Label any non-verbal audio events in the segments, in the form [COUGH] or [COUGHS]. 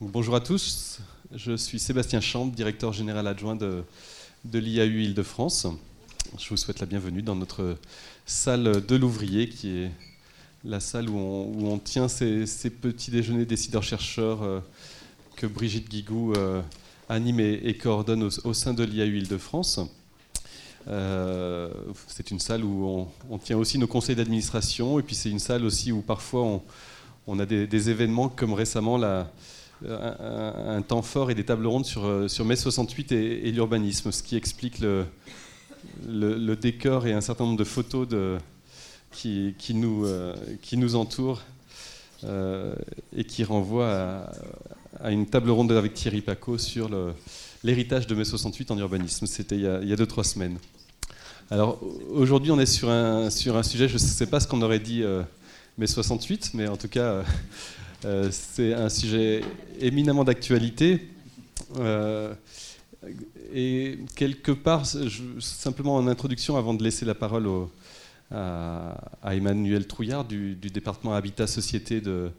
Bonjour à tous, je suis Sébastien Chambre, directeur général adjoint de, l'IAU Île-de-France. Je vous souhaite la bienvenue dans notre salle de l'ouvrier, qui est la salle où on, tient ces, petits déjeuners décideurs-chercheurs euh, que Brigitte Guigou euh, anime et, coordonne au, sein de l'IAU Île-de-France. Euh, c'est une salle où on, tient aussi nos conseils d'administration, et puis c'est une salle aussi où parfois on, a des, événements comme récemment la, un, temps fort et des tables rondes sur, euh, mai 68 et, l'urbanisme, ce qui explique le, décor et un certain nombre de photos euh, qui nous entourent euh, et qui renvoient à, une table ronde avec Thierry Paco sur l'héritage de mai 68 en urbanisme. C'était il, y a 2-3 semaines. Alors aujourd'hui, on est sur un sujet, je ne sais pas ce qu'on aurait dit mai 68, mais en tout cas, euh, c'est un sujet éminemment d'actualité. Euh, et quelque part, simplement en introduction, avant de laisser la parole au, à, Emmanuel Trouillard du, département Habitat Société de,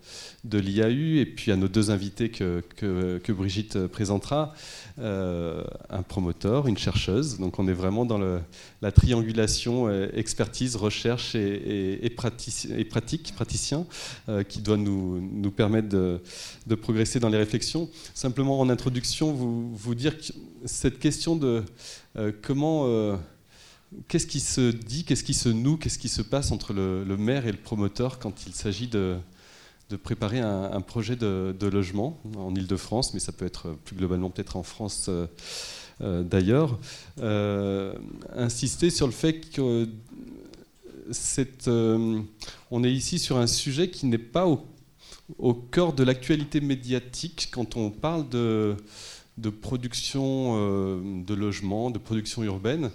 de l'IAU et puis à nos deux invités que, que, Brigitte présentera, euh, un promoteur, une chercheuse. Donc on est vraiment dans la triangulation euh, expertise, recherche et, et, pratique, praticien, euh, qui doit nous, nous permettre de, de, progresser dans les réflexions. Simplement en introduction, vous, vous dire que cette question de comment Qu'est-ce qui se dit, qu'est-ce qui se noue, qu'est-ce qui se passe entre le, maire et le promoteur quand il s'agit de, préparer un, projet de, logement en Ile-de-France, mais ça peut être plus globalement peut-être en France euh, euh, d'ailleurs. Euh, insister sur le fait que est ici sur un sujet qui n'est pas au, au cœur de l'actualité médiatique quand on parle de, production de logement, de production urbaine.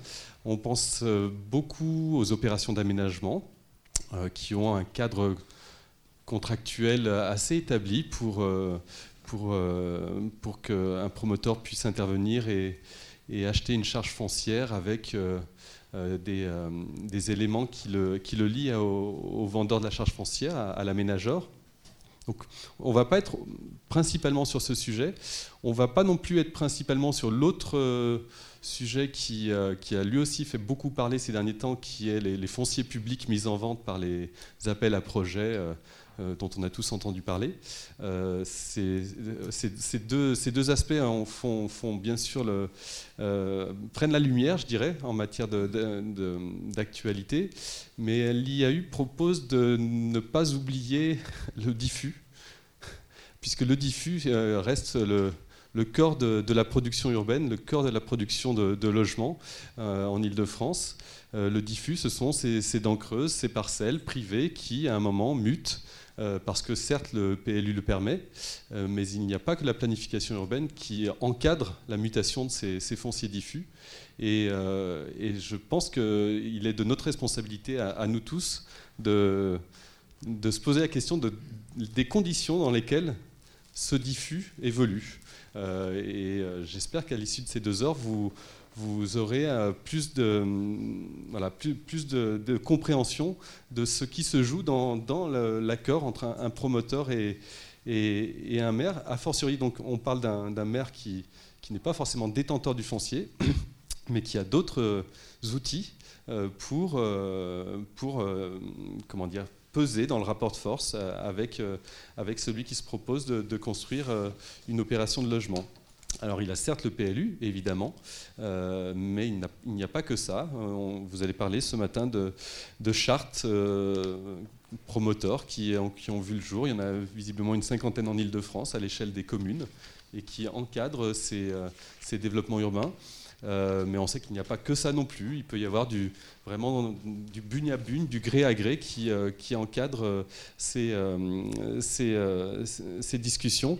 On pense euh, beaucoup aux opérations d'aménagement euh, qui ont un cadre contractuel assez établi pour, euh, pour, pour qu'un promoteur puisse intervenir et, acheter une charge foncière avec des, éléments qui le, qui le lient au, vendeur de la charge foncière, à, à l'aménageur. Donc on ne va pas être principalement sur ce sujet, on ne va pas non plus être principalement sur l'autre sujet qui, euh, qui, a lui aussi fait beaucoup parler ces derniers temps, qui est les, fonciers publics mis en vente par les appels à projets euh, euh, dont on a tous entendu parler. Ces, deux, aspects hein, prennent la lumière, je dirais, en matière d'actualité, mais l'IAU propose de ne pas oublier le diffus, puisque le diffus reste le, le cœur de, la production urbaine, le cœur de la production de, logements euh, en Ile-de-France. Euh, le diffus, ce sont ces, dents creuses, ces parcelles privées qui, à un moment, mutent. Euh, parce que certes le PLU le permet, mais il n'y a pas que la planification urbaine qui encadre la mutation de ces, fonciers diffus. Et, je pense qu'il est de notre responsabilité à, nous tous de, se poser la question de, des conditions dans lesquelles ce diffus évolue. Euh, et euh, j'espère qu'à l'issue de ces deux heures, vous, aurez euh, plus, de, voilà, plus, de, compréhension de ce qui se joue dans, l'accord entre un, promoteur et, un maire. A fortiori, donc, on parle d'un maire qui, qui n'est pas forcément détenteur du foncier, [COUGHS] mais qui a d'autres outils pour, pour comment dire, peser dans le rapport de force euh, avec, euh, avec celui qui se propose de, construire euh, une opération de logement. Alors il a certes le PLU, évidemment, mais il n'y a, pas que ça. vous allez parler ce matin de, chartes promoteurs qui, ont vu le jour. Il y en a visiblement une cinquantaine en Ile-de-France à l'échelle des communes et qui encadrent ces développements urbains. Euh, mais on sait qu'il n'y a pas que ça non plus. Il peut y avoir vraiment du bugne à bugne, du gré à gré qui, euh, encadre euh, ces, ces, discussions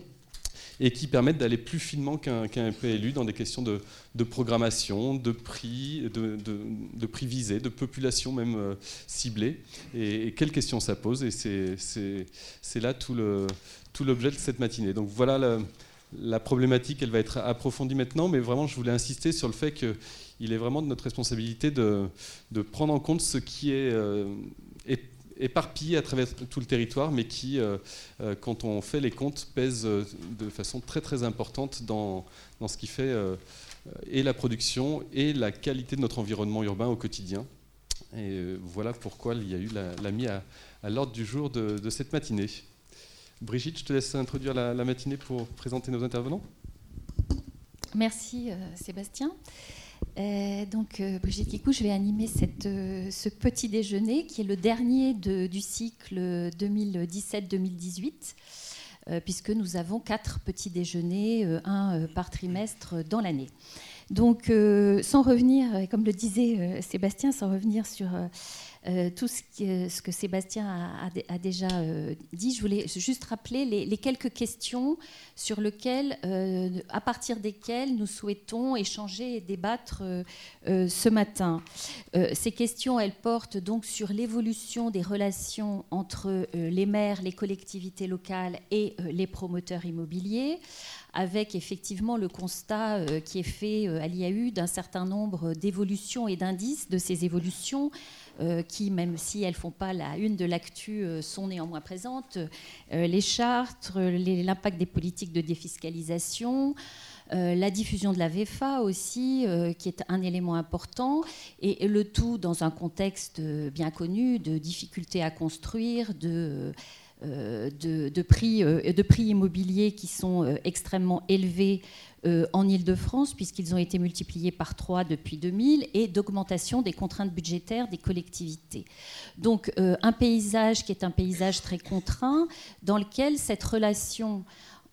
et qui permettent d'aller plus finement qu'un PLU dans des questions de, programmation, de prix, de, de, prix visé, de population même ciblée. Et, et, quelles questions ça pose? Et c'est là tout l'objet de cette matinée. Donc voilà le, la problématique, elle va être approfondie maintenant, mais vraiment, je voulais insister sur le fait qu'il est vraiment de notre responsabilité de, prendre en compte ce qui est, euh, éparpillés à travers tout le territoire, mais qui, quand on fait les comptes, pèsent de façon très très importante dans, ce qui fait la production et la qualité de notre environnement urbain au quotidien. Et voilà pourquoi il y a eu la, mise à, l'ordre du jour de, cette matinée. Brigitte, je te laisse introduire la, matinée pour présenter nos intervenants. Merci Sébastien. Euh, donc, euh, Brigitte Kikou, je vais animer euh, ce petit déjeuner qui est le dernier du cycle 2017-2018, puisque nous avons quatre petits déjeuners, un par trimestre dans l'année. Donc, sans revenir, comme le disait Sébastien, sans revenir sur euh, tout ce que, ce que Sébastien a, déjà euh, dit. Je voulais juste rappeler les, quelques questions sur lesquelles, euh, à partir desquelles nous souhaitons échanger et débattre ce matin. ces questions, elles portent donc sur l'évolution des relations entre les maires, les collectivités locales et les promoteurs immobiliers avec effectivement le constat qui est fait à l'IAU d'un certain nombre d'évolutions et d'indices de ces évolutions euh, qui, même si elles font pas la une de l'actu, euh, sont néanmoins présentes. Euh, les chartes, l'impact des politiques de défiscalisation. la diffusion de la VFA aussi, qui est un élément important, et, le tout dans un contexte bien connu de difficultés à construire, de prix immobiliers qui sont extrêmement élevés euh, en Ile-de-France, puisqu'ils ont été multipliés par trois depuis 2000, et d'augmentation des contraintes budgétaires des collectivités. Donc euh, un paysage qui est un paysage très contraint, dans lequel cette relation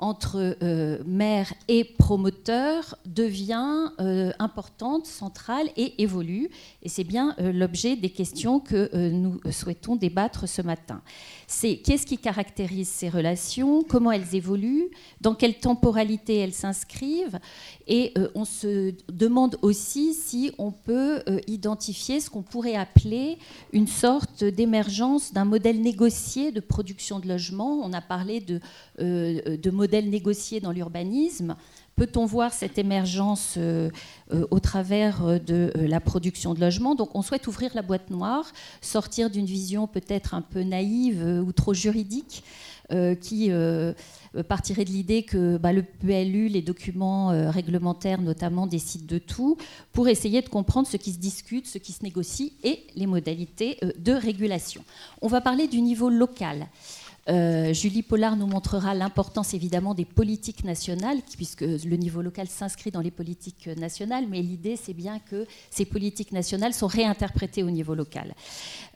entre euh, maire et promoteur devient euh, importante, centrale et évolue. Et c'est bien euh, l'objet des questions que nous souhaitons débattre ce matin. C'est qu'est-ce qui caractérise ces relations, comment elles évoluent, dans quelle temporalité elles s'inscrivent? Et on se demande aussi si on peut identifier ce qu'on pourrait appeler une sorte d'émergence d'un modèle négocié de production de logements. On a parlé de, de modèle négocié dans l'urbanisme. Peut-on voir cette émergence euh, euh, au travers euh, de la production de logements? Donc on souhaite ouvrir la boîte noire, sortir d'une vision peut-être un peu naïve ou trop juridique qui partirait de l'idée que bah, le PLU, les documents réglementaires notamment, décident de tout, pour essayer de comprendre ce qui se discute, ce qui se négocie et les modalités de régulation. On va parler du niveau local. Euh, Julie Pollard nous montrera l'importance évidemment des politiques nationales, puisque le niveau local s'inscrit dans les politiques nationales, mais l'idée c'est bien que ces politiques nationales sont réinterprétées au niveau local.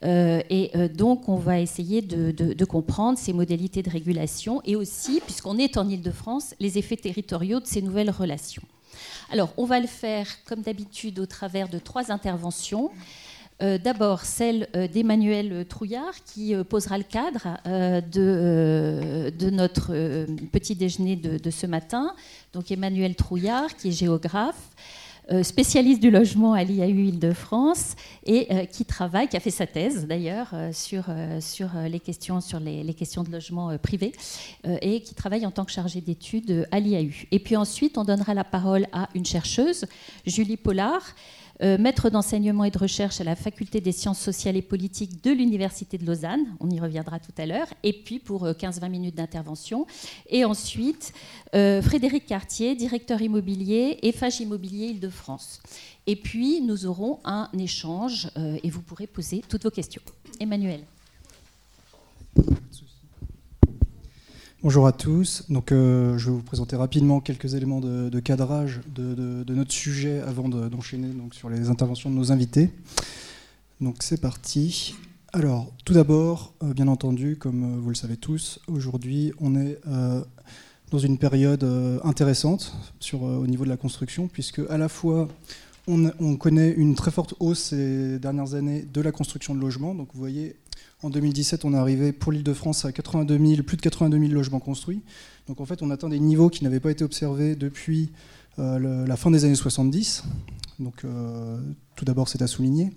Euh, et euh, donc on va essayer de, comprendre ces modalités de régulation et aussi, puisqu'on est en Ile-de-France, les effets territoriaux de ces nouvelles relations. Alors on va le faire comme d'habitude au travers de trois interventions. Euh, d'abord, celle euh, d'Emmanuel Trouillard, qui euh, posera le cadre de, notre petit déjeuner de, ce matin. Donc, Emmanuel Trouillard, qui est géographe, spécialiste du logement à l'IAU Île-de-France et qui travaille, qui a fait sa thèse d'ailleurs sur, sur, les questions, sur les, questions de logement privé et qui travaille en tant que chargée d'études à l'IAU. Et puis ensuite, on donnera la parole à une chercheuse, Julie Pollard euh, maître d'enseignement et de recherche à la faculté des sciences sociales et politiques de l'Université de Lausanne, on y reviendra tout à l'heure, et puis pour 15-20 euh, minutes d'intervention. Et ensuite, euh, Frédéric Cartier, directeur immobilier et Fage Immobilier Île-de-France. Et puis, nous aurons un échange et vous pourrez poser toutes vos questions. Emmanuel. Bonjour à tous. Donc, euh, je vais vous présenter rapidement quelques éléments de, cadrage de, notre sujet avant d'enchaîner sur les interventions de nos invités. Donc, c'est parti. Alors, tout d'abord, euh, bien entendu, comme euh, vous le savez tous, aujourd'hui, on est dans une période intéressante au niveau de la construction, puisque à la fois on, on connaît une très forte hausse ces dernières années de la construction de logements. Donc, vous voyez, en 2017, on est arrivé pour l'Île-de-France à 82 plus de 82 000 logements construits. Donc en fait, on atteint des niveaux qui n'avaient pas été observés depuis euh, la fin des années 70. Donc euh, tout d'abord, c'est à souligner.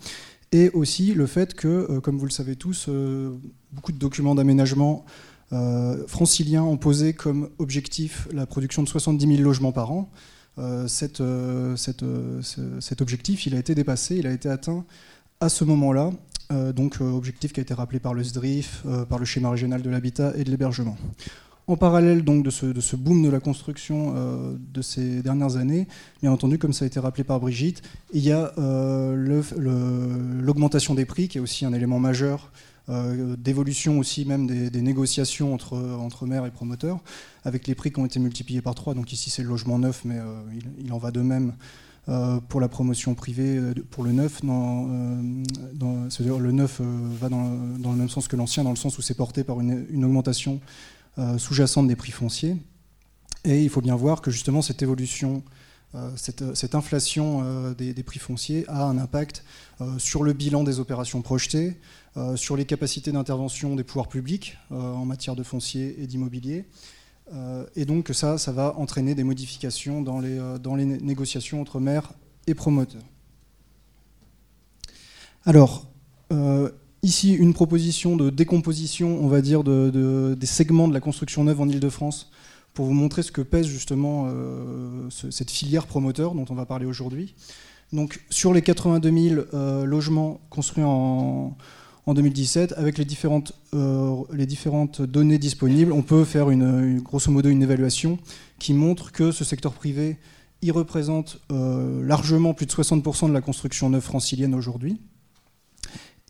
Et aussi le fait que, euh, comme vous le savez tous, beaucoup de documents d'aménagement franciliens ont posé comme objectif la production de 70 000 logements par an. cet objectif, il a été dépassé, il a été atteint à ce moment-là donc objectif qui a été rappelé par le SDRIF, par le schéma régional de l'habitat et de l'hébergement. En parallèle donc de ce, boom de la construction euh, de ces dernières années, bien entendu, comme ça a été rappelé par Brigitte, il y a euh, l'augmentation des prix qui est aussi un élément majeur euh, d'évolution aussi même des, négociations entre, entre maires et promoteurs, avec les prix qui ont été multipliés par trois. Donc ici c'est le logement neuf, mais il, en va de même pour la promotion privée, pour le neuf, le neuf va dans, le même sens que l'ancien, dans le sens où c'est porté par une, augmentation euh, sous-jacente des prix fonciers. Et il faut bien voir que justement cette évolution, euh, cette, inflation euh, des, prix fonciers a un impact sur le bilan des opérations projetées, sur les capacités d'intervention des pouvoirs publics en matière de foncier et d'immobilier. Et donc ça, ça va entraîner des modifications dans les, dans les négociations entre maires et promoteurs. Alors, Ici, une proposition de décomposition, on va dire, des segments de la construction neuve en Ile-de-France pour vous montrer ce que pèse justement euh, cette filière promoteur dont on va parler aujourd'hui. Donc, sur les 82 000 euh, logements construits en, 2017, avec les différentes, euh, les différentes données disponibles, on peut faire une, grosso modo une évaluation qui montre que ce secteur privé y représente largement plus de 60% de la construction neuve francilienne aujourd'hui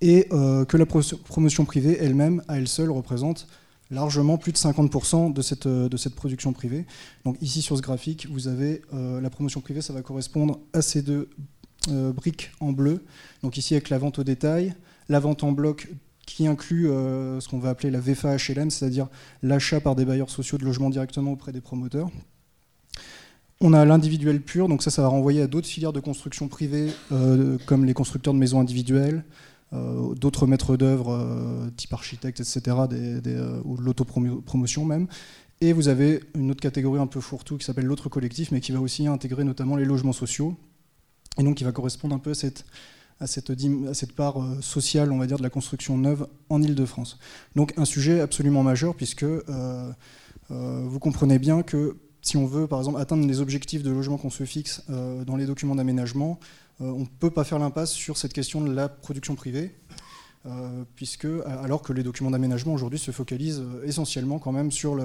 et euh, que la promotion privée elle-même, à elle seule, représente largement plus de 50% de cette, euh, de cette production privée. Donc ici sur ce graphique, vous avez euh, la promotion privée, ça va correspondre à ces deux briques en bleu. Donc ici avec la vente au détail, la vente en bloc qui inclut ce qu'on va appeler la VFA HLM, c'est-à-dire l'achat par des bailleurs sociaux de logements directement auprès des promoteurs. On a l'individuel pur, donc ça, ça va renvoyer à d'autres filières de construction privée, comme les constructeurs de maisons individuelles, euh, d'autres maîtres d'œuvre, euh, type architecte, etc., euh, ou de l'autopromotion même. Et vous avez une autre catégorie un peu fourre-tout qui s'appelle l'autre collectif, mais qui va aussi intégrer notamment les logements sociaux, et donc qui va correspondre un peu à cette, à cette, part sociale, on va dire, de la construction neuve en Ile-de-France. Donc un sujet absolument majeur, puisque vous comprenez bien que si on veut, par exemple, atteindre les objectifs de logement qu'on se fixe dans les documents d'aménagement, euh, on ne peut pas faire l'impasse sur cette question de la production privée, euh, puisque, alors que les documents d'aménagement aujourd'hui se focalisent euh, essentiellement quand même sur,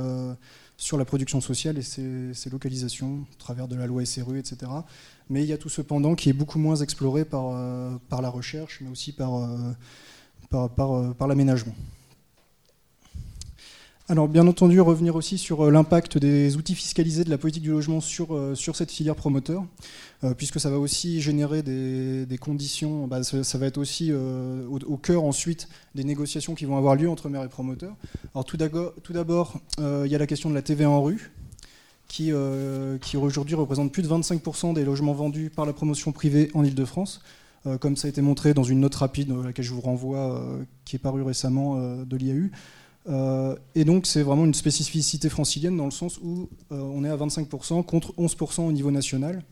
sur la production sociale et ses, localisations, au travers de la loi SRU, etc. Mais il y a tout cependant qui est beaucoup moins exploré par, par la recherche, mais aussi par, par l'aménagement. Alors bien entendu, revenir aussi sur euh, l'impact des outils fiscalisés de la politique du logement sur, euh, sur cette filière promoteur, euh, puisque ça va aussi générer des, conditions, bah, ça, va être aussi au, cœur ensuite des négociations qui vont avoir lieu entre maires et promoteurs. Alors tout d'abord, il y a la question de la TVA en rue, qui, qui aujourd'hui représente plus de 25% des logements vendus par la promotion privée en Ile-de-France, comme ça a été montré dans une note rapide à laquelle je vous renvoie, qui est parue récemment de l'IAU. Euh, et donc c'est vraiment une spécificité francilienne dans le sens où euh, on est à 25% contre 11% au niveau national.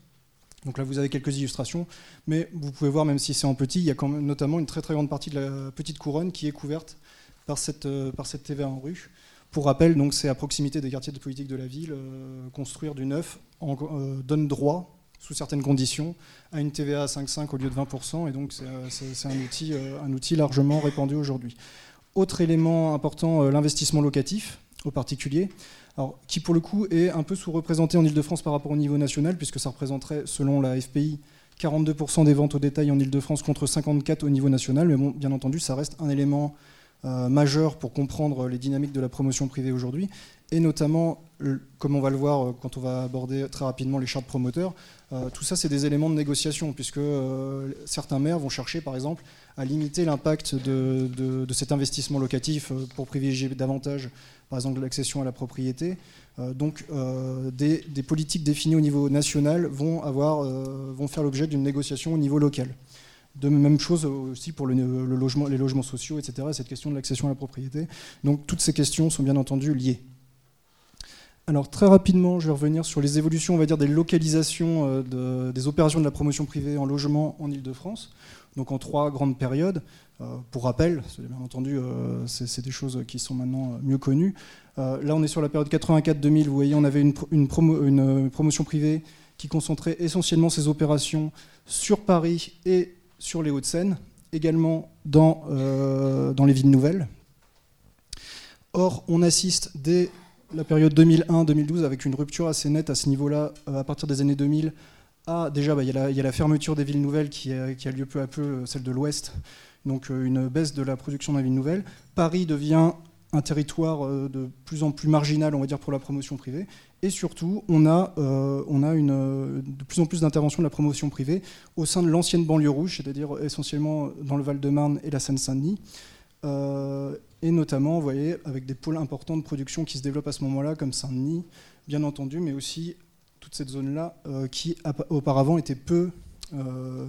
Donc là vous avez quelques illustrations, mais vous pouvez voir même si c'est en petit, il y a quand même notamment une très très grande partie de la petite couronne qui est couverte par cette, euh, TVA en rue. Pour rappel, donc c'est à proximité des quartiers de politique de la ville, construire du neuf donne droit sous certaines conditions, à une TVA à 5,5 au lieu de 20%, et donc c'est un outil largement répandu aujourd'hui. Autre élément important, euh, l'investissement locatif au particulier, alors, qui pour le coup est un peu sous-représenté en Ile-de-France par rapport au niveau national, puisque ça représenterait, selon la FPI, 42% des ventes au détail en Ile-de-France contre 54% au niveau national. Mais bien entendu, ça reste un élément euh, majeur pour comprendre les dynamiques de la promotion privée aujourd'hui, et notamment, comme on va le voir euh, quand on va aborder très rapidement les chartes promoteurs, tout ça c'est des éléments de négociation, puisque certains maires vont chercher par exemple à limiter l'impact de, cet investissement locatif euh, pour privilégier davantage, par exemple, l'accession à la propriété. Euh, donc, euh, des, politiques définies au niveau national vont, avoir, vont faire l'objet d'une négociation au niveau local. De même chose aussi pour le, logement, les logements sociaux, etc., cette question de l'accession à la propriété. Donc, toutes ces questions sont bien entendu liées. Alors très rapidement, je vais revenir sur les évolutions, on va dire, des localisations des opérations de la promotion privée en logement en Ile-de-France donc en trois grandes périodes. Euh, pour rappel, bien entendu, euh, c'est des choses qui sont maintenant mieux connues. Euh, là, on est sur la période 84-2000. Vous voyez, on avait une, une, promotion privée qui concentrait essentiellement ses opérations sur Paris et sur les Hauts-de-Seine, également dans, dans les villes nouvelles. Or, on assiste dès la période 2001-2012 avec une rupture assez nette à ce niveau-là, à partir des années 2000, ah, déjà, bah, il y, a la fermeture des villes nouvelles qui a, lieu peu à peu, euh, celle de l'Ouest, donc euh, une baisse de la production dans les villes nouvelles. Paris devient un territoire euh, de plus en plus marginal, on va dire, pour la promotion privée. Et surtout, on a, de plus en plus d'interventions de la promotion privée au sein de l'ancienne banlieue rouge, c'est-à-dire essentiellement dans le Val-de-Marne et la Seine-Saint-Denis. Et notamment, vous voyez, avec des pôles importants de production qui se développent à ce moment-là, comme Saint-Denis, bien entendu, mais aussi toute cette zone-là euh, qui auparavant était peu, euh,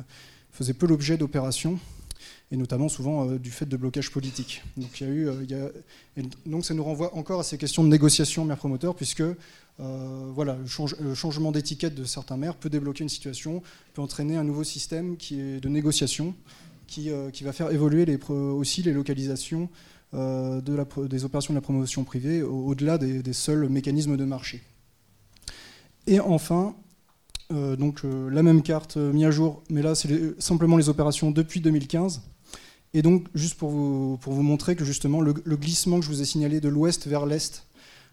faisait peu l'objet d'opérations et notamment souvent euh, du fait de blocages politiques. Donc, ça nous renvoie encore à ces questions de négociation maire promoteur, puisque voilà, le, changement d'étiquette de certains maires peut débloquer une situation, peut entraîner un nouveau système qui est de négociation, qui, qui va faire évoluer aussi les localisations la, des opérations de la promotion privée au-delà des, seuls mécanismes de marché. Et enfin, euh, donc euh, la même carte euh, mise à jour, mais là c'est simplement les opérations depuis 2015. Et donc juste pour vous, pour vous montrer que justement le, glissement que je vous ai signalé de l'ouest vers l'est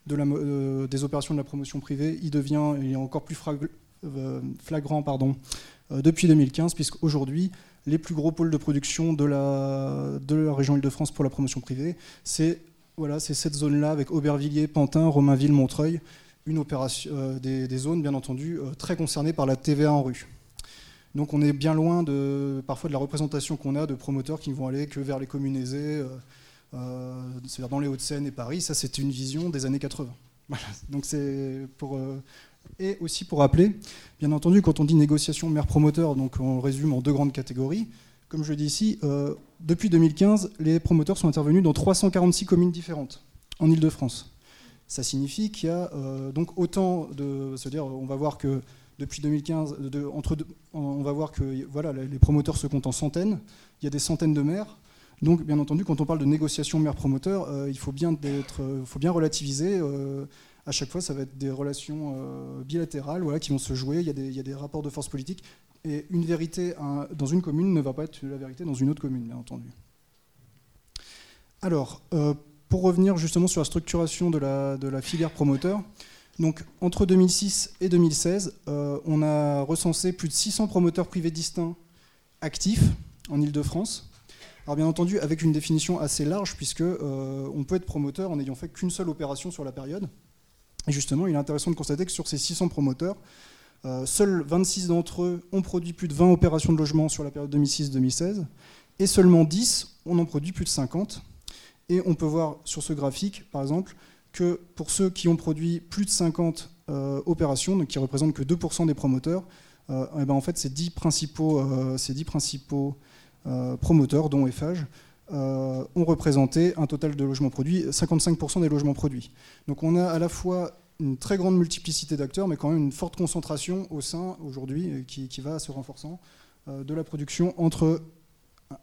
de des opérations de la promotion privée, il devient il est encore plus flagrant pardon, depuis 2015, puisqu'aujourd'hui les plus gros pôles de production de la, région Île-de-France pour la promotion privée, c'est voilà, cette zone-là avec Aubervilliers, Pantin, Romainville, Montreuil une opération, euh, des, zones, bien entendu, euh, très concernées par la TVA en rue. Donc on est bien loin de, parfois de la représentation qu'on a de promoteurs qui vont aller que vers les communes aisées, euh, c'est-à-dire dans les Hauts-de-Seine et Paris. Ça, c'était une vision des années 80. Donc c'est pour et aussi pour rappeler, bien entendu, quand on dit négociation maire-promoteur, donc on résume en deux grandes catégories. Comme je le dis ici, depuis 2015, les promoteurs sont intervenus dans 346 communes différentes en Ile-de-France ça signifie qu'il y a euh, donc autant de. C'est-à-dire, on va voir que depuis 2015, entre on va voir que voilà, les promoteurs se comptent en centaines, il y a des centaines de maires. Donc, bien entendu, quand on parle de négociation maire-promoteur, euh, il faut bien, être, faut bien relativiser. Euh, à chaque fois, ça va être des relations bilatérales voilà, qui vont se jouer. Il y, a des, rapports de force politique. Et une vérité dans une commune ne va pas être la vérité dans une autre commune, bien entendu. Alors, pour revenir justement sur la structuration de la, filière promoteur, donc entre 2006 et 2016, euh, on a recensé plus de 600 promoteurs privés distincts actifs en Ile-de-France. Alors bien entendu avec une définition assez large puisque euh, on peut être promoteur en n'ayant fait qu'une seule opération sur la période. Et justement, il est intéressant de constater que sur ces 600 promoteurs, euh, seuls 26 d'entre eux ont produit plus de 20 opérations de logement sur la période 2006-2016 et seulement 10 on en produit plus de 50. Et on peut voir sur ce graphique, par exemple, que pour ceux qui ont produit plus de 50 euh, opérations, donc qui représentent que 2% des promoteurs, euh, eh ben en fait, ces 10 principaux, ces 10 principaux promoteurs, dont FH, ont représenté un total de logements produits, 55% des logements produits. Donc on a à la fois une très grande multiplicité d'acteurs, mais quand même une forte concentration au sein, aujourd'hui, qui, qui, va se renforçant, de la production entre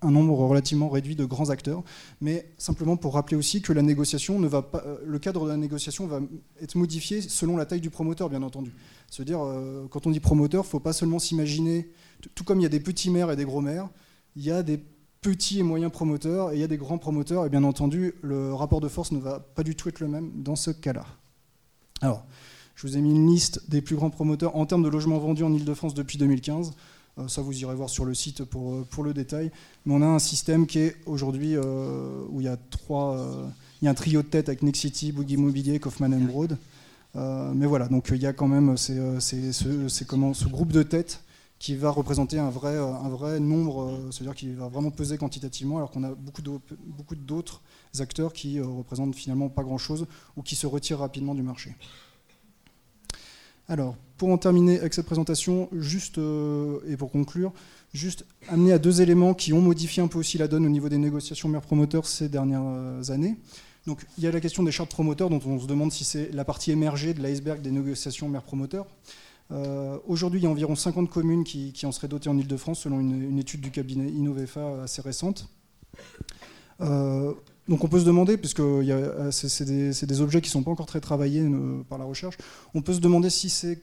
un nombre relativement réduit de grands acteurs, mais simplement pour rappeler aussi que la négociation ne va pas, euh, le cadre de la négociation va être modifié selon la taille du promoteur, bien entendu. C'est-à-dire, euh, quand on dit promoteur, il ne faut pas seulement s'imaginer, tout comme il y a des petits maires et des gros maires, il y a des petits et moyens promoteurs et il y a des grands promoteurs, et bien entendu, le rapport de force ne va pas du tout être le même dans ce cas-là. Alors, je vous ai mis une liste des plus grands promoteurs en termes de logements vendus en Ile-de-France depuis 2015. Euh, ça, vous irez voir sur le site pour, euh, pour le détail. Mais on a un système qui est aujourd'hui euh, où il y a trois, il y a un trio de tête avec Nexity, Bouygues Immobilier, Kaufman Broad. mais voilà, donc il y a quand même ce, ce groupe de têtes qui va représenter un vrai, un vrai nombre, c'est-à-dire qui va vraiment peser quantitativement, alors qu'on a beaucoup, beaucoup d'autres acteurs qui représentent finalement pas grand-chose ou qui se retirent rapidement du marché. Alors, pour en terminer avec cette présentation, juste, euh, et pour conclure, juste amener à deux éléments qui ont modifié un peu aussi la donne au niveau des négociations maire promoteurs ces dernières euh, années. Donc, il y a la question des chartes promoteurs, dont on se demande si c'est la partie émergée de l'iceberg des négociations maire promoteurs. Euh, aujourd'hui, il y a environ 50 communes qui, en seraient dotées en Ile-de-France, selon une, étude du cabinet Innovefa assez récente. donc on peut se demander, puisque c'est des, objets qui ne sont pas encore très travaillés par la recherche, on peut se demander si, ces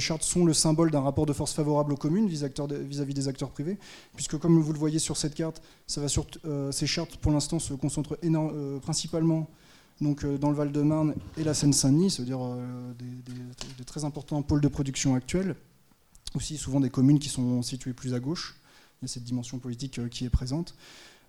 chartes sont le symbole d'un rapport de force favorable aux communes vis-à-vis des acteurs privés, puisque comme vous le voyez sur cette carte, ces chartes pour l'instant se concentrent principalement donc, dans le Val-de-Marne et la Seine-Saint-Denis, c'est-à-dire des, très importants pôles de production actuels, aussi souvent des communes qui sont situées plus à gauche, il y a cette dimension politique qui est présente.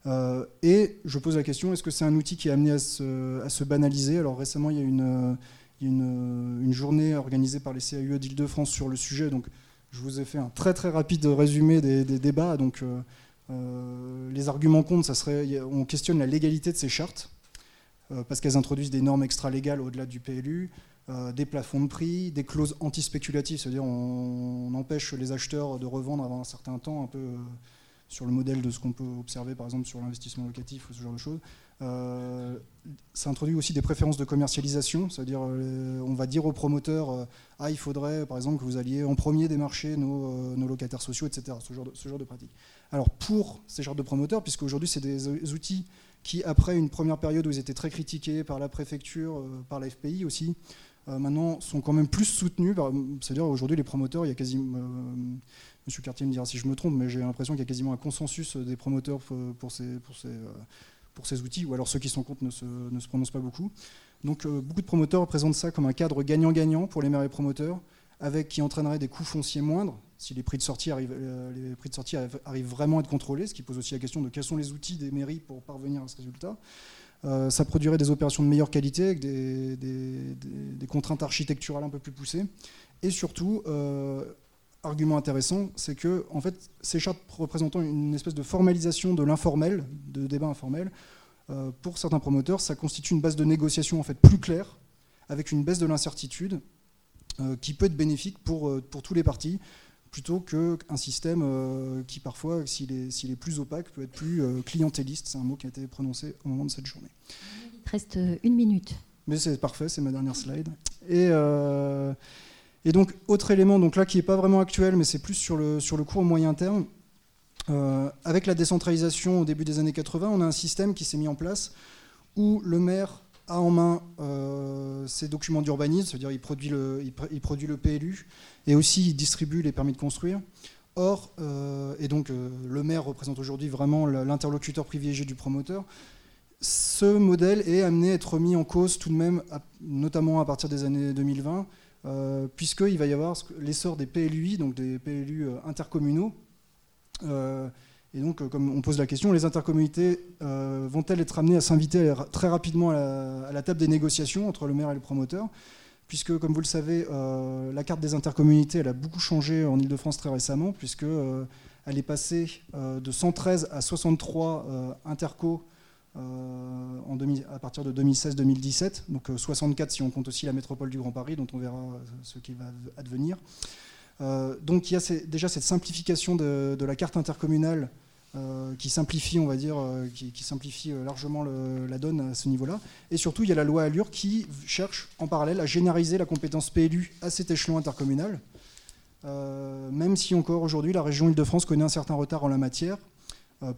Euh, et je pose la question, est-ce que c'est un outil qui est amené à se, banaliser? Alors récemment, il y a une, une, journée organisée par les CAUE d'Île-de-France sur le sujet. Donc je vous ai fait un très très rapide résumé des, débats. Donc euh, euh, les arguments contre, ça serait, on questionne la légalité de ces chartes, parce qu'elles introduisent des normes extra-légales au-delà du PLU. des plafonds de prix, des clauses anti-spéculatives, c'est-à-dire on, empêche les acheteurs de revendre avant un certain temps, un peu sur le modèle de ce qu'on peut observer par exemple sur l'investissement locatif ou ce genre de choses. Euh, ça introduit aussi des préférences de commercialisation, c'est-à-dire euh, on va dire aux promoteurs euh, ah il faudrait par exemple que vous alliez en premier démarcher nos, nos locataires sociaux, etc. Ce genre, de, ce genre de pratique. Alors pour ces genres de promoteurs, puisque aujourd'hui c'est des outils qui après une première période où ils étaient très critiqués par la préfecture, par la FPI aussi, maintenant sont quand même plus soutenus. C'est-à-dire aujourd'hui les promoteurs, il y a quasiment Monsieur Cartier me dira si je me trompe, mais j'ai l'impression qu'il y a quasiment un consensus des promoteurs pour ces, outils, ou alors ceux qui sont contre ne se, prononcent pas beaucoup. Donc euh, beaucoup de promoteurs présentent ça comme un cadre gagnant-gagnant pour les maires et promoteurs, avec qui entraînerait des coûts fonciers moindres si les prix de sortie arrivent, euh, les prix de sortie arrivent vraiment à être contrôlés, ce qui pose aussi la question de quels sont les outils des mairies pour parvenir à ce résultat. Euh, ça produirait des opérations de meilleure qualité avec des, contraintes architecturales un peu plus poussées. Et surtout, argument intéressant, c'est que en fait, ces chartes représentant une espèce de formalisation de l'informel, de débat informel, euh, pour certains promoteurs, ça constitue une base de négociation en fait plus claire, avec une baisse de l'incertitude, euh, qui peut être bénéfique pour, euh, pour tous les partis, plutôt qu'un système qui parfois, s'il est, s'il est plus opaque, peut être plus clientéliste. C'est un mot qui a été prononcé au moment de cette journée. Il reste une minute. Mais c'est parfait, c'est ma dernière slide. Et et donc, autre élément, donc là qui n'est pas vraiment actuel, mais c'est plus sur le, sur le court moyen terme, euh, avec la décentralisation au début des années 80, on a un système qui s'est mis en place où le maire a en main euh, ses documents d'urbanisme, c'est-à-dire il produit, le, il, produit le PLU, et aussi il distribue les permis de construire. Or, euh, et donc le maire représente aujourd'hui vraiment l'interlocuteur privilégié du promoteur, ce modèle est amené à être mis en cause tout de même, notamment à partir des années 2020, euh, puisqu'il va y avoir l'essor des PLUI, donc des PLU euh, intercommunaux. Euh, et donc, comme on pose la question, les intercommunautés vont-elles être amenées à s'inviter très rapidement à la, table des négociations entre le maire et le promoteur? Puisque, comme vous le savez, la carte des intercommunautés elle a beaucoup changé en Ile-de-France très récemment, puisqu'elle elle est passée de 113 à 63 intercos euh, en à partir de 2016-2017, donc 64 euh, si on compte aussi la métropole du Grand Paris, dont on verra euh, ce qui va advenir. donc il y a déjà cette simplification de, la carte intercommunale qui simplifie, on va dire, qui, simplifie largement la donne à ce niveau-là. Et surtout, il y a la loi Allure qui cherche en parallèle à généraliser la compétence PLU à cet échelon intercommunal. même si encore aujourd'hui la région Île-de-France connaît un certain retard en la matière,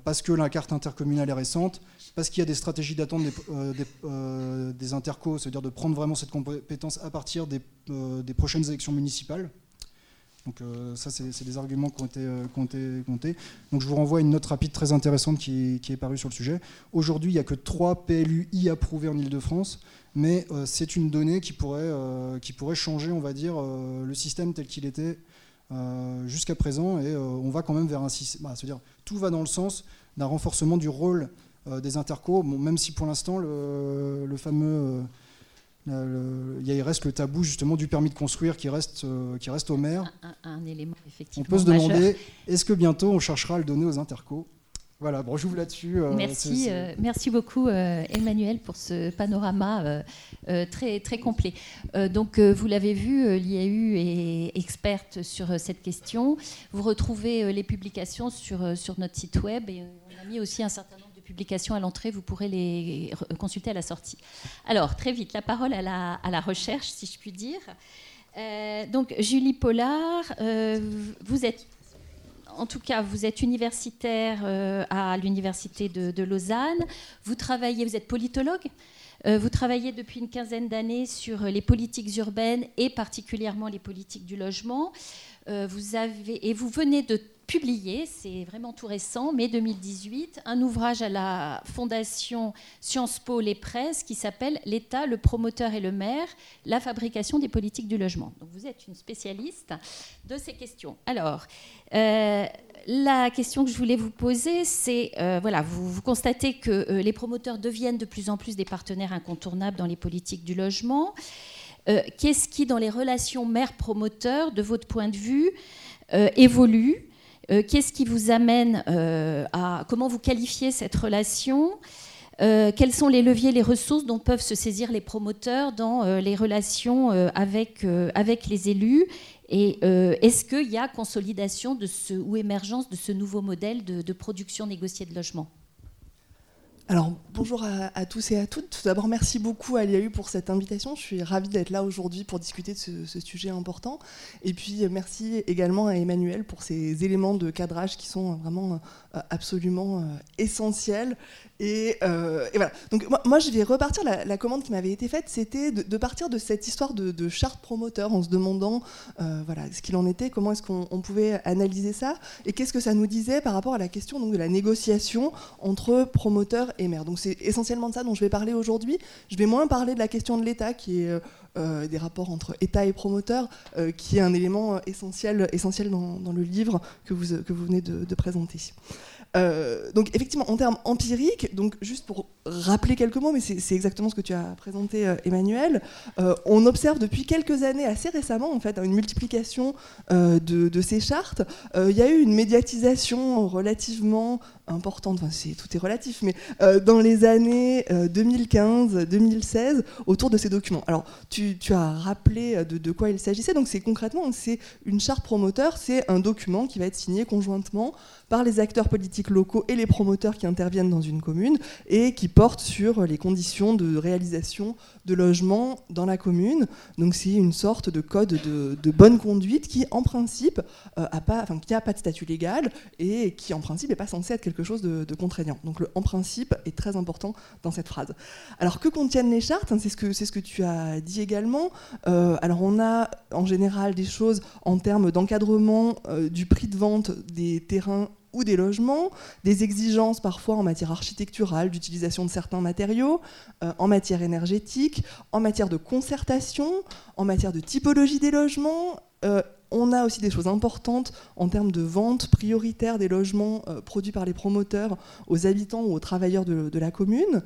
parce que la carte intercommunale est récente, parce qu'il y a des stratégies d'attente des, euh, euh, intercos, c'est-à-dire de prendre vraiment cette compétence à partir des, euh, prochaines élections municipales. Donc ça, c'est des arguments qui ont, été, comptés. Donc je vous renvoie à une note rapide très intéressante qui, est parue sur le sujet. Aujourd'hui, il n'y a que 3 PLUI approuvés en Ile-de-France, mais c'est une donnée qui pourrait, changer, on va dire, le système tel qu'il était jusqu'à présent, et on va quand même vers un système... Bah, c'est-à-dire, tout va dans le sens d'un renforcement du rôle euh, des intercos, même si pour l'instant le, fameux euh, il reste le tabou justement du permis de construire qui reste, euh, qui reste au maire. Un, élément effectivement. On peut se demander est-ce que bientôt on cherchera à le donner aux intercos? Voilà, bon, j'ouvre là-dessus. merci, merci beaucoup Emmanuel pour ce panorama très, très complet. donc vous l'avez vu, l'IAU est experte sur cette question. Vous retrouvez les publications sur, sur notre site web et on a mis aussi un certain nombre publications à l'entrée, vous pourrez les consulter à la sortie. Alors, très vite, la parole à la, recherche, si je puis dire. Euh, donc, Julie Pollard, euh, vous êtes en tout cas, vous êtes universitaire à l'université de, Lausanne. Vous travaillez, vous êtes politologue. vous travaillez depuis une quinzaine d'années sur les politiques urbaines et particulièrement les politiques du logement. vous avez, et vous venez de publié, c'est vraiment tout récent, mai 2018, un ouvrage à la Fondation Sciences Po Les Presses qui s'appelle L'État, le promoteur et le maire, la fabrication des politiques du logement. Donc vous êtes une spécialiste de ces questions. Alors, euh, la question que je voulais vous poser, c'est, euh, voilà, vous, constatez que euh, les promoteurs deviennent de plus en plus des partenaires incontournables dans les politiques du logement. Qu'est-ce qui, dans les relations maire-promoteur, de votre point de vue, évolue? Euh, qu'est-ce qui vous amène euh, à comment vous qualifiez cette relation euh, quels sont les leviers, les ressources dont peuvent se saisir les promoteurs dans les relations avec, les élus Et est-ce qu'il y a consolidation de ou émergence de ce nouveau modèle de production négociée de logement alors bonjour à, tous et à toutes. Tout d'abord, merci beaucoup à l'IAU pour cette invitation. Je suis ravie d'être là aujourd'hui pour discuter de ce, sujet important. Et puis merci également à Emmanuel pour ces éléments de cadrage qui sont vraiment euh, absolument euh, essentiels euh, et, voilà. Donc moi, je vais repartir. La, commande qui m'avait été faite, c'était de, partir de cette histoire de, charte promoteur en se demandant, voilà, ce qu'il en était, comment est-ce qu'on pouvait analyser ça, et qu'est-ce que ça nous disait par rapport à la question donc, de la négociation entre promoteur Donc c'est essentiellement de ça dont je vais parler aujourd'hui. Je vais moins parler de la question de l'État, qui est euh, des rapports entre État et promoteur, qui est un élément essentiel, essentiel dans, le livre que vous, venez de présenter. Euh, donc effectivement, en termes empiriques, donc juste pour rappeler quelques mots, mais c'est exactement ce que tu as présenté, euh, Emmanuel, euh, on observe depuis quelques années, assez récemment en fait, une multiplication de, ces chartes. Il y a eu une médiatisation relativement importante, enfin, tout est relatif, mais dans les années 2015-2016 autour de ces documents. Alors tu, as rappelé de, de quoi il s'agissait, donc c'est concrètement, c'est une charte promoteur, c'est un document qui va être signé conjointement par les acteurs politiques locaux et les promoteurs qui interviennent dans une commune et qui portent sur les conditions de réalisation de logements dans la commune. Donc c'est une sorte de code de, bonne conduite qui, en principe, euh, a pas, n'a pas de statut légal et qui, en principe, n'est pas censé être quelque chose de, contraignant. Donc le en principe est très important dans cette phrase. Alors que contiennent les chartes? Hein, C'est ce, que, ce que tu as dit également. Euh, alors on a en général des choses en termes d'encadrement euh, du prix de vente des terrains ou des logements, des exigences parfois en matière architecturale, d'utilisation de certains matériaux, euh, en matière énergétique, en matière de concertation, en matière de typologie des logements. Euh, on a aussi des choses importantes en termes de vente prioritaire des logements euh, produits par les promoteurs aux habitants ou aux travailleurs de la commune.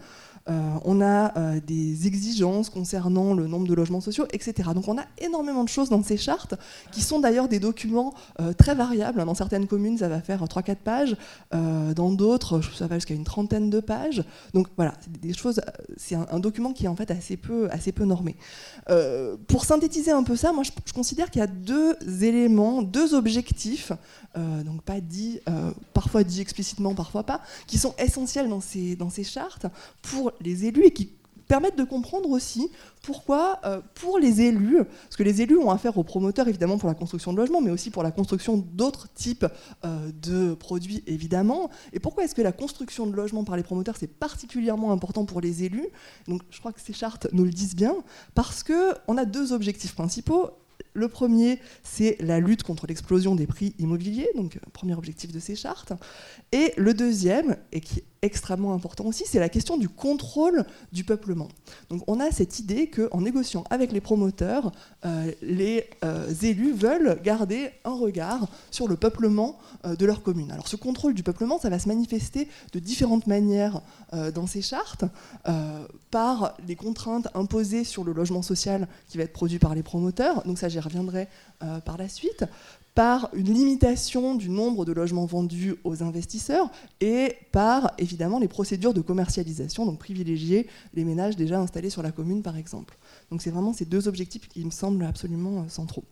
Euh, on a euh, des exigences concernant le nombre de logements sociaux, etc. Donc on a énormément de choses dans ces chartes, qui sont d'ailleurs des documents euh, très variables. Dans certaines communes, ça va faire 3-4 pages, dans d'autres, ça va jusqu'à une trentaine de pages. Donc voilà, c'est un, document qui est en fait assez peu, assez peu normé. pour synthétiser un peu ça, moi je, je considère qu'il y a deux éléments, deux objectifs donc pas dit, parfois dit explicitement, parfois pas, qui sont essentiels dans ces, dans ces chartes pour les élus et qui permettent de comprendre aussi pourquoi, euh, pour les élus, parce que les élus ont affaire aux promoteurs évidemment pour la construction de logements, mais aussi pour la construction d'autres types de produits évidemment, et pourquoi est-ce que la construction de logements par les promoteurs c'est particulièrement important pour les élus? Donc je crois que ces chartes nous le disent bien, parce qu'on a deux objectifs principaux. Le premier, c'est la lutte contre l'explosion des prix immobiliers, donc euh, premier objectif de ces chartes. Et le deuxième, et qui est extrêmement important aussi, c'est la question du contrôle du peuplement. Donc on a cette idée qu'en négociant avec les promoteurs, euh, les euh, élus veulent garder un regard sur le peuplement de leur commune. Alors ce contrôle du peuplement, ça va se manifester de différentes manières dans ces chartes, par les contraintes imposées sur le logement social qui va être produit par les promoteurs. Donc ça, j'y reviendrai euh, par la suite, par une limitation du nombre de logements vendus aux investisseurs et par évidemment les procédures de commercialisation, donc privilégier les ménages déjà installés sur la commune par exemple. Donc c'est vraiment ces deux objectifs qui me semblent absolument euh, centraux.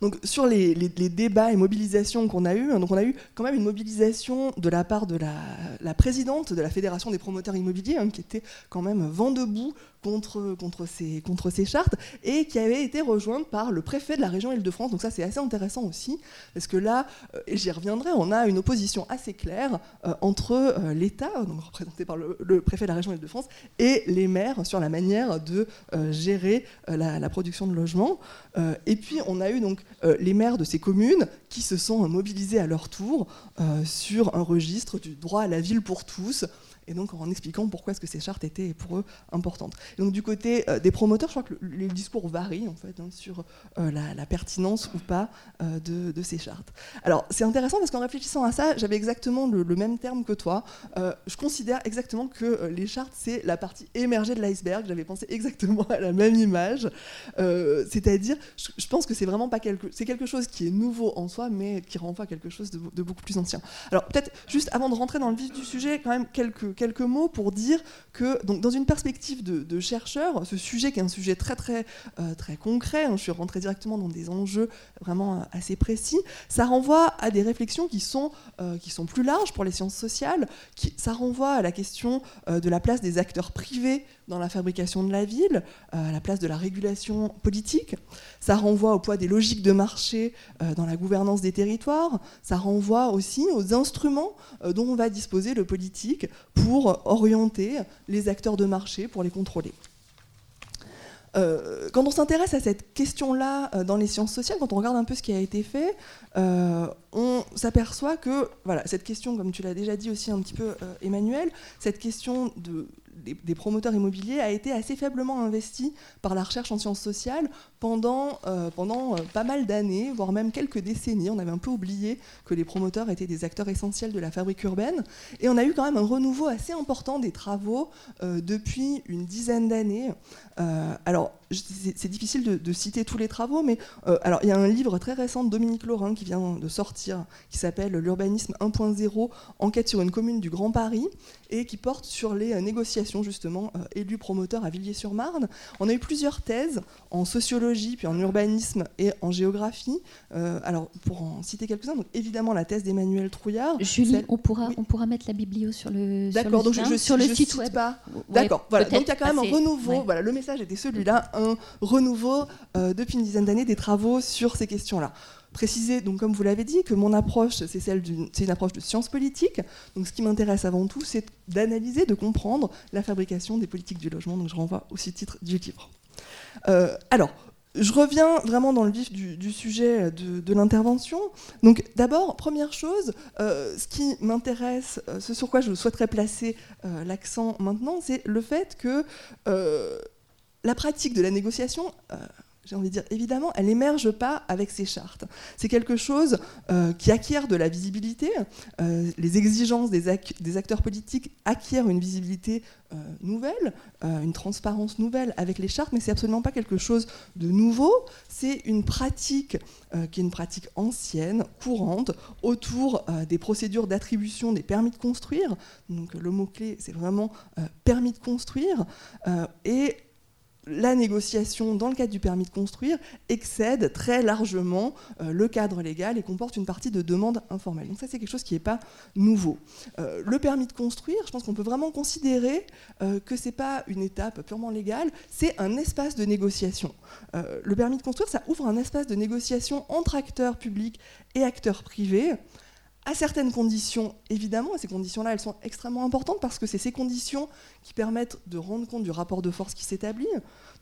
Donc sur les, débats et mobilisations qu'on a eu, donc on a eu quand même une mobilisation de la part de la, présidente de la Fédération des promoteurs immobiliers, hein, qui était quand même vent debout contre, ces, chartes, et qui avait été rejointe par le préfet de la région Île-de-France. Donc ça c'est assez intéressant aussi, parce que là, euh, et j'y reviendrai, on a une opposition assez claire euh, entre euh, l'État, représenté par le, préfet de la région Île-de-France, et les maires sur la manière de gérer la, la, production de logements. et puis on a eu donc les maires de ces communes qui se sont mobilisés à leur tour sur un registre du droit à la ville pour tous et donc en expliquant pourquoi est-ce que ces chartes étaient pour eux importantes. donc du côté euh, des promoteurs, je crois que les discours varient en fait hein, sur euh, la, pertinence ou pas euh, de, ces chartes. Alors c'est intéressant parce qu'en réfléchissant à ça, j'avais exactement le, même terme que toi. je considère exactement que les chartes c'est la partie émergée de l'iceberg. J'avais pensé exactement à la même image, c'est-à-dire je, pense que c'est vraiment pas quelque, c'est quelque chose qui est nouveau en soi, mais qui renvoie à quelque chose de beaucoup plus ancien. Alors peut-être juste avant de rentrer dans le vif du sujet, quand même quelques quelques mots pour dire que, donc, dans une perspective de, chercheur, ce sujet qui est un sujet très très euh, très concret, hein, je suis rentrée directement dans des enjeux vraiment euh, assez précis, ça renvoie à des réflexions qui sont euh, qui sont plus larges pour les sciences sociales. Qui, ça renvoie à la question de la place des acteurs privés dans la fabrication de la ville, à la place de la régulation politique. Ça renvoie au poids des logiques de marché dans la gouvernance des territoires. Ça renvoie aussi aux instruments dont on va disposer le politique pour pour orienter les acteurs de marché, pour les contrôler. Euh, quand on s'intéresse à cette question-là euh, dans les sciences sociales, quand on regarde un peu ce qui a été fait, euh, on s'aperçoit que voilà, cette question, comme tu l'as déjà dit aussi un petit peu Emmanuel, cette question de des, promoteurs immobiliers a été assez faiblement investi par la recherche en sciences sociales pendant, euh, euh, pas mal d'années, voire même quelques décennies. On avait un peu oublié que les promoteurs étaient des acteurs essentiels de la fabrique urbaine. Et on a eu quand même un renouveau assez important des travaux euh, depuis une dizaine d'années. alors, c'est difficile de, citer tous les travaux, mais alors il y a un livre très récent de Dominique Laurin qui vient de sortir, qui s'appelle L'urbanisme 1.0, enquête sur une commune du Grand Paris, et qui porte sur les négociations justement élus promoteurs à Villiers-sur-Marne. On a eu plusieurs thèses en sociologie, puis en urbanisme et en géographie. Euh, alors, pour en citer quelques-uns, donc évidemment la thèse d'Emmanuel Trouillard. Julie, on, pourra, on pourra mettre la biblio sur le, D'accord, donc je, sur le site web. D'accord, voilà. Donc il y a quand même un renouveau. Voilà, le message était celui-là, un renouveau euh, depuis une dizaine d'années des travaux sur ces questions-là préciser, donc comme vous l'avez dit, que mon approche, c'est celle d'une, une approche de science politique. Donc ce qui m'intéresse avant tout, c'est d'analyser, de comprendre la fabrication des politiques du logement. Donc je renvoie aussi titre du livre. Euh, alors, je reviens vraiment dans le vif du, sujet de, l'intervention. Donc d'abord, première chose, euh, ce qui m'intéresse, ce sur quoi je souhaiterais placer l'accent maintenant, c'est le fait que la pratique de la négociation j'ai envie de dire, évidemment, elle n'émerge pas avec ces chartes. C'est quelque chose euh, qui acquiert de la visibilité. Euh, les exigences des, acteurs politiques acquièrent une visibilité euh, nouvelle, une transparence nouvelle avec les chartes, mais c'est absolument pas quelque chose de nouveau. C'est une pratique qui est une pratique ancienne, courante, autour des procédures d'attribution des permis de construire. Donc le mot-clé, c'est vraiment permis de construire. et la négociation dans le cadre du permis de construire excède très largement euh, le cadre légal et comporte une partie de demande informelle. Donc ça c'est quelque chose qui n'est pas nouveau. Euh, le permis de construire, je pense qu'on peut vraiment considérer euh, que ce n'est pas une étape purement légale, c'est un espace de négociation. le permis de construire, ça ouvre un espace de négociation entre acteurs publics et acteurs privés à certaines conditions, évidemment, et ces conditions-là, elles sont extrêmement importantes parce que c'est ces conditions qui permettent de rendre compte du rapport de force qui s'établit.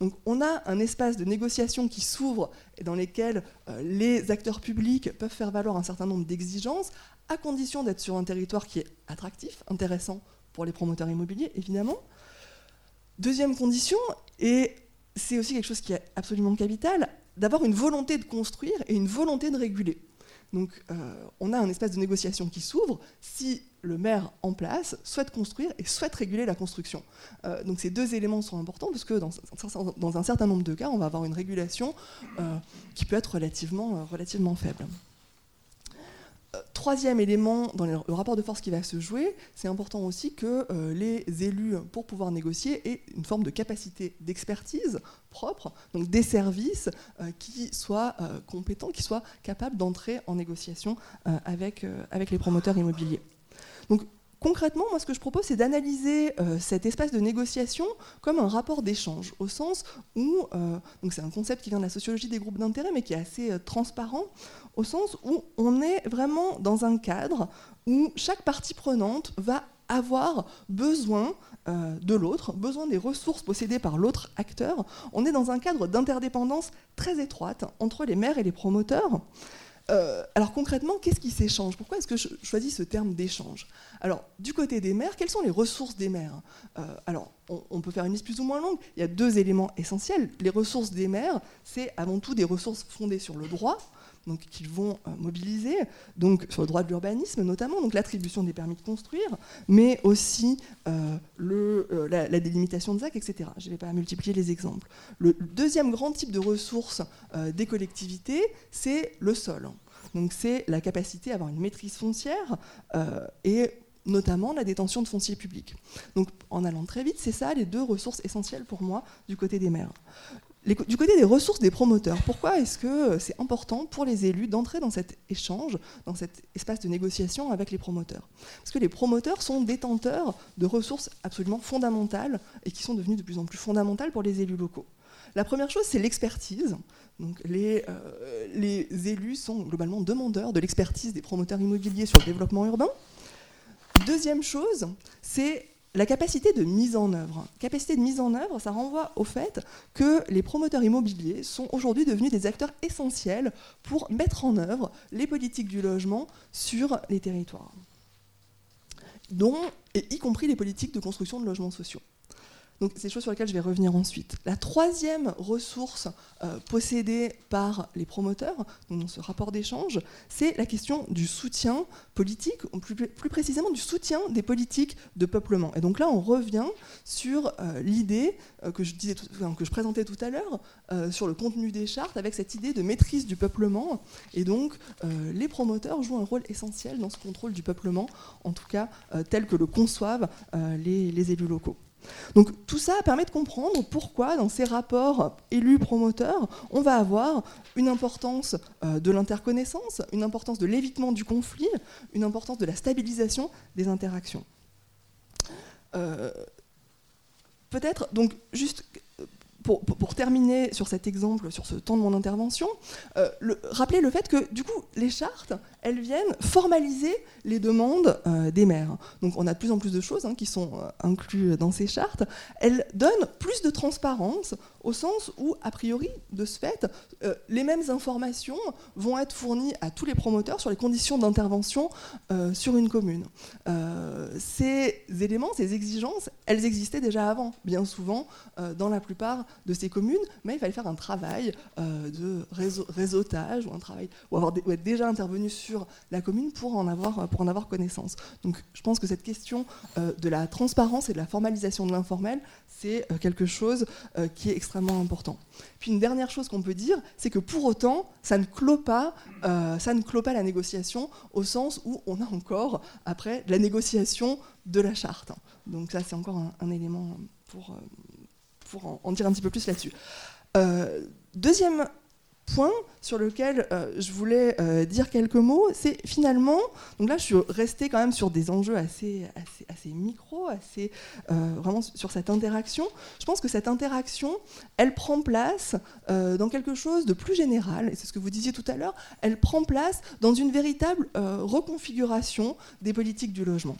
Donc on a un espace de négociation qui s'ouvre et dans lequel euh, les acteurs publics peuvent faire valoir un certain nombre d'exigences, à condition d'être sur un territoire qui est attractif, intéressant pour les promoteurs immobiliers, évidemment. Deuxième condition, et c'est aussi quelque chose qui est absolument capital, d'avoir une volonté de construire et une volonté de réguler. Donc euh, on a un espace de négociation qui s'ouvre si le maire en place souhaite construire et souhaite réguler la construction. Euh, donc ces deux éléments sont importants parce que dans, un certain nombre de cas, on va avoir une régulation euh, qui peut être relativement, relativement faible. Troisième élément dans le rapport de force qui va se jouer, c'est important aussi que les élus, pour pouvoir négocier, aient une forme de capacité d'expertise propre, donc des services qui soient compétents, qui soient capables d'entrer en négociation avec, avec les promoteurs immobiliers. Concrètement, moi, ce que je propose, c'est d'analyser euh, cet espace de négociation comme un rapport d'échange, au sens où, euh, c'est un concept qui vient de la sociologie des groupes d'intérêt, mais qui est assez euh, transparent, au sens où on est vraiment dans un cadre où chaque partie prenante va avoir besoin de l'autre, besoin des ressources possédées par l'autre acteur. On est dans un cadre d'interdépendance très étroite entre les maires et les promoteurs. Euh, alors concrètement, qu'est-ce qui s'échange? Pourquoi est-ce que je choisis ce terme d'échange? Alors, du côté des maires, quelles sont les ressources des maires euh, Alors, on, peut faire une liste plus ou moins longue. Il y a deux éléments essentiels. Les ressources des maires, c'est avant tout des ressources fondées sur le droit, qu'ils vont euh, mobiliser, donc sur le droit de l'urbanisme notamment, donc l'attribution des permis de construire, mais aussi le, la, délimitation de ZAC, etc. Je ne vais pas multiplier les exemples. Le deuxième grand type de ressources des collectivités, c'est le sol. Donc c'est la capacité à avoir une maîtrise foncière euh, et notamment la détention de foncier public. Donc en allant très vite, c'est ça les deux ressources essentielles pour moi du côté des maires. Du côté des ressources des promoteurs, pourquoi est-ce que c'est important pour les élus d'entrer dans cet échange, dans cet espace de négociation avec les promoteurs? Parce que les promoteurs sont détenteurs de ressources absolument fondamentales et qui sont devenues de plus en plus fondamentales pour les élus locaux. La première chose, c'est l'expertise. Donc les, euh, les, élus sont globalement demandeurs de l'expertise des promoteurs immobiliers sur le développement urbain. Deuxième chose, c'est la capacité de mise en œuvre. Capacité de mise en œuvre, ça renvoie au fait que les promoteurs immobiliers sont aujourd'hui devenus des acteurs essentiels pour mettre en œuvre les politiques du logement sur les territoires, dont, et y compris les politiques de construction de logements sociaux. Donc c'est des choses sur lesquelles je vais revenir ensuite. La troisième ressource euh, possédée par les promoteurs, dans ce rapport d'échange, c'est la question du soutien politique, plus, précisément du soutien des politiques de peuplement. Et donc là, on revient sur euh, l'idée euh, que je présentais tout à l'heure, sur le contenu des chartes, avec cette idée de maîtrise du peuplement. Et donc, les promoteurs jouent un rôle essentiel dans ce contrôle du peuplement, en tout cas tel que le conçoivent les élus locaux. Donc tout ça permet de comprendre pourquoi dans ces rapports élus-promoteurs, on va avoir une importance euh, de l'interconnaissance, une importance de l'évitement du conflit, une importance de la stabilisation des interactions. Euh, peut-être, donc juste pour, terminer sur cet exemple, sur ce temps de mon intervention, euh, rappeler le fait que du coup, les chartes, elles viennent formaliser les demandes euh, des maires. Donc on a de plus en plus de choses hein, qui sont euh, incluses dans ces chartes. Elles donnent plus de transparence au sens où, a priori, de ce fait, euh, les mêmes informations vont être fournies à tous les promoteurs sur les conditions d'intervention sur une commune. ces éléments, ces exigences, elles existaient déjà avant, bien souvent, dans la plupart de ces communes, mais il fallait faire un travail de réseautage ou un travail, avoir, ou être déjà intervenu sur la commune pour en avoir, pour en avoir connaissance. Donc je pense que cette question euh, de la transparence et de la formalisation de l'informel, c'est euh, quelque chose euh, qui est extrêmement important. Puis une dernière chose qu'on peut dire, c'est que pour autant, ça ne clôt pas, la négociation au sens où on a encore après la négociation de la charte. Donc ça, c'est encore un, élément pour, pour en, en, dire un petit peu plus là-dessus. deuxième point sur lequel euh, je voulais euh, dire quelques mots, c'est finalement, donc là je suis restée quand même sur des enjeux assez, assez, micro, assez euh, vraiment sur cette interaction. Je pense que cette interaction, elle prend place dans quelque chose de plus général, et c'est ce que vous disiez tout à l'heure, elle prend place dans une véritable reconfiguration des politiques du logement.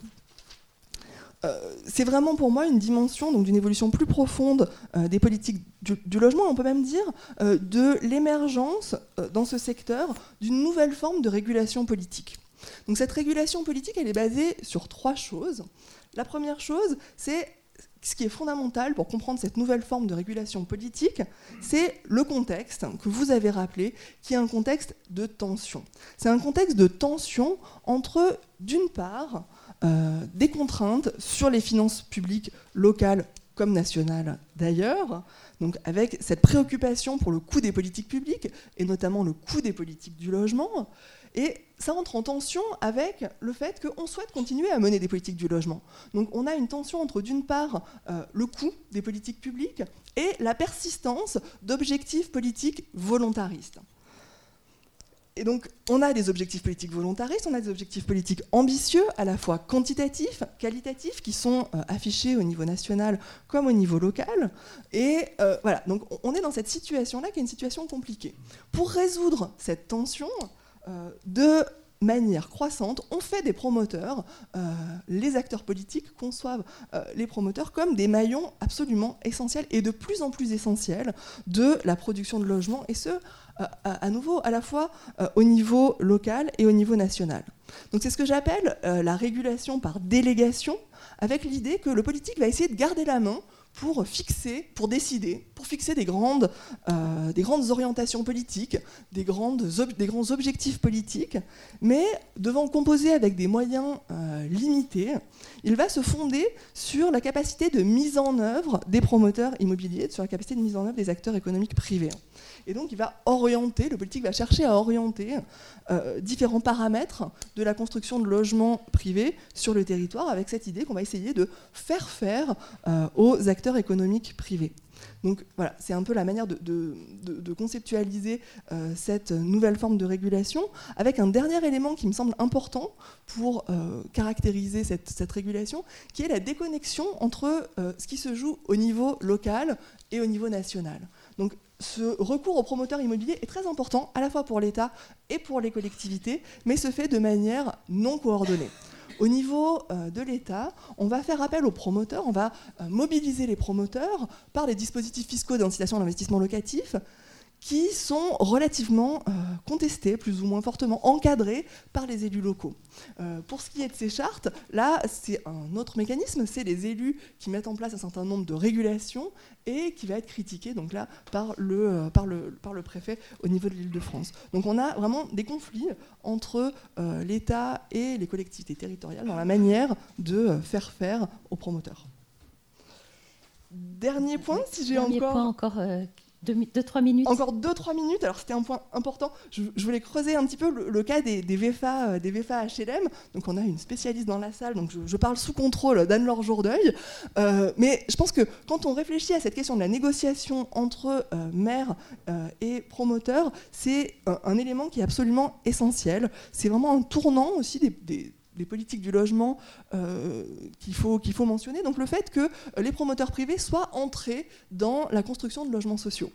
Euh, c'est vraiment pour moi une dimension donc d'une évolution plus profonde euh, des politiques du, logement, on peut même dire euh, de l'émergence dans ce secteur d'une nouvelle forme de régulation politique. Donc cette régulation politique, elle est basée sur trois choses. La première chose, c'est ce qui est fondamental pour comprendre cette nouvelle forme de régulation politique, c'est le contexte que vous avez rappelé, qui est un contexte de tension. C'est un contexte de tension entre, d'une part, euh, des contraintes sur les finances publiques locales comme nationales d'ailleurs, donc avec cette préoccupation pour le coût des politiques publiques, et notamment le coût des politiques du logement, Et ça entre en tension avec le fait qu'on souhaite continuer à mener des politiques du logement. Donc on a une tension entre, d'une part, euh, le coût des politiques publiques et la persistance d'objectifs politiques volontaristes. Et donc, on a des objectifs politiques volontaristes, on a des objectifs politiques ambitieux, à la fois quantitatifs, qualitatifs, qui sont euh, affichés au niveau national comme au niveau local. Et euh, voilà, donc on est dans cette situation-là qui est une situation compliquée. Pour résoudre cette tension, euh, de manière croissante, on fait des promoteurs, les acteurs politiques conçoivent les promoteurs comme des maillons absolument essentiels et de plus en plus essentiels de la production de logements, et ce, à, nouveau à la fois euh, au niveau local et au niveau national. Donc c'est ce que j'appelle euh, la régulation par délégation, avec l'idée que le politique va essayer de garder la main pour fixer, pour décider, pour fixer des grandes, des grandes orientations politiques, des, grandes des grands objectifs politiques, mais devant composer avec des moyens limités, il va se fonder sur la capacité de mise en œuvre des promoteurs immobiliers, sur la capacité de mise en œuvre des acteurs économiques privés. Et donc il va orienter, le politique va chercher à orienter euh, différents paramètres de la construction de logements privés sur le territoire avec cette idée qu'on va essayer de faire faire euh, aux acteurs économiques privés. Donc voilà, c'est un peu la manière de, conceptualiser euh, cette nouvelle forme de régulation, avec un dernier élément qui me semble important pour caractériser cette, régulation, qui est la déconnexion entre ce qui se joue au niveau local et au niveau national. Donc ce recours aux promoteurs immobiliers est très important, à la fois pour l'État et pour les collectivités, mais se fait de manière non coordonnée. Au niveau euh, de l'État, on va faire appel aux promoteurs, on va euh, mobiliser les promoteurs par les dispositifs fiscaux d'incitation à l'investissement locatif, qui sont relativement euh, contestés, plus ou moins fortement encadrés par les élus locaux. Euh, pour ce qui est de ces chartes, là, c'est un autre mécanisme, c'est les élus qui mettent en place un certain nombre de régulations et qui va être critiqué donc là, par, le, euh, par, le, par le préfet au niveau de l'île de France. Donc on a vraiment des conflits entre l'État et les collectivités territoriales dans la manière de faire faire aux promoteurs. Dernier point, si j'ai encore... Point encore 2-3 minutes. Encore 2-3 minutes. Alors c'était un point important. Je, voulais creuser un petit peu le, cas des, VFA, des VFA HLM. Donc on a une spécialiste dans la salle, donc je, parle sous contrôle d'Anne-Laure Jourdeuil. Euh, mais je pense que quand on réfléchit à cette question de la négociation entre euh, maire euh, et promoteur, c'est un, élément qui est absolument essentiel. C'est vraiment un tournant aussi des, politiques du logement qu'il faut, qu'il faut mentionner. Donc le fait que les promoteurs privés soient entrés dans la construction de logements sociaux.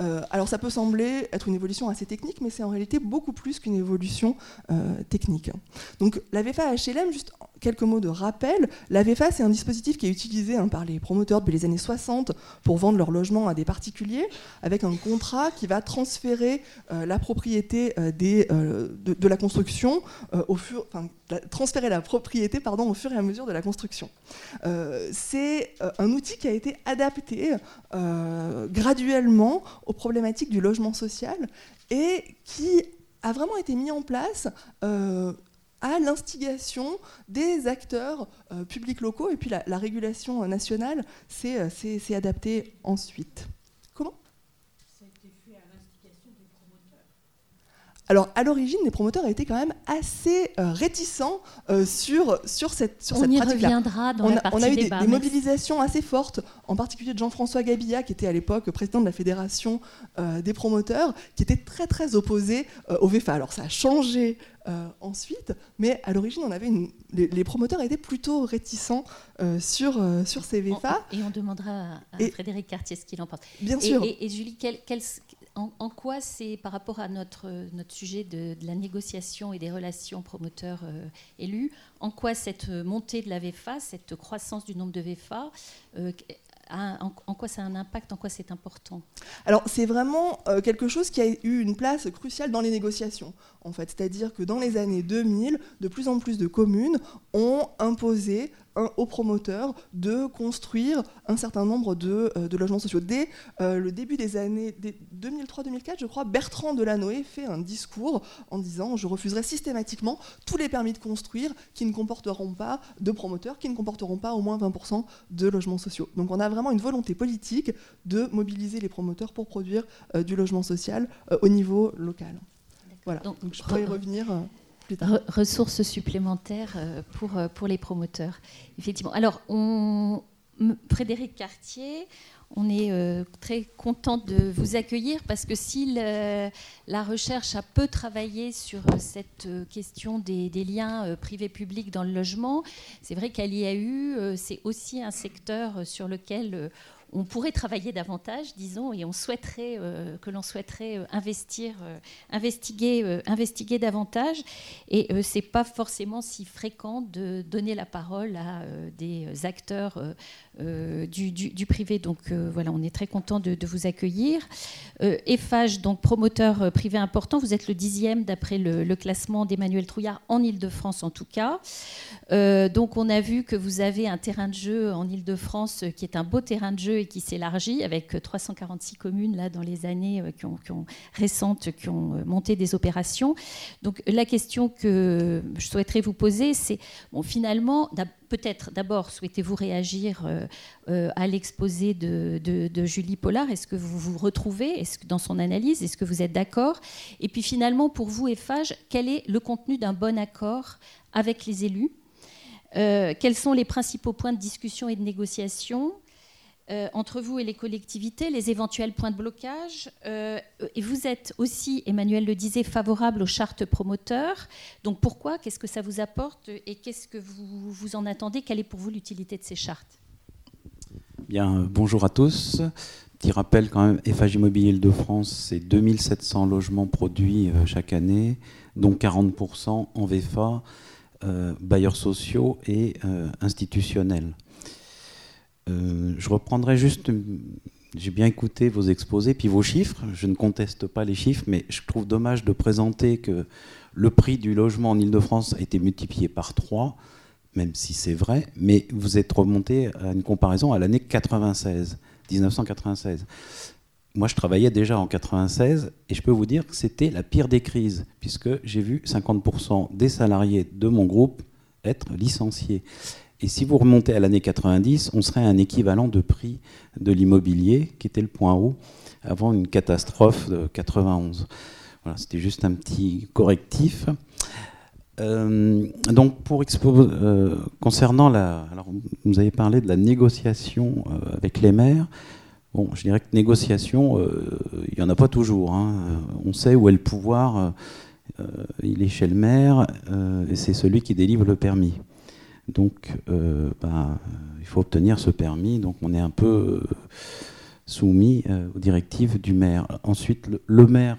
Euh, alors ça peut sembler être une évolution assez technique, mais c'est en réalité beaucoup plus qu'une évolution euh, technique. Donc la VFA HLM, juste quelques mots de rappel, la VFA c'est un dispositif qui est utilisé hein, par les promoteurs depuis les années 60 pour vendre leur logement à des particuliers, avec un contrat qui va transférer euh, la propriété des, de, la construction au fur, transférer la propriété pardon, au fur et à mesure de la construction. c'est un outil qui a été adapté graduellement aux problématiques du logement social et qui a vraiment été mis en place euh, à l'instigation des acteurs euh, publics locaux et puis la, la régulation nationale s'est euh, adaptée ensuite. Alors, à l'origine, les promoteurs étaient quand même assez euh, réticents euh, sur, sur cette, sur on cette y reviendra dans on, la partie on a eu des, des, mobilisations assez fortes, en particulier de Jean-François Gabilla, qui était à l'époque président de la fédération euh, des promoteurs, qui était très très opposé au VFA. Alors, ça a changé ensuite, mais à l'origine, on avait une, les, promoteurs étaient plutôt réticents sur, sur ces VFA. et on demandera à, Frédéric Cartier ce qu'il en pense. Bien sûr. Et, Julie, quel, quel, en, quoi c'est par rapport à notre, sujet de, la négociation et des relations promoteurs-élus, euh, en quoi cette montée de la VFA, cette croissance du nombre de VFA, euh, en, quoi ça a un impact, en quoi c'est important? Alors c'est vraiment euh, quelque chose qui a eu une place cruciale dans les négociations, en fait. C'est-à-dire que dans les années 2000, de plus en plus de communes ont imposé aux promoteurs de construire un certain nombre de, euh, logements sociaux. Dès euh, le début des années 2003-2004, je crois, Bertrand Delanoë fait un discours en disant Je refuserai systématiquement tous les permis de construire qui ne comporteront pas de promoteurs, qui ne comporteront pas au moins 20% de logements sociaux. Donc on a vraiment une volonté politique de mobiliser les promoteurs pour produire euh, du logement social au niveau local. Voilà, donc, je pourrais y revenir. Plus ressources supplémentaires pour, pour les promoteurs, effectivement. Alors, on, Frédéric Cartier, on est euh, très content de vous accueillir parce que si la recherche a peu travaillé sur euh, cette euh, question des, liens privés-publics dans le logement, c'est vrai a eu, c'est aussi un secteur sur lequel on pourrait travailler davantage, disons, et on souhaiterait euh, que l'on souhaiterait euh, investir, euh, investiguer, investiguer davantage. Et c'est pas forcément si fréquent de donner la parole à des acteurs du, privé. Donc voilà, on est très content de, vous accueillir. EFAGE, donc promoteur privé important, vous êtes le dixième d'après le, le, classement d'Emmanuel Trouillard en Ile-de-France en tout cas. donc on a vu que vous avez un terrain de jeu en Ile-de-France qui est un beau terrain de jeu et qui s'élargit avec 346 communes là, dans les années euh, qui ont, récentes qui ont euh, monté des opérations. Donc la question que je souhaiterais vous poser, c'est bon, finalement, peut-être d'abord, souhaitez-vous réagir euh, à l'exposé de, Julie Pollard? Est-ce que vous vous retrouvez? Dans son analyse Est-ce que vous êtes d'accord? Et puis finalement, pour vous, EFAGE, quel est le contenu d'un bon accord avec les élus? Quels sont les principaux points de discussion et de négociation? Euh, entre vous et les collectivités, les éventuels points de blocage. Euh, et vous êtes aussi, Emmanuel le disait, favorable aux chartes promoteurs. Donc pourquoi? Qu'est-ce que ça vous apporte? Et qu'est-ce que vous, vous en attendez? Quelle est pour vous l'utilité de ces chartes? Bien, bonjour à tous. Petit rappel quand même, FH Immobilier de France, c'est 2700 logements produits euh, chaque année, dont 40% en VFA, bailleurs sociaux et institutionnels. Euh, je reprendrai juste, j'ai bien écouté vos exposés, puis vos chiffres. Je ne conteste pas les chiffres, mais je trouve dommage de présenter que le prix du logement en Ile-de-France a été multiplié par 3, même si c'est vrai, mais vous êtes remonté à une comparaison à l'année 96, 1996. Moi, je travaillais déjà en 96 et je peux vous dire que c'était la pire des crises, puisque j'ai vu 50% des salariés de mon groupe être licenciés. Et si vous remontez à l'année 90, on serait à un équivalent de prix de l'immobilier, qui était le point haut, avant une catastrophe de 91. Voilà, c'était juste un petit correctif. Euh, donc, pour euh, concernant la. Alors, vous avez parlé de la négociation euh, avec les maires. Bon, je dirais que négociation, il n'y en a pas toujours. Hein. On sait où est le pouvoir. il est chez le maire et c'est celui qui délivre le permis. Donc, euh, bah, il faut obtenir ce permis. Donc, on est un peu euh, soumis euh, aux directives du maire. Ensuite, le, maire,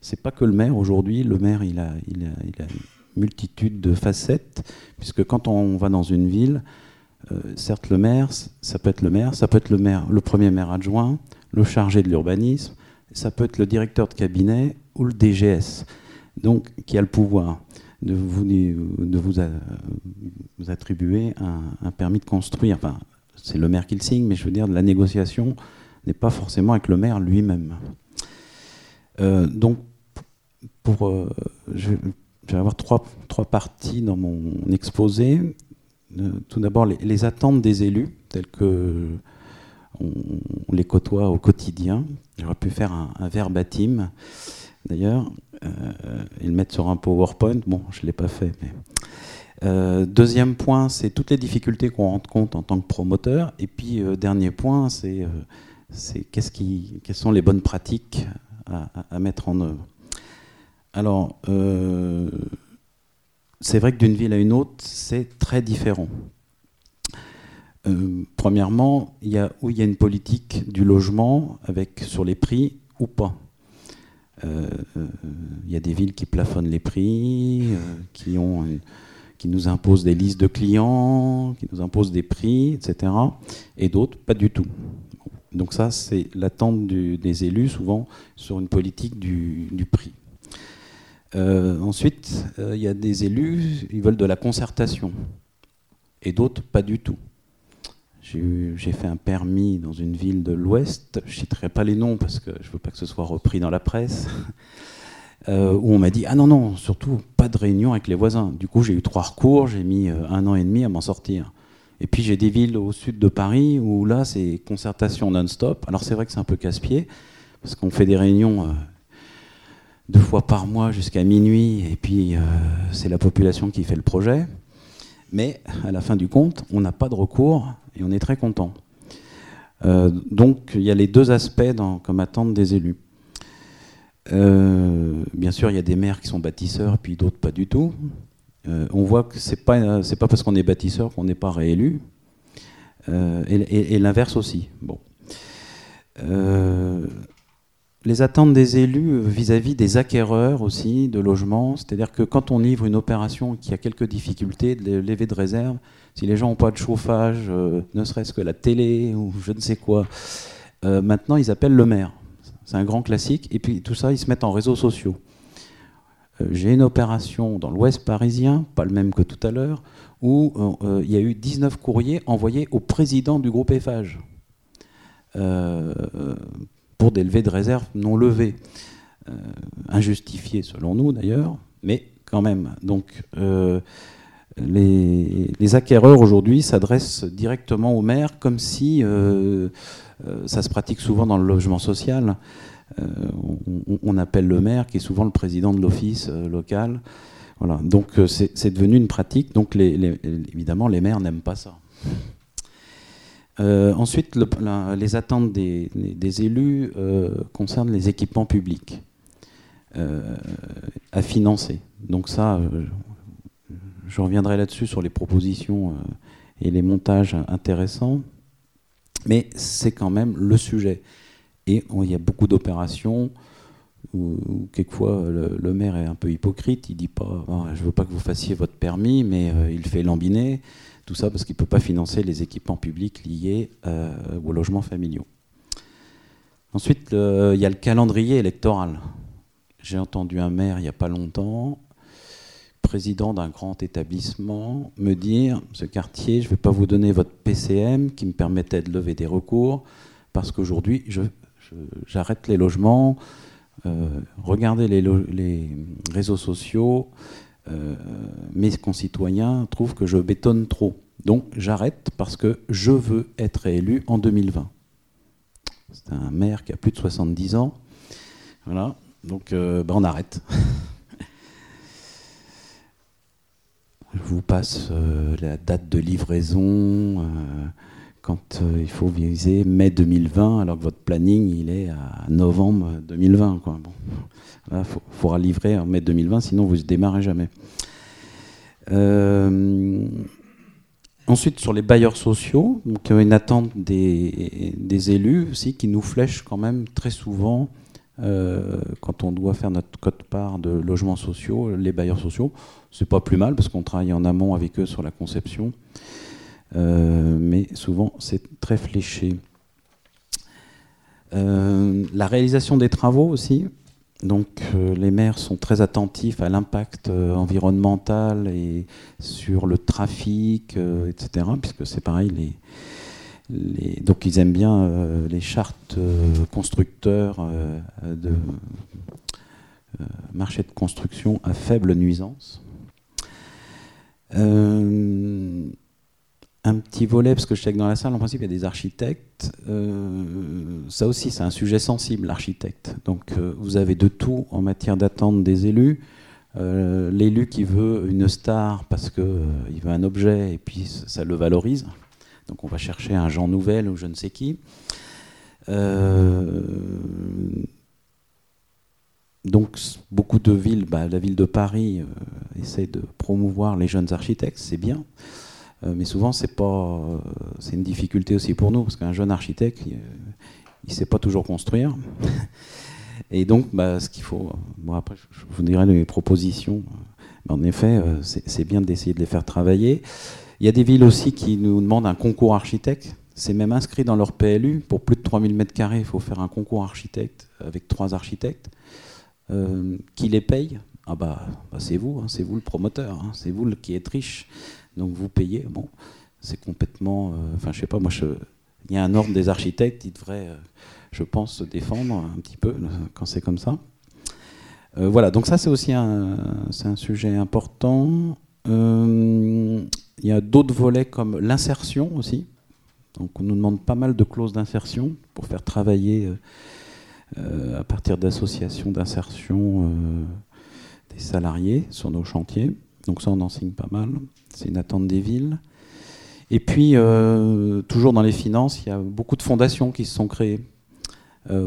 c'est pas que le maire aujourd'hui. Le maire, il a, une multitude de facettes, puisque quand on va dans une ville, certes, le maire, ça peut être le maire, ça peut être le maire, le premier maire adjoint, le chargé de l'urbanisme, ça peut être le directeur de cabinet ou le DGS, donc qui a le pouvoir de vous, attribuer un, permis de construire. Enfin, c'est le maire qui le signe, mais je veux dire, la négociation n'est pas forcément avec le maire lui-même. Euh, donc, pour, euh, je, vais avoir trois, trois, parties dans mon exposé. Euh, tout d'abord, les, attentes des élus, telles que on, les côtoie au quotidien. J'aurais pu faire un, un verbatim, d'ailleurs. Euh, et le mettre sur un PowerPoint. Bon, je ne l'ai pas fait. Mais... Euh, deuxième point, c'est toutes les difficultés qu'on rend compte en tant que promoteur. Et puis, euh, dernier point, c'est qu'est-ce qui, quelles sont les bonnes pratiques à, mettre en œuvre. Alors, c'est vrai que d'une ville à une autre, c'est très différent. premièrement, il y a, où il y a une politique du logement avec sur les prix ou pas. Il euh, euh, y a des villes qui plafonnent les prix, euh, qui, ont qui nous imposent des listes de clients, qui nous imposent des prix, etc. Et d'autres, pas du tout. Donc ça, c'est l'attente des élus, souvent, sur une politique du, prix. ensuite, il y a des élus, ils veulent de la concertation. Et d'autres, pas du tout. J'ai fait un permis dans une ville de l'Ouest, je ne citerai pas les noms parce que je ne veux pas que ce soit repris dans la presse, [LAUGHS] euh, où on m'a dit Ah non, non, surtout pas de réunion avec les voisins. Du coup, j'ai eu trois recours, j'ai mis euh, un an et demi à m'en sortir. Et puis j'ai des villes au sud de Paris où là, c'est concertation non-stop. Alors c'est vrai que c'est un peu casse-pied, parce qu'on fait des réunions euh, deux fois par mois jusqu'à minuit, et puis c'est la population qui fait le projet. Mais à la fin du compte, on n'a pas de recours et on est très content. donc il y a les deux aspects comme attente des élus. bien sûr, il y a des maires qui sont bâtisseurs, puis d'autres pas du tout. on voit que c'est pas pas parce qu'on est bâtisseur qu'on n'est pas réélu. Euh, et, l'inverse aussi. Bon. Euh, les attentes des élus vis-à-vis des acquéreurs aussi de logements, c'est-à-dire que quand on livre une opération qui a quelques difficultés de lever de réserve, si les gens n'ont pas de chauffage, euh, ne serait-ce que la télé ou je ne sais quoi, maintenant ils appellent le maire. C'est un grand classique. Et puis tout ça, ils se mettent en réseaux sociaux. J'ai une opération dans l'ouest parisien, pas le même que tout à l'heure, où euh, il y a eu 19 courriers envoyés au président du groupe Eiffage euh, pour des levées de réserve non levées. Euh, injustifiées selon nous d'ailleurs, mais quand même. Donc les, acquéreurs aujourd'hui s'adressent directement au maire comme si ça se pratique souvent dans le logement social. On, on, appelle le maire, qui est souvent le président de l'office local, donc euh, c'est devenu une pratique. Donc évidemment, les maires n'aiment pas ça. Euh, ensuite, les attentes des, élus euh, concernent les équipements publics à financer. Donc ça, je reviendrai là-dessus sur les propositions et les montages intéressants. Mais c'est quand même le sujet. Et il y a beaucoup d'opérations où, quelquefois le, maire est un peu hypocrite, il dit pas je je veux pas que vous fassiez votre permis, mais euh, il fait lambiner, tout ça parce qu'il ne peut pas financer les équipements publics liés euh, aux logements familiaux. Ensuite, il y a le calendrier électoral. J'ai entendu un maire il n'y a pas longtemps, président d'un grand établissement, me dire ce quartier, je ne vais pas vous donner votre PCM qui me permettait de lever des recours, parce qu'aujourd'hui, j'arrête les logements, euh, regardez les, réseaux sociaux, euh, mes concitoyens trouvent que je bétonne trop. Donc j'arrête parce que je veux être élu en 2020. C'est un maire qui a plus de 70 ans. Voilà, donc euh, ben, on arrête. [LAUGHS] Je vous passe la date de livraison quand euh, il faut viser mai 2020, alors que votre planning il est à novembre 2020. Quoi. Bon. faudra livrer en mai 2020, sinon vous ne démarrez jamais. Euh, ensuite, sur les bailleurs sociaux, donc, une attente des, élus aussi qui nous flèchent quand même très souvent euh, quand on doit faire notre code-part de logements sociaux, les bailleurs sociaux. C'est pas plus mal parce qu'on travaille en amont avec eux sur la conception. Euh, mais souvent c'est très fléché. Euh, la réalisation des travaux aussi. Donc euh, les maires sont très attentifs à l'impact environnemental et sur le trafic, etc. Puisque c'est pareil, les, donc ils aiment bien les chartes constructeurs de marché de construction à faible nuisance. Euh, un petit volet, parce que je sais que dans la salle, en principe, il y a des architectes. Euh, ça aussi, c'est un sujet sensible, l'architecte. Donc, euh, vous avez de tout en matière d'attente des élus. L'élu qui veut une star parce qu'il veut un objet et puis ça le valorise. Donc, on va chercher un Jean Nouvel ou je ne sais qui. Donc, beaucoup de villes, bah, la ville de Paris essaie de promouvoir les jeunes architectes, c'est bien. Euh, mais souvent, c'est pas, euh, une difficulté aussi pour nous, parce qu'un jeune architecte, il ne sait pas toujours construire. [LAUGHS] Et donc, bah, ce qu'il faut, bon, après, je vous dirai mes propositions. en effet, euh, c'est bien d'essayer de les faire travailler. Il y a des villes aussi qui nous demandent un concours architecte. C'est même inscrit dans leur PLU. Pour plus de 3000 m2, il faut faire un concours architecte avec trois architectes. Qui les paye ah bah, bah c'est vous, hein, c'est vous le promoteur, hein, c'est vous qui êtes riche. Donc vous payez. Bon, c'est complètement. Euh, enfin, je sais pas, moi, il y a un ordre des architectes, ils devraient, euh, je pense, se défendre un petit peu euh, quand c'est comme ça. voilà, donc ça, c'est aussi un, un sujet important. il y a d'autres volets comme l'insertion aussi. Donc on nous demande pas mal de clauses d'insertion pour faire travailler à partir d'associations d'insertion des salariés sur nos chantiers. Donc ça, on en signe pas mal. C'est une attente des villes. Et puis, toujours dans les finances, il y a beaucoup de fondations qui se sont créées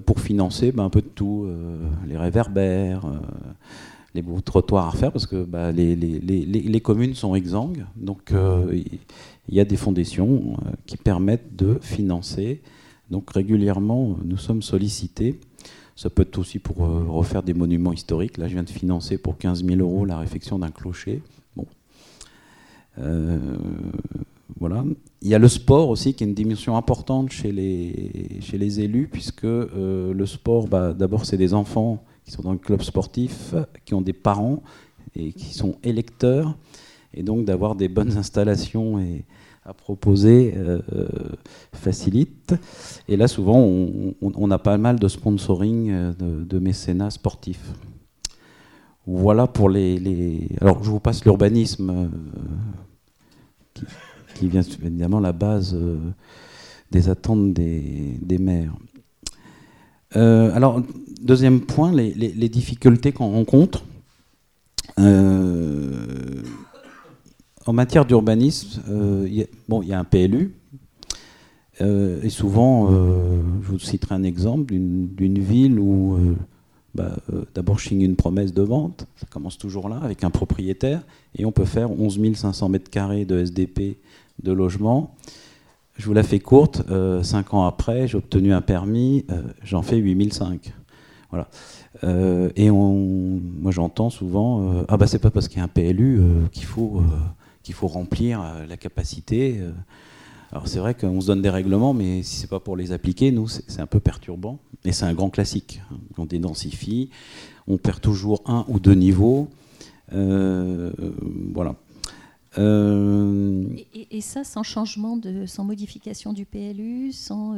pour financer ben, un peu de tout, les réverbères les beaux trottoirs à refaire parce que bah, les, communes sont exsangues. Donc euh, il y a des fondations euh, qui permettent de financer. Donc régulièrement, nous sommes sollicités. Ça peut être aussi pour euh, refaire des monuments historiques. Là, je viens de financer pour 15 000 euros la réfection d'un clocher. Bon. voilà. Il y a le sport aussi qui est une dimension importante chez les, élus, puisque le sport, bah, d'abord, c'est des enfants qui sont dans le club sportif, qui ont des parents et qui sont électeurs. Et donc d'avoir des bonnes installations et à proposer euh, facilite. Et là, souvent, on, a pas mal de sponsoring, euh, de, mécénat sportif. Voilà pour les, Alors, je vous passe l'urbanisme, euh, qui, vient évidemment la base des attentes des, des maires. alors, deuxième point, les, difficultés qu'on rencontre. Euh, en matière d'urbanisme, euh, il y a un PLU. Euh, et souvent, je vous citerai un exemple d'une ville où bah, d'abord je signe une promesse de vente, ça commence toujours là, avec un propriétaire, et on peut faire 11 500 mètres carrés de SDP de logement. Je vous la fais courte, cinq ans après, j'ai obtenu un permis, j'en fais 8005. Voilà. Euh, et on, moi j'entends souvent euh, ah bah c'est pas parce qu'il y a un PLU euh, qu'il faut qu'il faut remplir la capacité. Alors c'est vrai qu'on se donne des règlements, mais si c'est pas pour les appliquer, nous c'est un peu perturbant. Et c'est un grand classique. On dédensifie, on perd toujours un ou deux niveaux. voilà. Et, ça sans changement, de, sans modification du PLU, sans.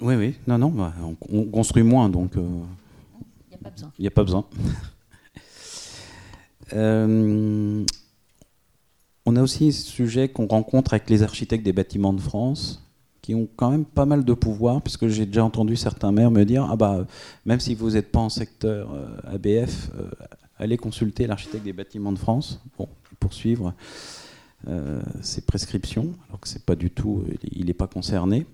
Oui, oui, non, non, bah, on, construit moins, donc il n'y a pas besoin. [LAUGHS] Euh, on a aussi ce sujet qu'on rencontre avec les architectes des bâtiments de France, qui ont quand même pas mal de pouvoir, puisque j'ai déjà entendu certains maires me dire ah bah même si vous n'êtes pas en secteur euh, ABF, euh, allez consulter l'architecte des bâtiments de France bon, pour suivre ses prescriptions, alors que c'est pas du tout, il n'est pas concerné.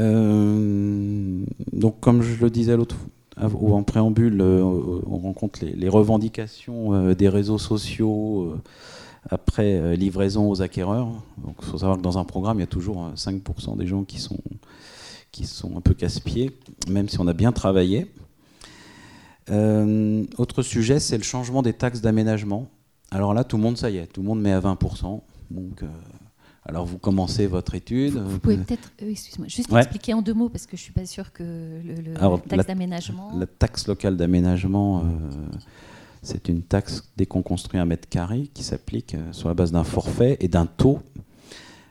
Euh, donc, comme je le disais l'autre ou en préambule, euh, on rencontre les, revendications euh, des réseaux sociaux après livraison aux acquéreurs. Il faut savoir que dans un programme, il y a toujours 5% des gens qui sont, qui sont un peu casse-pieds, même si on a bien travaillé. autre sujet, c'est le changement des taxes d'aménagement. Alors là, tout le monde, ça y est, tout le monde met à 20%. Donc, alors vous commencez votre étude. Vous pouvez peut-être, euh, excuse-moi, juste expliquer en deux mots parce que je suis pas sûr que le, la taxe d'aménagement. La taxe locale d'aménagement, euh, c'est une taxe dès qu'on construit un mètre carré qui s'applique euh, sur la base d'un forfait et d'un taux.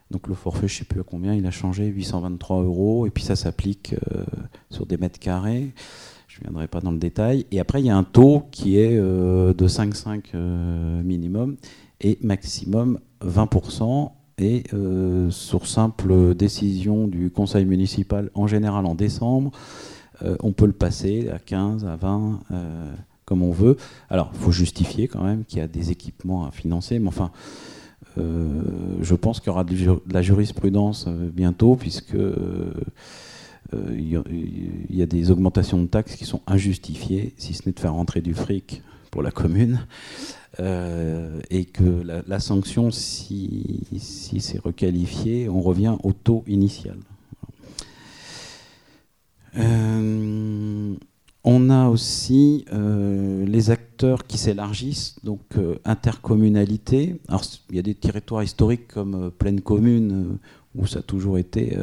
Donc le forfait, je ne sais plus à combien, il a changé, 823 euros, et puis ça s'applique sur des mètres carrés. Je ne viendrai pas dans le détail. Et après, il y a un taux qui est de 5,5 minimum et maximum 20% et euh, sur simple décision du conseil municipal, en général en décembre, euh, on peut le passer à 15, à 20, euh, comme on veut. Alors, il faut justifier quand même qu'il y a des équipements à financer, mais enfin, je pense qu'il y aura de la jurisprudence bientôt, puisque il y a des augmentations de taxes qui sont injustifiées, si ce n'est de faire rentrer du fric pour la commune. Euh, et que la, sanction, si, c'est requalifié, on revient au taux initial. Euh, on a aussi euh, les acteurs qui s'élargissent, donc intercommunalité. Alors, il y a des territoires historiques comme pleine commune, où ça a toujours été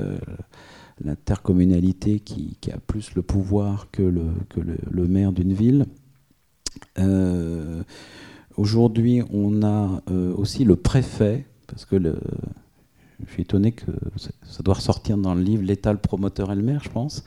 l'intercommunalité qui, a plus le pouvoir que le, que le maire d'une ville. Aujourd'hui, on a euh, aussi le préfet, parce que je suis étonné que ça doit ressortir dans le livre L'État, le promoteur et le maire, je pense,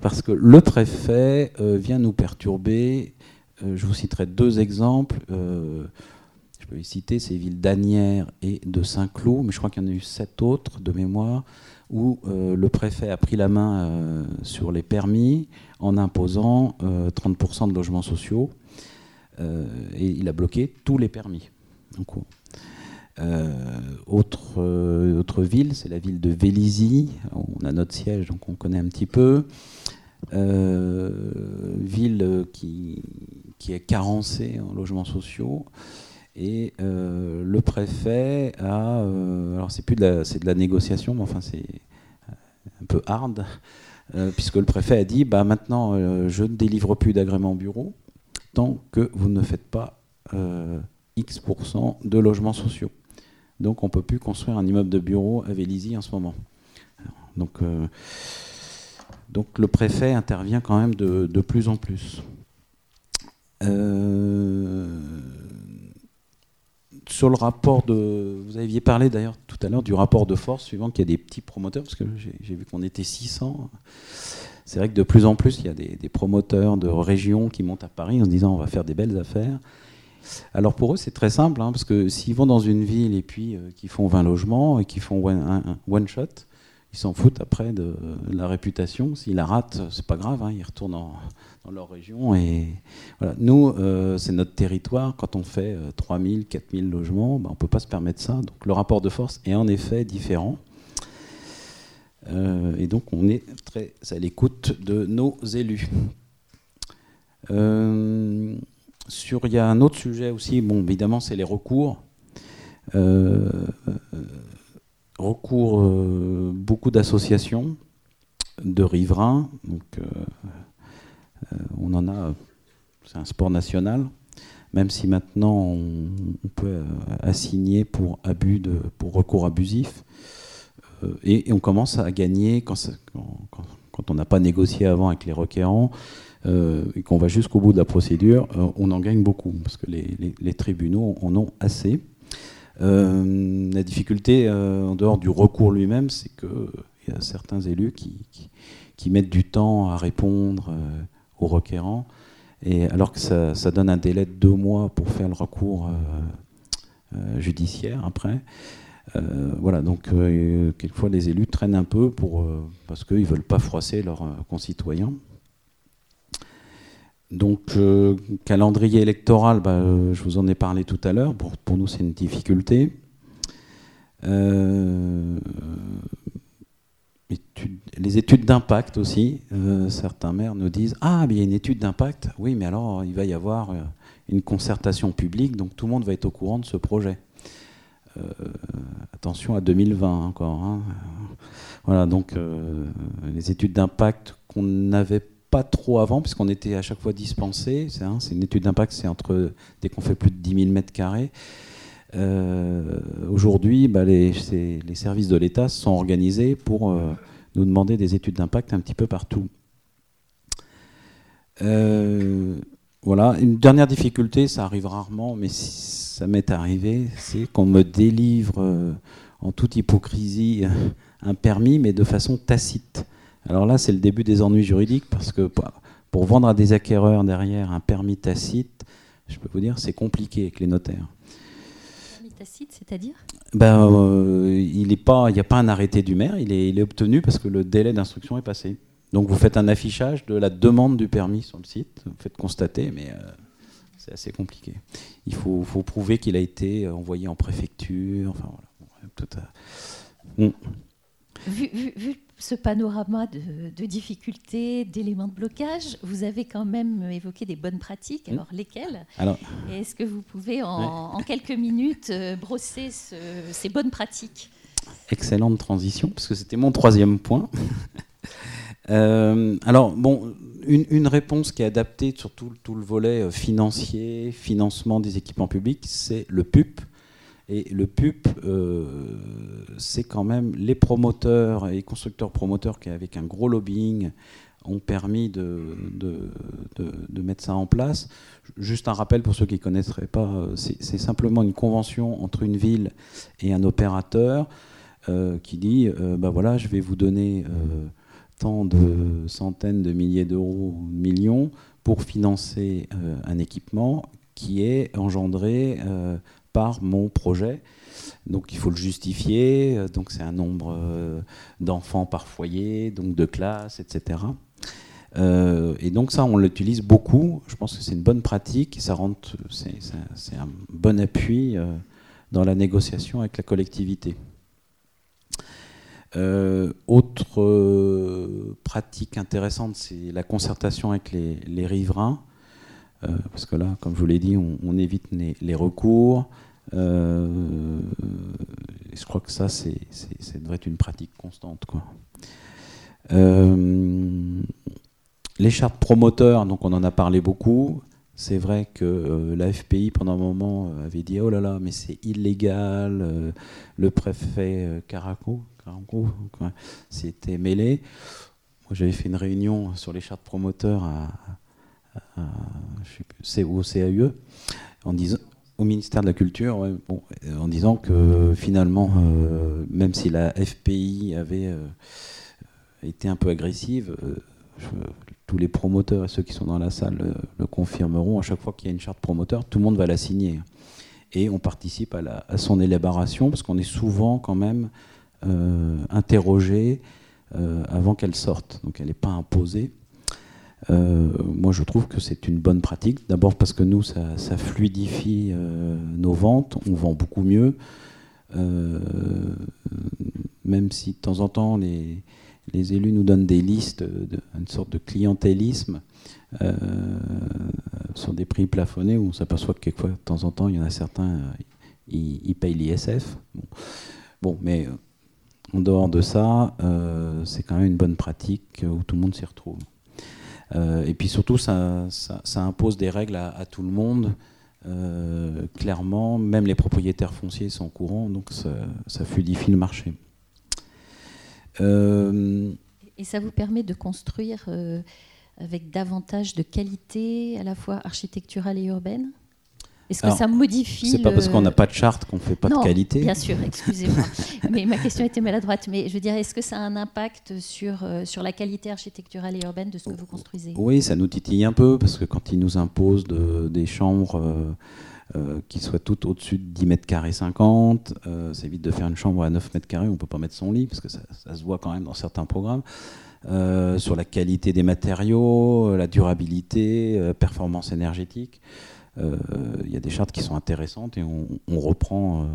parce que le préfet euh, vient nous perturber. Euh, je vous citerai deux exemples. je peux les citer, les villes d'Anières et de Saint-Cloud, mais je crois qu'il y en a eu sept autres de mémoire, où le préfet a pris la main sur les permis en imposant 30% de logements sociaux et il a bloqué tous les permis cours. autre, autre ville, c'est la ville de Vélizy. On a notre siège, donc on connaît un petit peu. ville qui, qui est carencée en logements sociaux. Et euh, le préfet a, euh, alors c'est plus de la, de la négociation, mais enfin c'est un peu hard, euh, puisque le préfet a dit, bah maintenant je ne délivre plus d'agrément bureau tant que vous ne faites pas X de logements sociaux. Donc on peut plus construire un immeuble de bureau à Vélizy en ce moment. Donc, donc le préfet intervient quand même de, de plus en plus. Euh, sur le rapport de. Vous aviez parlé d'ailleurs tout à l'heure du rapport de force, suivant qu'il y a des petits promoteurs, parce que j'ai vu qu'on était 600. C'est vrai que de plus en plus, il y a des, promoteurs de régions qui montent à Paris en se disant on va faire des belles affaires. Alors pour eux, c'est très simple, hein, parce que s'ils vont dans une ville et puis euh, qu'ils font 20 logements et qu'ils font one, one, shot, ils s'en foutent après de, la réputation. S'ils la ratent, c'est pas grave, hein, ils retournent en, dans leur région. Et. Nous, euh, c'est notre territoire. Quand on fait 3000, euh, 4000 logements, ben, on ne peut pas se permettre ça. Donc le rapport de force est en effet différent. Euh, et donc on est très à l'écoute de nos élus. sur, il y a un autre sujet aussi, bon, évidemment, c'est les recours. recours, beaucoup d'associations de riverains, donc euh, on en a, c'est un sport national, même si maintenant on, peut euh, assigner pour abus de, pour recours abusif. Euh, et, on commence à gagner quand, on n'a pas négocié avant avec les requérants et qu'on va jusqu'au bout de la procédure, on en gagne beaucoup parce que les, tribunaux en ont assez. la difficulté en dehors du recours lui-même, c'est qu'il y a certains élus qui, mettent du temps à répondre au requérant. Et alors que ça, donne un délai de deux mois pour faire le recours euh, euh, judiciaire après. Euh, voilà, donc quelquefois les élus traînent un peu pour, parce qu'ils ne veulent pas froisser leurs concitoyens. Donc, calendrier électoral, bah, je vous en ai parlé tout à l'heure. Pour, nous, c'est une difficulté les études d'impact aussi. Euh, certains maires nous disent Ah, il y a une étude d'impact. Oui, mais alors il va y avoir euh, une concertation publique, donc tout le monde va être au courant de ce projet. Euh, attention à 2020 encore. Hein. Voilà, donc les études d'impact qu'on n'avait pas trop avant, puisqu'on était à chaque fois dispensé. C'est hein, une étude d'impact, c'est entre dès qu'on fait plus de 10 000 mètres carrés. Aujourd'hui, bah, les, services de l'État sont organisés pour nous demander des études d'impact un petit peu partout. Euh, voilà, une dernière difficulté, ça arrive rarement, mais ça m'est arrivé, c'est qu'on me délivre euh, en toute hypocrisie [LAUGHS] un permis, mais de façon tacite. Alors là, c'est le début des ennuis juridiques, parce que pour vendre à des acquéreurs derrière un permis tacite, je peux vous dire, c'est compliqué avec les notaires c'est-à-dire? Ben, euh, Il n'y a pas un arrêté du maire, il est, obtenu parce que le délai d'instruction est passé. Donc vous faites un affichage de la demande du permis sur le site, vous faites constater, mais euh, c'est assez compliqué. Il faut, prouver qu'il a été envoyé en préfecture, enfin voilà. Tout vu, ce panorama de, difficultés, d'éléments de blocage, vous avez quand même évoqué des bonnes pratiques. Alors lesquelles? Est-ce que vous pouvez en, quelques minutes euh, brosser ces bonnes pratiques? Excellente transition, parce que c'était mon troisième point. Euh, alors, bon, une, réponse qui est adaptée sur tout, le volet euh, financier, financement des équipements publics, c'est le PUP, et le PUP, euh, c'est quand même les promoteurs et constructeurs promoteurs qui, avec un gros lobbying, ont permis de, mettre ça en place. Juste un rappel pour ceux qui ne connaîtraient pas, c'est simplement une convention entre une ville et un opérateur qui dit, ben voilà, je vais vous donner tant de centaines de milliers d'euros, millions, pour financer un équipement qui est engendré par mon projet. Donc il faut le justifier, donc c'est un nombre d'enfants par foyer, donc de classes, etc. et donc ça, on l'utilise beaucoup. Je pense que c'est une bonne pratique et ça rentre, c'est un bon appui dans la négociation avec la collectivité. Euh, autre euh, pratique intéressante, c'est la concertation avec les, riverains. Euh, parce que là, comme je vous l'ai dit, on, évite les, recours. je crois que ça, c'est, devrait être une pratique constante. Les chartes promoteurs, donc on en a parlé beaucoup. C'est vrai que la FPI, pendant un moment, avait dit Oh là là, mais c'est illégal. le préfet Caraco, en gros, c'était mêlé. Moi, j'avais fait une réunion sur les chartes promoteurs à, au CAUE, au ministère de la Culture, en disant que finalement, euh, même si la FPI avait euh, été un peu agressive, euh, tous les promoteurs et ceux qui sont dans la salle le confirmeront, à chaque fois qu'il y a une charte promoteur, tout le monde va la signer. Et on participe à, à son élaboration, parce qu'on est souvent quand même euh, interrogée euh, avant qu'elle sorte. Donc elle n'est pas imposée. Euh, moi, je trouve que c'est une bonne pratique. D'abord parce que nous, ça, fluidifie nos ventes. On vend beaucoup mieux. même si de temps en temps, les, élus nous donnent des listes, une sorte de clientélisme sur des prix plafonnés où on s'aperçoit que quelquefois, de temps en temps, il y en a certains, ils, payent l'ISF. Bon. mais en dehors de ça, euh, c'est quand même une bonne pratique où tout le monde s'y retrouve. Euh, et puis surtout, ça, impose des règles à, tout le monde. Euh, clairement, même les propriétaires fonciers sont au courant, donc ça, fluidifie le marché. Et ça vous permet de construire avec davantage de qualité, à la fois architecturale et urbaine? Est-ce que ça modifie C'est pas parce qu'on n'a pas de charte qu'on fait pas de qualité. Bien sûr, excusez-moi. [LAUGHS] mais ma question était maladroite. Mais je veux dire, est-ce que ça a un impact sur, euh, sur la qualité architecturale et urbaine de ce que vous construisez? Oui, ça nous titille un peu parce que quand ils nous imposent de, des chambres euh, euh, qui soient toutes au-dessus de 10 mètres carrés 50, c'est vite de faire une chambre à 9 mètres carrés. On peut pas mettre son lit parce que ça, ça se voit quand même dans certains programmes. sur la qualité des matériaux, la durabilité, performance énergétique. Euh, il y a des chartes qui sont intéressantes et on, reprend euh,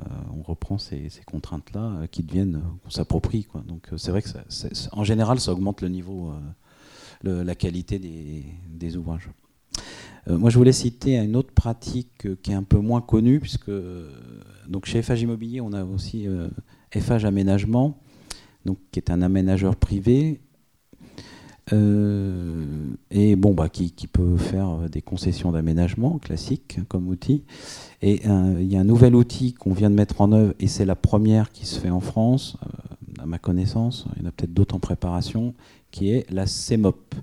euh, on reprend ces, contraintes-là qui deviennent, qu'on s'approprie. Donc c'est vrai que en général, ça augmente le niveau, la qualité des, ouvrages. moi, je voulais citer une autre pratique qui est un peu moins connue, puisque donc chez FH Immobilier, on a aussi FH Aménagement, donc, qui est un aménageur privé euh, et bon, bah, qui, peut faire des concessions d'aménagement classiques comme outil. Et euh, il y a un nouvel outil qu'on vient de mettre en œuvre, et c'est la première qui se fait en France, euh, à ma connaissance, il y en a peut-être d'autres en préparation, qui est la CEMOP.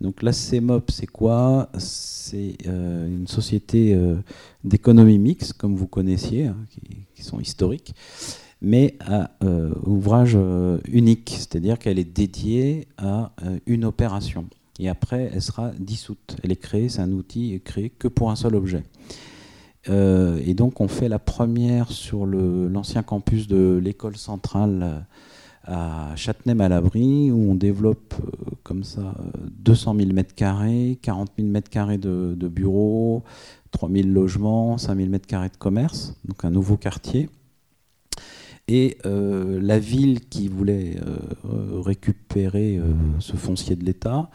Donc la CEMOP, c'est quoi? C'est une société d'économie mixte, comme vous connaissiez, hein, qui, sont historiques, mais à euh, ouvrage euh, unique, c'est-à-dire qu'elle est dédiée à euh, une opération. Et après, elle sera dissoute. Elle est créée, c'est un outil créé que pour un seul objet. et donc, on fait la première sur l'ancien campus de l'école centrale à Châtenay-Malabry, où on développe comme ça 200 000 m2, 40 000 m2 de, de bureaux, 3 000 logements, 5 000 m2 de commerce, donc un nouveau quartier. Et euh, la ville qui voulait euh, récupérer euh, ce foncier de l'État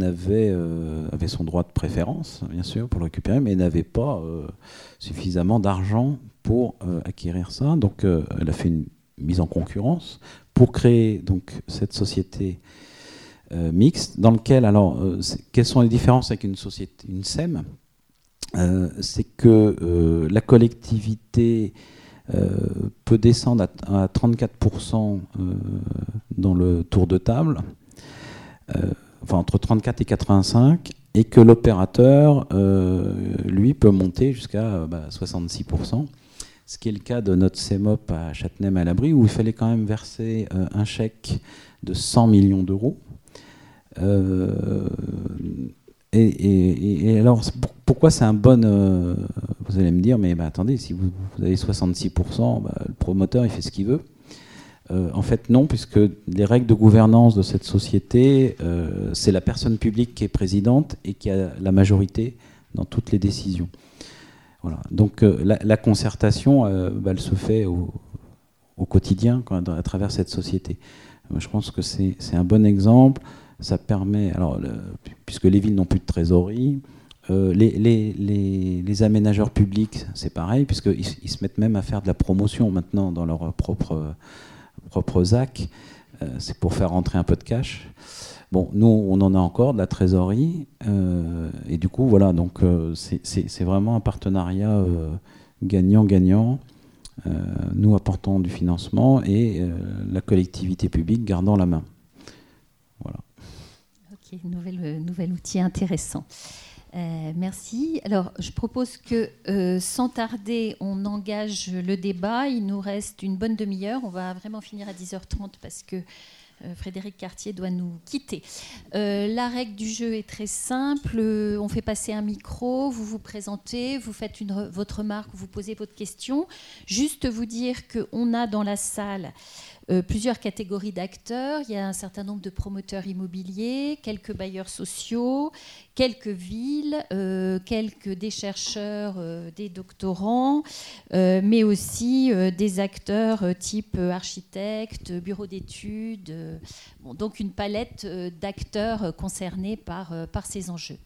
avait, son droit de préférence, bien sûr, pour le récupérer, mais n'avait pas suffisamment d'argent pour acquérir ça. Donc elle a fait une mise en concurrence pour créer donc, cette société mixte, dans laquelle, alors, quelles sont les différences avec une société, une SEM? C'est que la collectivité peut descendre à, 34% euh, dans le tour de table, euh, enfin entre 34 et 85, et que l'opérateur, lui, peut monter jusqu'à 66%. Bah, ce qui est le cas de notre CEMOP à Châtenay-Malabry, où il fallait quand même verser un chèque de 100 millions d'euros. Et, alors, pourquoi c'est un bon, vous allez me dire, mais bah, attendez, si vous, avez 66%, bah, le promoteur, il fait ce qu'il veut. Euh, en fait, non, puisque les règles de gouvernance de cette société, euh, c'est la personne publique qui est présidente et qui a la majorité dans toutes les décisions. Voilà. Donc la, concertation, bah, elle se fait au, quotidien à travers cette société. je pense que c'est un bon exemple. Ça permet, alors, puisque les villes n'ont plus de trésorerie, euh, les, aménageurs publics, c'est pareil, puisqu'ils ils se mettent même à faire de la promotion maintenant dans leurs propres propre ZAC. Euh, c'est pour faire rentrer un peu de cash. Bon, nous, on en a encore de la trésorerie. Euh, et du coup, voilà, donc c'est vraiment un partenariat gagnant-gagnant. nous apportons du financement et la collectivité publique gardant la main. Ok, nouvel, nouvel outil intéressant. Euh, merci. Alors, je propose que, euh, sans tarder, on engage le débat. Il nous reste une bonne demi-heure. On va vraiment finir à 10h30 parce que euh, Frédéric Cartier doit nous quitter. la règle du jeu est très simple. on fait passer un micro, vous vous présentez, vous faites une, votre remarque, vous posez votre question. Juste vous dire qu'on a dans la salle euh, plusieurs catégories d'acteurs. Il y a un certain nombre de promoteurs immobiliers, quelques bailleurs sociaux, quelques villes, euh, quelques des chercheurs, euh, des doctorants, mais aussi des acteurs type architectes, bureaux d'études. donc une palette d'acteurs concernés par, par ces enjeux.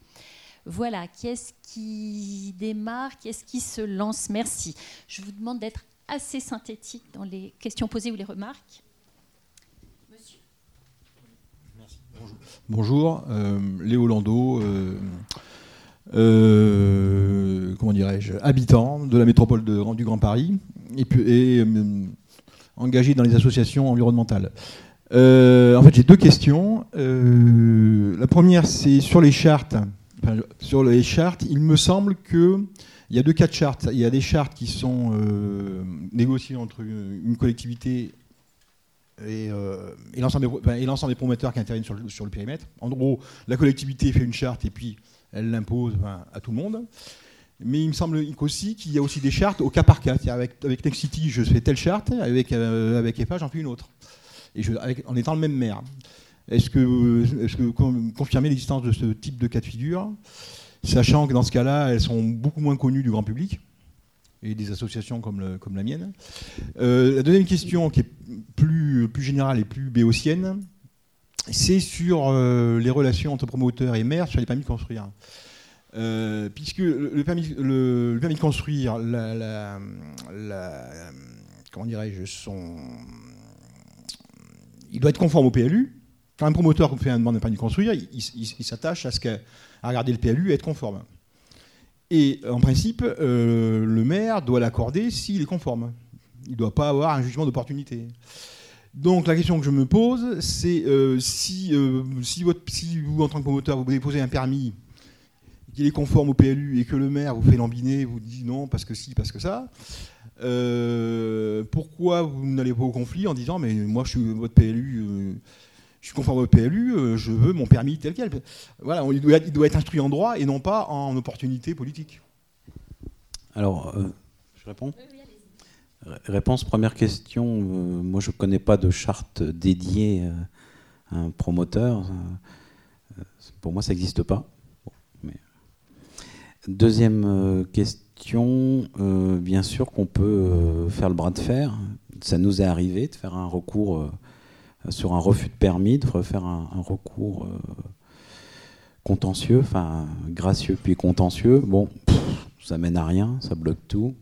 Voilà, qui est-ce qui démarre, qui est-ce qui se lance? Merci. Je vous demande d'être assez synthétique dans les questions posées ou les remarques. Monsieur. Merci. Bonjour, euh, Léo Lando, euh, euh, comment dirais-je, habitant de la métropole du Grand Paris et engagé dans les associations environnementales. en fait, j'ai deux questions. la première, c'est sur les chartes. sur les chartes, il me semble que il y a deux cas de chartes. Il y a des chartes qui sont euh, négociées entre une collectivité et, euh, l'ensemble des, promoteurs qui interviennent sur le, périmètre. En gros, la collectivité fait une charte et puis elle l'impose à tout le monde. Mais il me semble aussi qu'il y a aussi des chartes au cas par cas. Avec, avec Nexity, je fais telle charte, avec, euh, avec EFA, j'en fais une autre. Et en étant le même maire. Est-ce que, est que confirmer l'existence de ce type de cas de figure? Sachant que dans ce cas-là, elles sont beaucoup moins connues du grand public et des associations comme, la mienne. Euh, la deuxième question, qui est plus, générale et plus béotienne, c'est sur euh, les relations entre promoteurs et maires sur les permis de construire. Euh, puisque le permis, de construire, comment dirais-je, son, il doit être conforme au PLU. Quand un promoteur fait un demande de permis de construire, il, s'attache à regarder le PLU et être conforme. Et en principe, euh, le maire doit l'accorder s'il est conforme. Il ne doit pas avoir un jugement d'opportunité. Donc la question que je me pose, c'est euh, si, euh, si, si, vous, en tant que promoteur, vous déposez un permis qu'il est conforme au PLU et que le maire vous fait lambiner, vous dit non parce que si, parce que ça, pourquoi vous n'allez pas au conflit en disant mais moi je suis votre PLU je suis conforme au PLU, euh, je veux mon permis tel quel. Voilà, il doit, être instruit en droit et non pas en opportunité politique. Alors, euh, je réponds Réponse, première question. Euh, moi, je ne connais pas de charte dédiée à un promoteur. pour moi, ça n'existe pas. Deuxième question, bien sûr qu'on peut faire le bras de fer. Ça nous est arrivé de faire un recours sur un refus de permis, de faire un, recours euh, contentieux, enfin gracieux puis contentieux. Bon, ça mène à rien, ça bloque tout.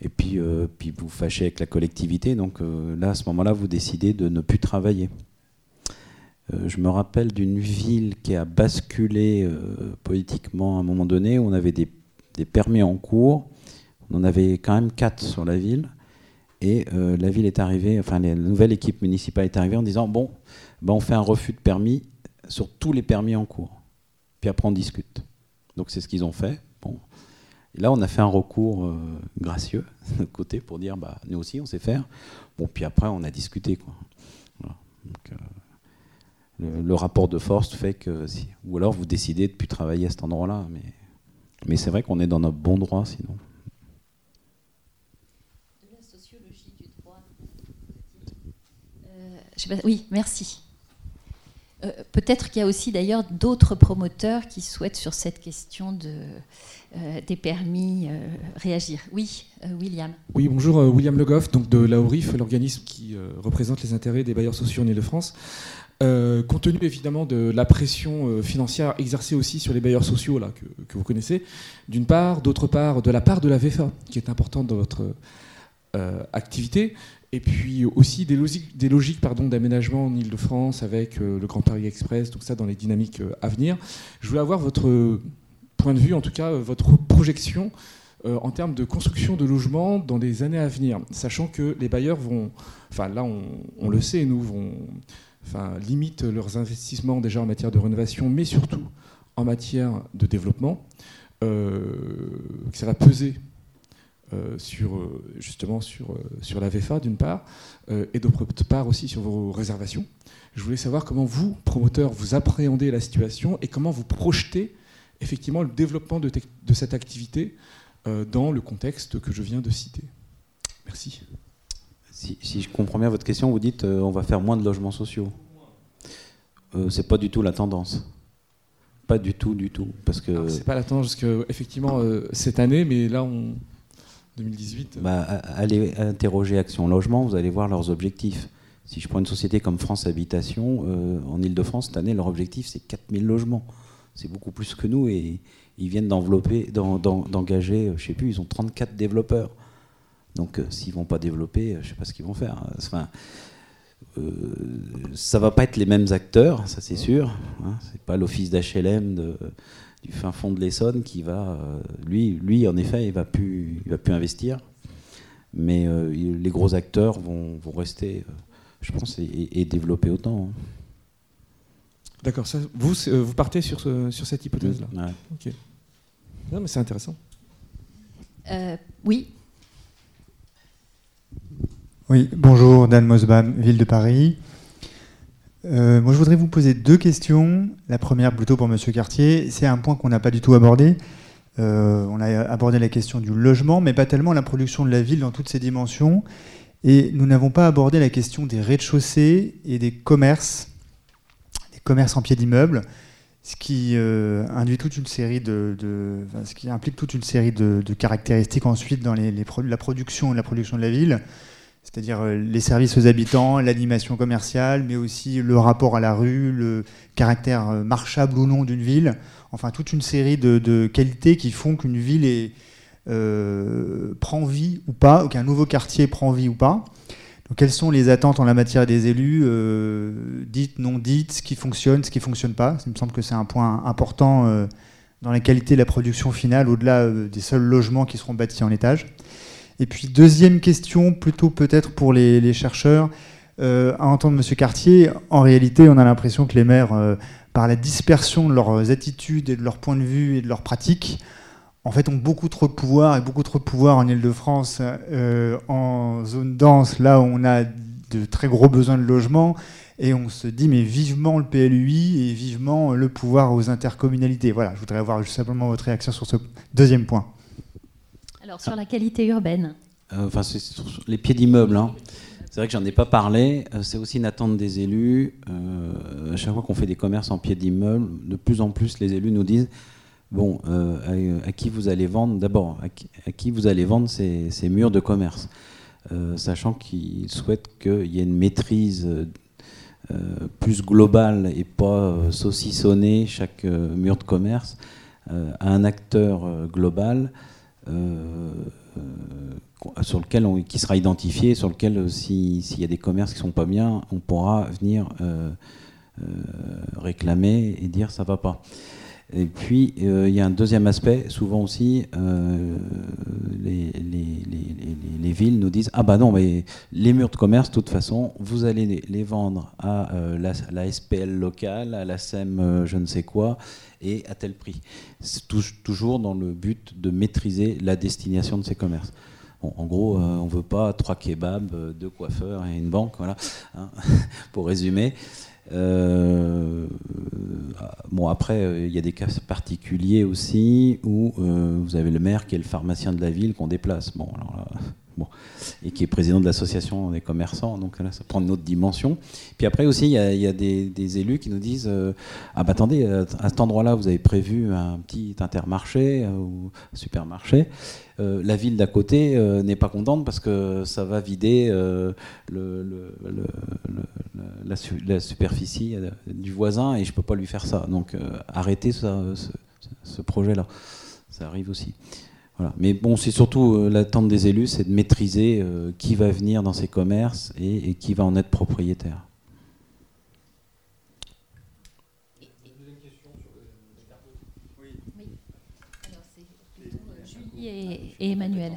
Et puis, euh, puis vous fâchez avec la collectivité. Donc euh, là, à ce moment-là, vous décidez de ne plus travailler. je me rappelle d'une ville qui a basculé politiquement à un moment donné, où on avait des, des, permis en cours. On en avait quand même quatre sur la ville. Et euh, la ville est arrivée, enfin la nouvelle équipe municipale est arrivée en disant bon, ben on fait un refus de permis sur tous les permis en cours. Puis après on discute. Donc c'est ce qu'ils ont fait. Bon. Là on a fait un recours euh, gracieux [LAUGHS] de côté pour dire bah nous aussi on sait faire. Bon puis après on a discuté quoi. Euh, le, rapport de force fait que ou alors vous décidez de plus travailler à cet endroit-là. Mais, mais c'est vrai qu'on est dans notre bon droit sinon. Oui, merci. Euh, peut-être qu'il y a aussi d'ailleurs d'autres promoteurs qui souhaitent sur cette question de, euh, des permis réagir. Oui, William. Oui, bonjour, William Legoff, donc de l'AORIF, l'organisme qui représente les intérêts des bailleurs sociaux en Ile-de-France. compte tenu évidemment de la pression financière exercée aussi sur les bailleurs sociaux que vous connaissez, d'une part, d'autre part, de la part de la VFA, qui est importante dans votre activité, et puis aussi des logiques, des logiques pardon, d'aménagement en Ile-de-France avec euh, le Grand Paris Express, tout ça dans les dynamiques euh, à venir. Je voulais avoir votre point de vue, en tout cas votre projection euh, en termes de construction de logements dans les années à venir, sachant que les bailleurs vont, enfin là on, le sait, nous vont, enfin limitent leurs investissements déjà en matière de rénovation, mais surtout en matière de développement, que ça va peser euh, sur, euh, justement sur, euh, sur la VFA d'une part, et d'autre part aussi sur vos réservations. Je voulais savoir comment vous, promoteurs, vous appréhendez la situation et comment vous projetez effectivement le développement de, de cette activité dans le contexte que je viens de citer. Merci. Si, si je comprends bien votre question, vous dites on va faire moins de logements sociaux. c'est pas du tout la tendance. Pas du tout, du tout. Parce que. C'est pas la tendance, parce que, effectivement, cette année, mais là, on, 2018 bah, Allez interroger Action Logement, vous allez voir leurs objectifs. Si je prends une société comme France Habitation, euh, en Ile-de-France, cette année, leur objectif, c'est 4000 logements. C'est beaucoup plus que nous et ils viennent d'envelopper, d'engager, je sais plus, ils ont 34 développeurs. Donc euh, s'ils vont pas développer, je sais pas ce qu'ils vont faire. Enfin, euh, ça va pas être les mêmes acteurs, ça c'est sûr. Hein. C'est pas l'office d'HLM de du fin fond de l'Essonne qui va, euh, lui, lui en effet, il va plus, il va plus investir, mais euh, les gros acteurs vont, vont rester, euh, je pense, et, développer autant. Hein. D'accord. Vous, vous partez sur, ce, sur cette hypothèse-là. Ouais. Ok. Non, mais c'est intéressant. oui. Oui, bonjour, Dan Mosbam, ville de Paris. Euh, moi, je voudrais vous poser deux questions. La première, plutôt pour Monsieur Cartier, c'est un point qu'on n'a pas du tout abordé. Euh, on a abordé la question du logement, mais pas tellement la production de la ville dans toutes ses dimensions. Et nous n'avons pas abordé la question des rez-de-chaussée et des commerces, des commerces en pied d'immeuble, ce qui euh, induit toute une série de, ce qui implique toute une série de, caractéristiques ensuite dans la production la production de la ville c'est-à-dire euh, les services aux habitants, l'animation commerciale, mais aussi le rapport à la rue, le caractère euh, marchable ou non d'une ville, enfin toute une série de, qualités qui font qu'une ville euh, prend vie ou pas, qu'un nouveau quartier prend vie ou pas. Donc, quelles sont les attentes en la matière des élus, dites, non dites, ce qui fonctionne, ce qui ne fonctionne pas? Ça me semble que c'est un point important dans la qualité de la production finale, au-delà des seuls logements qui seront bâtis en étage. Et puis deuxième question, plutôt peut-être pour les, chercheurs, euh, à entendre M. Cartier, en réalité, on a l'impression que les maires, euh, par la dispersion de leurs attitudes et de leurs points de vue et de leurs pratiques, en fait, ont beaucoup trop de pouvoir et beaucoup trop de pouvoir en Ile-de-France, euh, en zone dense, là où on a de très gros besoins de logement, et on se dit, mais vivement le PLUI et vivement le pouvoir aux intercommunalités. Voilà, je voudrais avoir simplement votre réaction sur ce deuxième point. Alors, sur la qualité urbaine euh, Enfin, c'est les pieds d'immeubles. Hein. C'est vrai que j'en ai pas parlé. Euh, c'est aussi une attente des élus. Euh, à chaque fois qu'on fait des commerces en pied d'immeuble, de plus en plus, les élus nous disent bon, à, qui vous allez vendre? D'abord, à, qui vous allez vendre ces, murs de commerce? Sachant qu'ils souhaitent qu'il y ait une maîtrise plus globale et pas saucissonner chaque mur de commerce à un acteur global. Euh, euh, sur lequel on, qui sera identifié, sur lequel euh, s'il y a des commerces qui sont pas bien, on pourra venir réclamer et dire ça va pas. Et puis, il y a un deuxième aspect, souvent aussi, les, les, villes nous disent, ah bah non, mais les murs de commerce, de toute façon, vous allez les, vendre à la, la, SPL locale, à la SEM je ne sais quoi, et à tel prix. toujours dans le but de maîtriser la destination de ces commerces. en gros, euh, on ne veut pas trois kebabs, euh, deux coiffeurs et une banque, voilà, hein, [LAUGHS] pour résumer. Euh, bon, après, il y a des cas particuliers aussi où vous avez le maire qui est le pharmacien de la ville qu'on déplace. Bon, alors et qui est président de l'association des commerçants. Donc là, ça prend une autre dimension. Puis après aussi, il y a, des, élus qui nous disent Ah, bah attendez, à cet endroit-là, vous avez prévu un petit intermarché ou un supermarché. la ville d'à côté n'est pas contente parce que ça va vider la, superficie du voisin et je ne peux pas lui faire ça. Donc arrêtez ce projet-là. Ça arrive aussi. Mais bon, c'est surtout euh, l'attente des élus, c'est de maîtriser euh, qui va venir dans ces commerces et, qui va en être propriétaire. Julie et, et Emmanuel.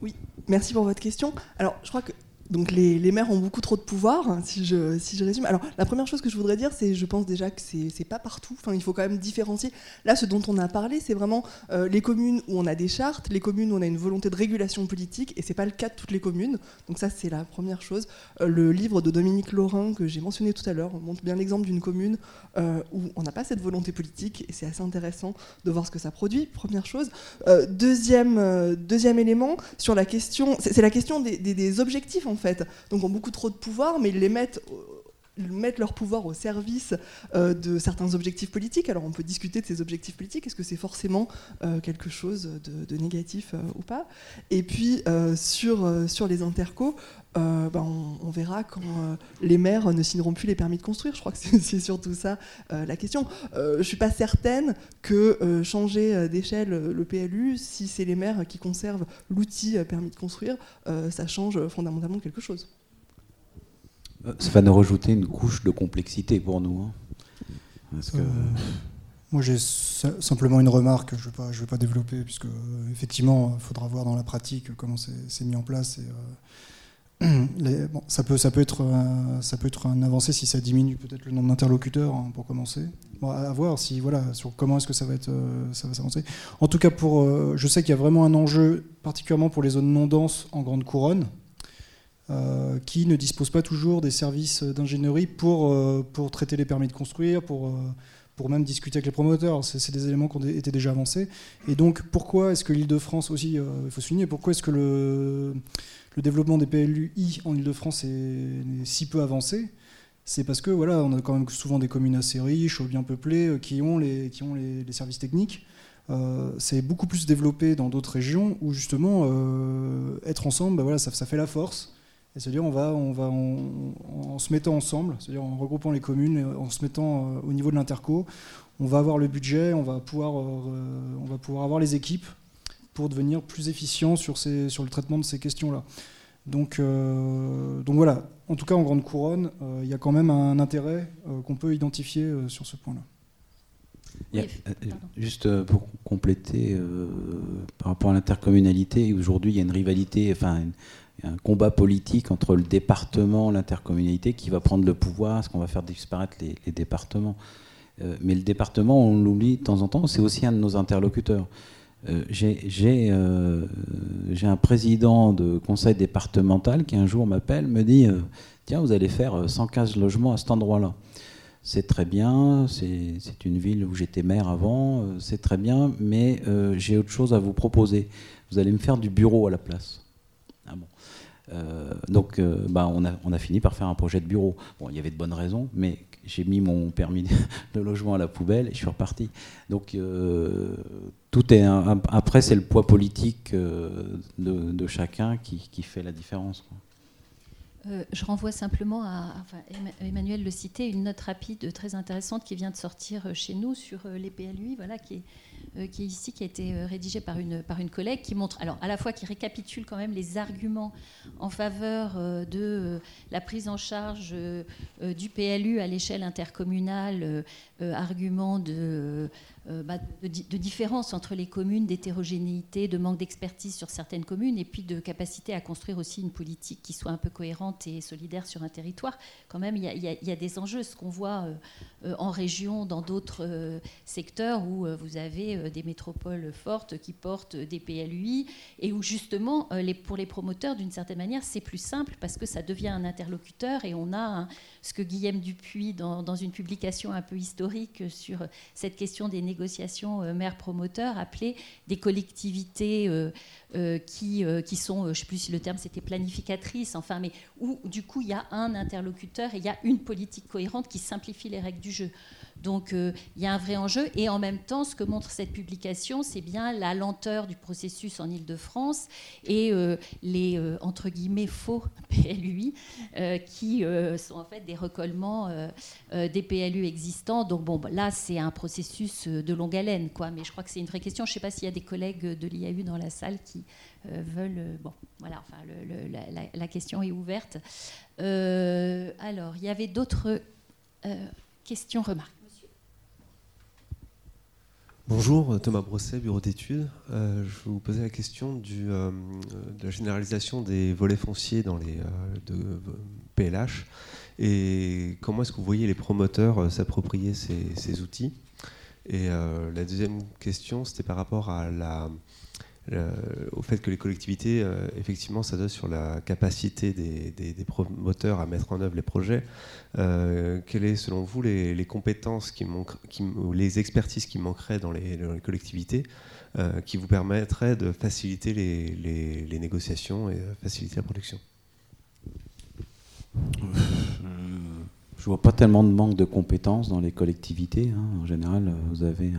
Oui, merci pour votre question. Alors, je crois que donc les, maires ont beaucoup trop de pouvoir, hein, si je, si je résume. Alors la première chose que je voudrais dire, c'est je pense déjà que c'est pas partout. Enfin, il faut quand même différencier. Là, ce dont on a parlé, c'est vraiment euh, les communes où on a des chartes, les communes où on a une volonté de régulation politique, et c'est pas le cas de toutes les communes. Donc ça, c'est la première chose. Euh, le livre de Dominique Laurin que j'ai mentionné tout à l'heure montre bien l'exemple d'une commune euh, où on n'a pas cette volonté politique, et c'est assez intéressant de voir ce que ça produit. Première chose. deuxième, deuxième élément sur la question, c'est la question des, objectifs en Donc ont beaucoup trop de pouvoir, mais ils les mettent mettent leur pouvoir au service euh, de certains objectifs politiques. Alors on peut discuter de ces objectifs politiques, est-ce que c'est forcément euh, quelque chose de, négatif euh, ou pas? Et puis sur, sur les intercos, ben, on, verra quand les maires ne signeront plus les permis de construire. Je crois que c'est [LAUGHS] surtout ça la question. je ne suis pas certaine que changer d'échelle le PLU, si c'est les maires qui conservent l'outil permis de construire, ça change fondamentalement quelque chose. Ça va nous rajouter une couche de complexité pour nous. Hein. Euh, moi, j'ai simplement une remarque, je ne vais, pas développer, puisque euh, effectivement, il faudra voir dans la pratique comment c'est mis en place. Euh, ça, peut, être, un avancé si ça diminue peut-être le nombre d'interlocuteurs, hein, pour commencer. Bon, à voir si, voilà, comment est-ce que ça va, va s'avancer. En tout cas, pour, je sais qu'il y a vraiment un enjeu, particulièrement pour les zones non denses en grande couronne. Euh, qui ne disposent pas toujours des services d'ingénierie pour, euh, pour traiter les permis de construire, pour, euh, pour même discuter avec les promoteurs. C'est des éléments qui ont été déjà avancés. Et donc, pourquoi est-ce que l'Île-de-France aussi, il faut souligner, pourquoi est-ce que le, le développement des PLUI en Île-de-France est, si peu avancé? C'est parce que voilà, on a quand même souvent des communes assez riches, bien peuplées, qui ont les, qui ont les, services techniques. c'est beaucoup plus développé dans d'autres régions où justement être ensemble, bah voilà, ça, ça, fait la force et se dire on va, on va en, se mettant ensemble, c'est-à-dire en regroupant les communes, en se mettant euh, au niveau de l'interco, on va avoir le budget, on va pouvoir, euh, on va pouvoir avoir les équipes pour devenir plus efficient sur, ces, sur le traitement de ces questions-là. Donc, euh, donc voilà, en tout cas en Grande Couronne, il y a quand même un intérêt qu'on peut identifier sur ce point-là. juste pour compléter, par rapport à l'intercommunalité, aujourd'hui il y a une rivalité, enfin un combat politique entre le département, l'intercommunalité qui va prendre le pouvoir, est-ce qu'on va faire disparaître les, départements euh, Mais le département, on l'oublie de temps en temps, c'est aussi un de nos interlocuteurs. Euh, euh, j'ai un président de conseil départemental qui un jour m'appelle, me dit Tiens, vous allez faire 115 logements à cet endroit-là. C'est très bien, c'est une ville où j'étais maire avant, c'est très bien, mais j'ai autre chose à vous proposer. Vous allez me faire du bureau à la place. Euh, donc, euh, bah, on, a, fini par faire un projet de bureau. Bon, il y avait de bonnes raisons, mais j'ai mis mon permis de [LAUGHS] logement à la poubelle et je suis reparti. Donc, euh, tout est après, c'est le poids politique de, chacun qui, fait la différence. Je renvoie simplement à, Emmanuel le citait, une note rapide très intéressante qui vient de sortir chez nous sur les PLUI, voilà, qui est euh, qui est ici, qui a été euh, rédigé par une, par une collègue, qui montre, alors à la fois qui récapitule quand même les arguments en faveur euh, de la prise en charge du PLU à l'échelle intercommunale, arguments de, bah, de, de, différence entre les communes, d'hétérogénéité, de manque d'expertise sur certaines communes, et puis de capacité à construire aussi une politique qui soit un peu cohérente et solidaire sur un territoire, quand même, il y, a des enjeux. Ce qu'on voit en région, dans d'autres secteurs où vous avez des métropoles fortes qui portent des PLUI et où justement, pour les promoteurs, d'une certaine manière, c'est plus simple parce que ça devient un interlocuteur et on a ce que Guillaume Dupuis, dans, dans, une publication un peu historique sur cette question des négociations maire-promoteur, appelait des collectivités euh, euh, qui, euh, qui sont, je ne sais plus si le terme c'était planificatrices, enfin, mais où du coup il y a un interlocuteur et il y a une politique cohérente qui simplifie les règles du jeu. Donc il y a un vrai enjeu. Et en même temps, ce que montre cette publication, c'est bien la lenteur du processus en Ile-de-France et les, entre guillemets, faux [LAUGHS] PLUI, qui sont en fait des recollements des PLU existants. Donc bon, là, c'est un processus de longue haleine, quoi. Mais je crois que c'est une vraie question. Je ne sais pas s'il y a des collègues de l'IAU dans la salle qui euh, veulent. Euh, bon, voilà, enfin, la, question est ouverte. Euh, alors, il y avait d'autres questions, remarques? Bonjour, Thomas Brosset, bureau d'études. je vais vous poser la question du, de la généralisation des volets fonciers dans les PLH et comment est-ce que vous voyez les promoteurs s'approprier ces, outils? Et euh, la deuxième question, c'était par rapport à la, au fait que les collectivités, euh, effectivement, s'adressent sur la capacité des, des, promoteurs à mettre en œuvre les projets. Euh, quelles sont, selon vous, les, compétences qui manquent, ou les expertises qui manqueraient dans les, collectivités qui vous permettraient de faciliter les, négociations et faciliter la production? Je vois pas tellement de manque de compétences dans les collectivités. Hein. En général, vous avez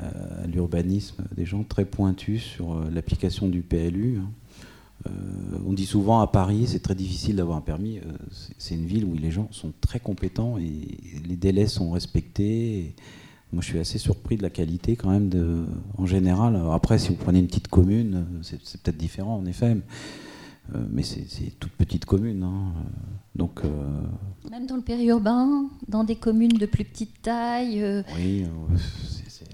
à l'urbanisme des gens très pointus sur euh, l'application du PLU. Hein. Euh, on dit souvent à Paris, c'est très difficile d'avoir un permis. Euh, c'est une ville où les gens sont très compétents et les délais sont respectés. moi, je suis assez surpris de la qualité quand même de, en général. après, si vous prenez une petite commune, c'est peut-être différent en effet. Euh, mais c'est toute petite commune. Hein. Donc, euh, Même dans le périurbain, dans des communes de plus petite taille euh, Oui,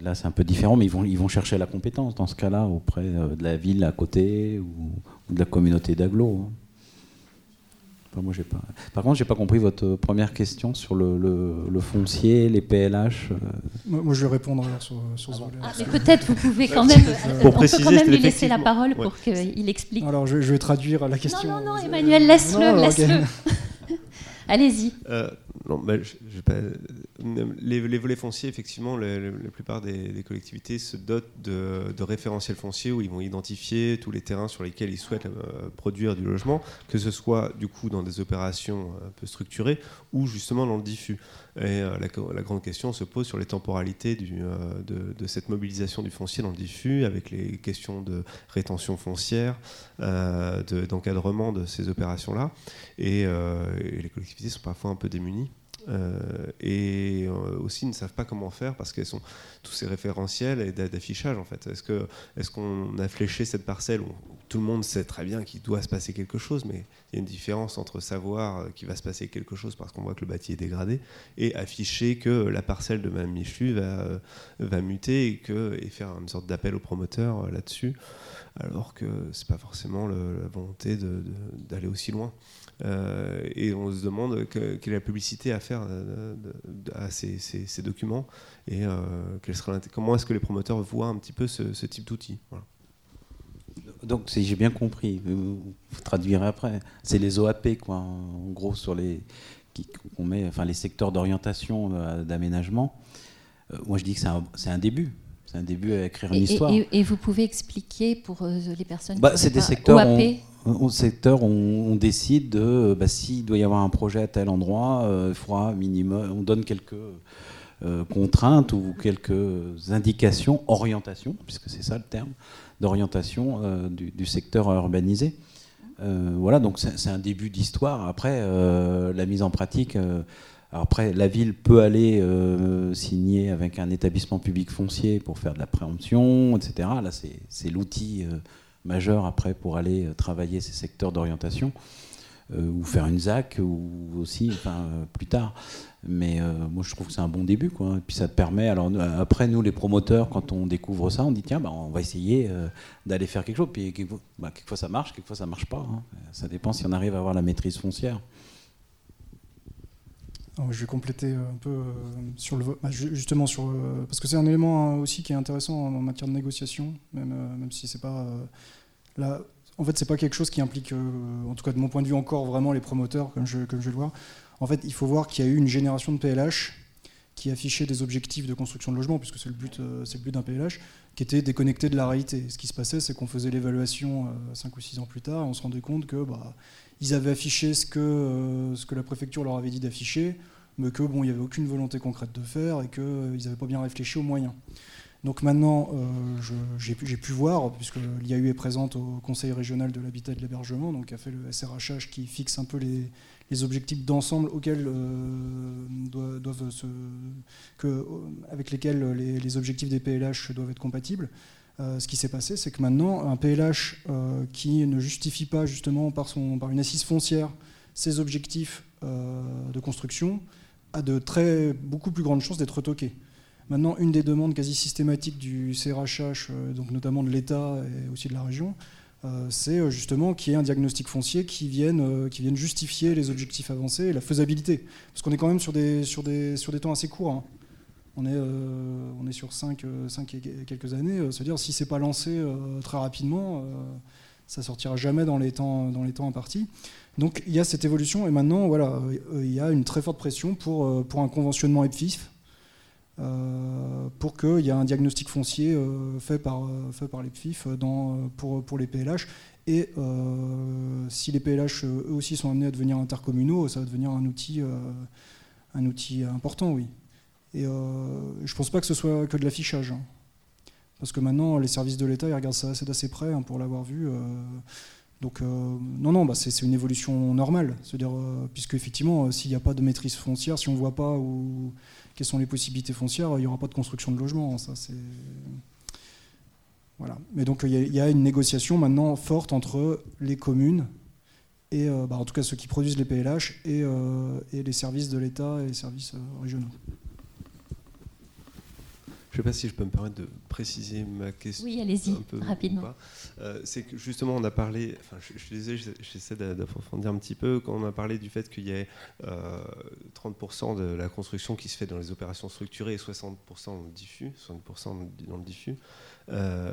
là c'est un peu différent, mais ils vont, ils vont chercher la compétence dans ce cas-là auprès de la ville à côté ou, de la communauté d'agglo. Hein moi, j'ai pas. Par contre, j'ai pas compris votre première question sur le, foncier, les PLH. Euh. Moi, je vais répondre sur, sur ah, mais peut-être vous pouvez quand [LAUGHS] même. pour on préciser, peut quand même lui laisser la parole pour qu'il explique. Alors, je, vais traduire la question. Non, non, non, Emmanuel, laisse-le, laisse-le. [LAUGHS] Allez-y. Euh, les, volets fonciers, effectivement, la plupart des, collectivités se dotent de, référentiels fonciers où ils vont identifier tous les terrains sur lesquels ils souhaitent euh, produire du logement, que ce soit du coup dans des opérations un peu structurées ou justement dans le diffus. Et euh, la, grande question se pose sur les temporalités euh, de, cette mobilisation du foncier dans le diffus, avec les questions de rétention foncière, d'encadrement de, ces opérations-là. et les collectivités sont parfois un peu démunies. Euh, et euh, aussi ne savent pas comment faire parce qu'elles sont tous ces référentiels et d'affichage en fait. Est-ce que est-ce qu'on a fléché cette parcelle où tout le monde sait très bien qu'il doit se passer quelque chose, mais il y a une différence entre savoir qu'il va se passer quelque chose parce qu'on voit que le bâti est dégradé et afficher que la parcelle de Mme Michu va, va muter et, que, et faire une sorte d'appel au promoteur euh, là-dessus, alors que c'est pas forcément la volonté d'aller aussi loin. Euh, et on se demande quelle est la publicité à faire euh, à ces, documents et euh, comment est-ce que les promoteurs voient un petit peu ce, type d'outil. Donc, si j'ai bien compris, vous, traduirez après. C'est les OAP, quoi, en gros, sur les qu'on met, enfin les secteurs d'orientation, d'aménagement. moi, je dis que c'est un, début. C'est un début à écrire une histoire. Et, vous pouvez expliquer pour les personnes bah, C'est des secteurs. OAP au secteur, on, décide de bah, s'il doit y avoir un projet à tel endroit, euh, il minimum, on donne quelques euh, contraintes ou quelques indications, orientation, puisque c'est ça le terme, d'orientation euh, du, secteur urbanisé. voilà, donc c'est un début d'histoire. Après, la mise en pratique. après, la ville peut aller signer avec un établissement public foncier pour faire de la préemption, etc. Là, c'est l'outil majeur après pour aller euh, travailler ces secteurs d'orientation. ou faire une ZAC, ou aussi enfin, plus tard. Mais moi, je trouve que c'est un bon début. Quoi. Puis ça permet. Alors, après, nous, les promoteurs, quand on découvre ça, on dit tiens, bah, on va essayer d'aller faire quelque chose. Puis bah, quelquefois, ça marche, quelquefois, ça marche pas. Hein. Ça dépend si on arrive à avoir la maîtrise foncière. Je vais compléter un peu sur le bah, justement sur parce que c'est un élément aussi qui est intéressant en matière de négociation, même même si c'est pas là en fait, c'est pas quelque chose qui implique, euh, en tout cas de mon point de vue, encore vraiment les promoteurs, comme je, comme je vais le voir. En fait, il faut voir qu'il y a eu une génération de PLH qui affichait des objectifs de construction de logement, puisque c'est le but, euh, c'est le but d'un PLH, qui était déconnecté de la réalité. Ce qui se passait, c'est qu'on faisait l'évaluation 5 euh, ou 6 ans plus tard, et on se rendait compte que bah, ils avaient affiché ce que, ce que la préfecture leur avait dit d'afficher, mais que bon, il n'y avait aucune volonté concrète de faire et qu'ils n'avaient pas bien réfléchi aux moyens. Donc maintenant, euh, j'ai pu voir, puisque l'IAU est présente au Conseil régional de l'habitat et de l'hébergement, donc a fait le SRHH qui fixe un peu les, objectifs d'ensemble auxquels euh, doivent, que, avec lesquels les, objectifs des PLH doivent être compatibles. Euh, ce qui s'est passé, c'est que maintenant, un PLH qui ne justifie pas justement par, son, par une assise foncière ses objectifs de construction a de très, beaucoup plus grandes chances d'être retoqué. Maintenant, une des demandes quasi systématiques du CRHH, euh, donc notamment de l'État et aussi de la région, euh, c'est euh, justement qu'il y ait un diagnostic foncier qui vienne, qui vienne justifier les objectifs avancés et la faisabilité. Parce qu'on est quand même sur des, temps assez courts. Hein. On, est, sur 5, 5 et quelques années. C'est-à-dire, si c'est pas lancé très rapidement, ça sortira jamais dans les temps, dans les impartis. Donc il y a cette évolution et maintenant, voilà, il y a une très forte pression pour, pour un conventionnement EPFIF euh, pour qu'il y ait un diagnostic foncier euh, fait, par, euh, fait par les PFIF pour, pour les PLH. Et si les PLH eux aussi sont amenés à devenir intercommunaux, ça va devenir un outil, un outil important, oui. Et je ne pense pas que ce soit que de l'affichage. Hein. Parce que maintenant, les services de l'État, ils regardent ça assez d'assez près hein, pour l'avoir vu. donc, non, non, bah, c'est une évolution normale. C'est-à-dire, puisque effectivement, s'il n'y a pas de maîtrise foncière, si on ne voit pas où quelles sont les possibilités foncières, il n'y aura pas de construction de logement. Ça, c'est... Voilà. Mais donc il y, a une négociation maintenant forte entre les communes et euh, bah, en tout cas ceux qui produisent les PLH et, euh, et les services de l'État et les services euh, régionaux. Je ne sais pas si je peux me permettre de préciser ma question. Oui, allez-y, rapidement. Euh, c'est que justement, on a parlé, enfin, je, je disais, j'essaie d'approfondir un petit peu, quand on a parlé du fait qu'il y ait 30% de la construction qui se fait dans les opérations structurées et 60% dans le diffus, 60% dans le diffus, euh,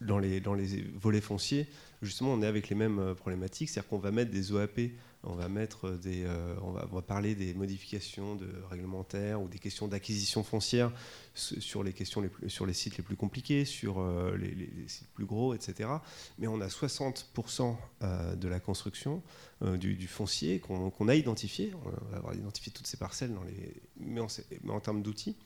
dans, les, dans les volets fonciers, justement, on est avec les mêmes euh, problématiques, c'est-à-dire qu'on va mettre des OAP euh, on, va, parler des modifications réglementaires ou des questions d'acquisition foncière sur les questions sur les sites les plus compliqués, sur euh, les, sites plus gros, etc. Mais on a 60% euh, de la construction du, foncier qu'on a identifié. On va avoir identifié toutes ces parcelles mais, en termes d'outils.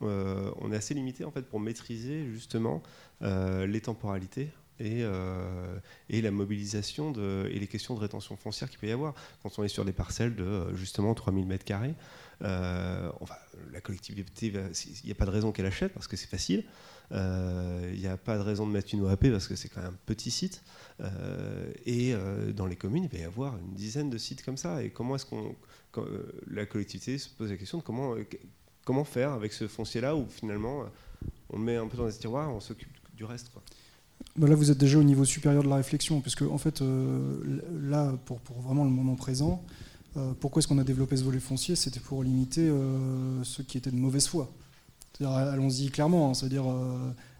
on est assez limité en fait pour maîtriser justement les temporalités euh, et, la mobilisation et les questions de rétention foncière qu'il peut y avoir. Quand on est sur des parcelles de euh, justement 3000 m2, euh, la collectivité, il n'y a pas de raison qu'elle achète parce que c'est facile. Il n'y a pas de raison de mettre une OAP parce que c'est quand même un petit site. et dans les communes, il va y avoir une dizaine de sites comme ça. Et comment est-ce qu'on. la collectivité se pose la question de comment, comment faire avec ce foncier-là où finalement on met un peu dans les tiroirs, on s'occupe du reste. Bah là, vous êtes déjà au niveau supérieur de la réflexion, parce que en fait, euh, là, pour, vraiment le moment présent, euh, pourquoi est-ce qu'on a développé ce volet foncier? C'était pour limiter euh, ceux qui étaient de mauvaise foi. C'est-à-dire, allons-y clairement, hein, c'est-à-dire,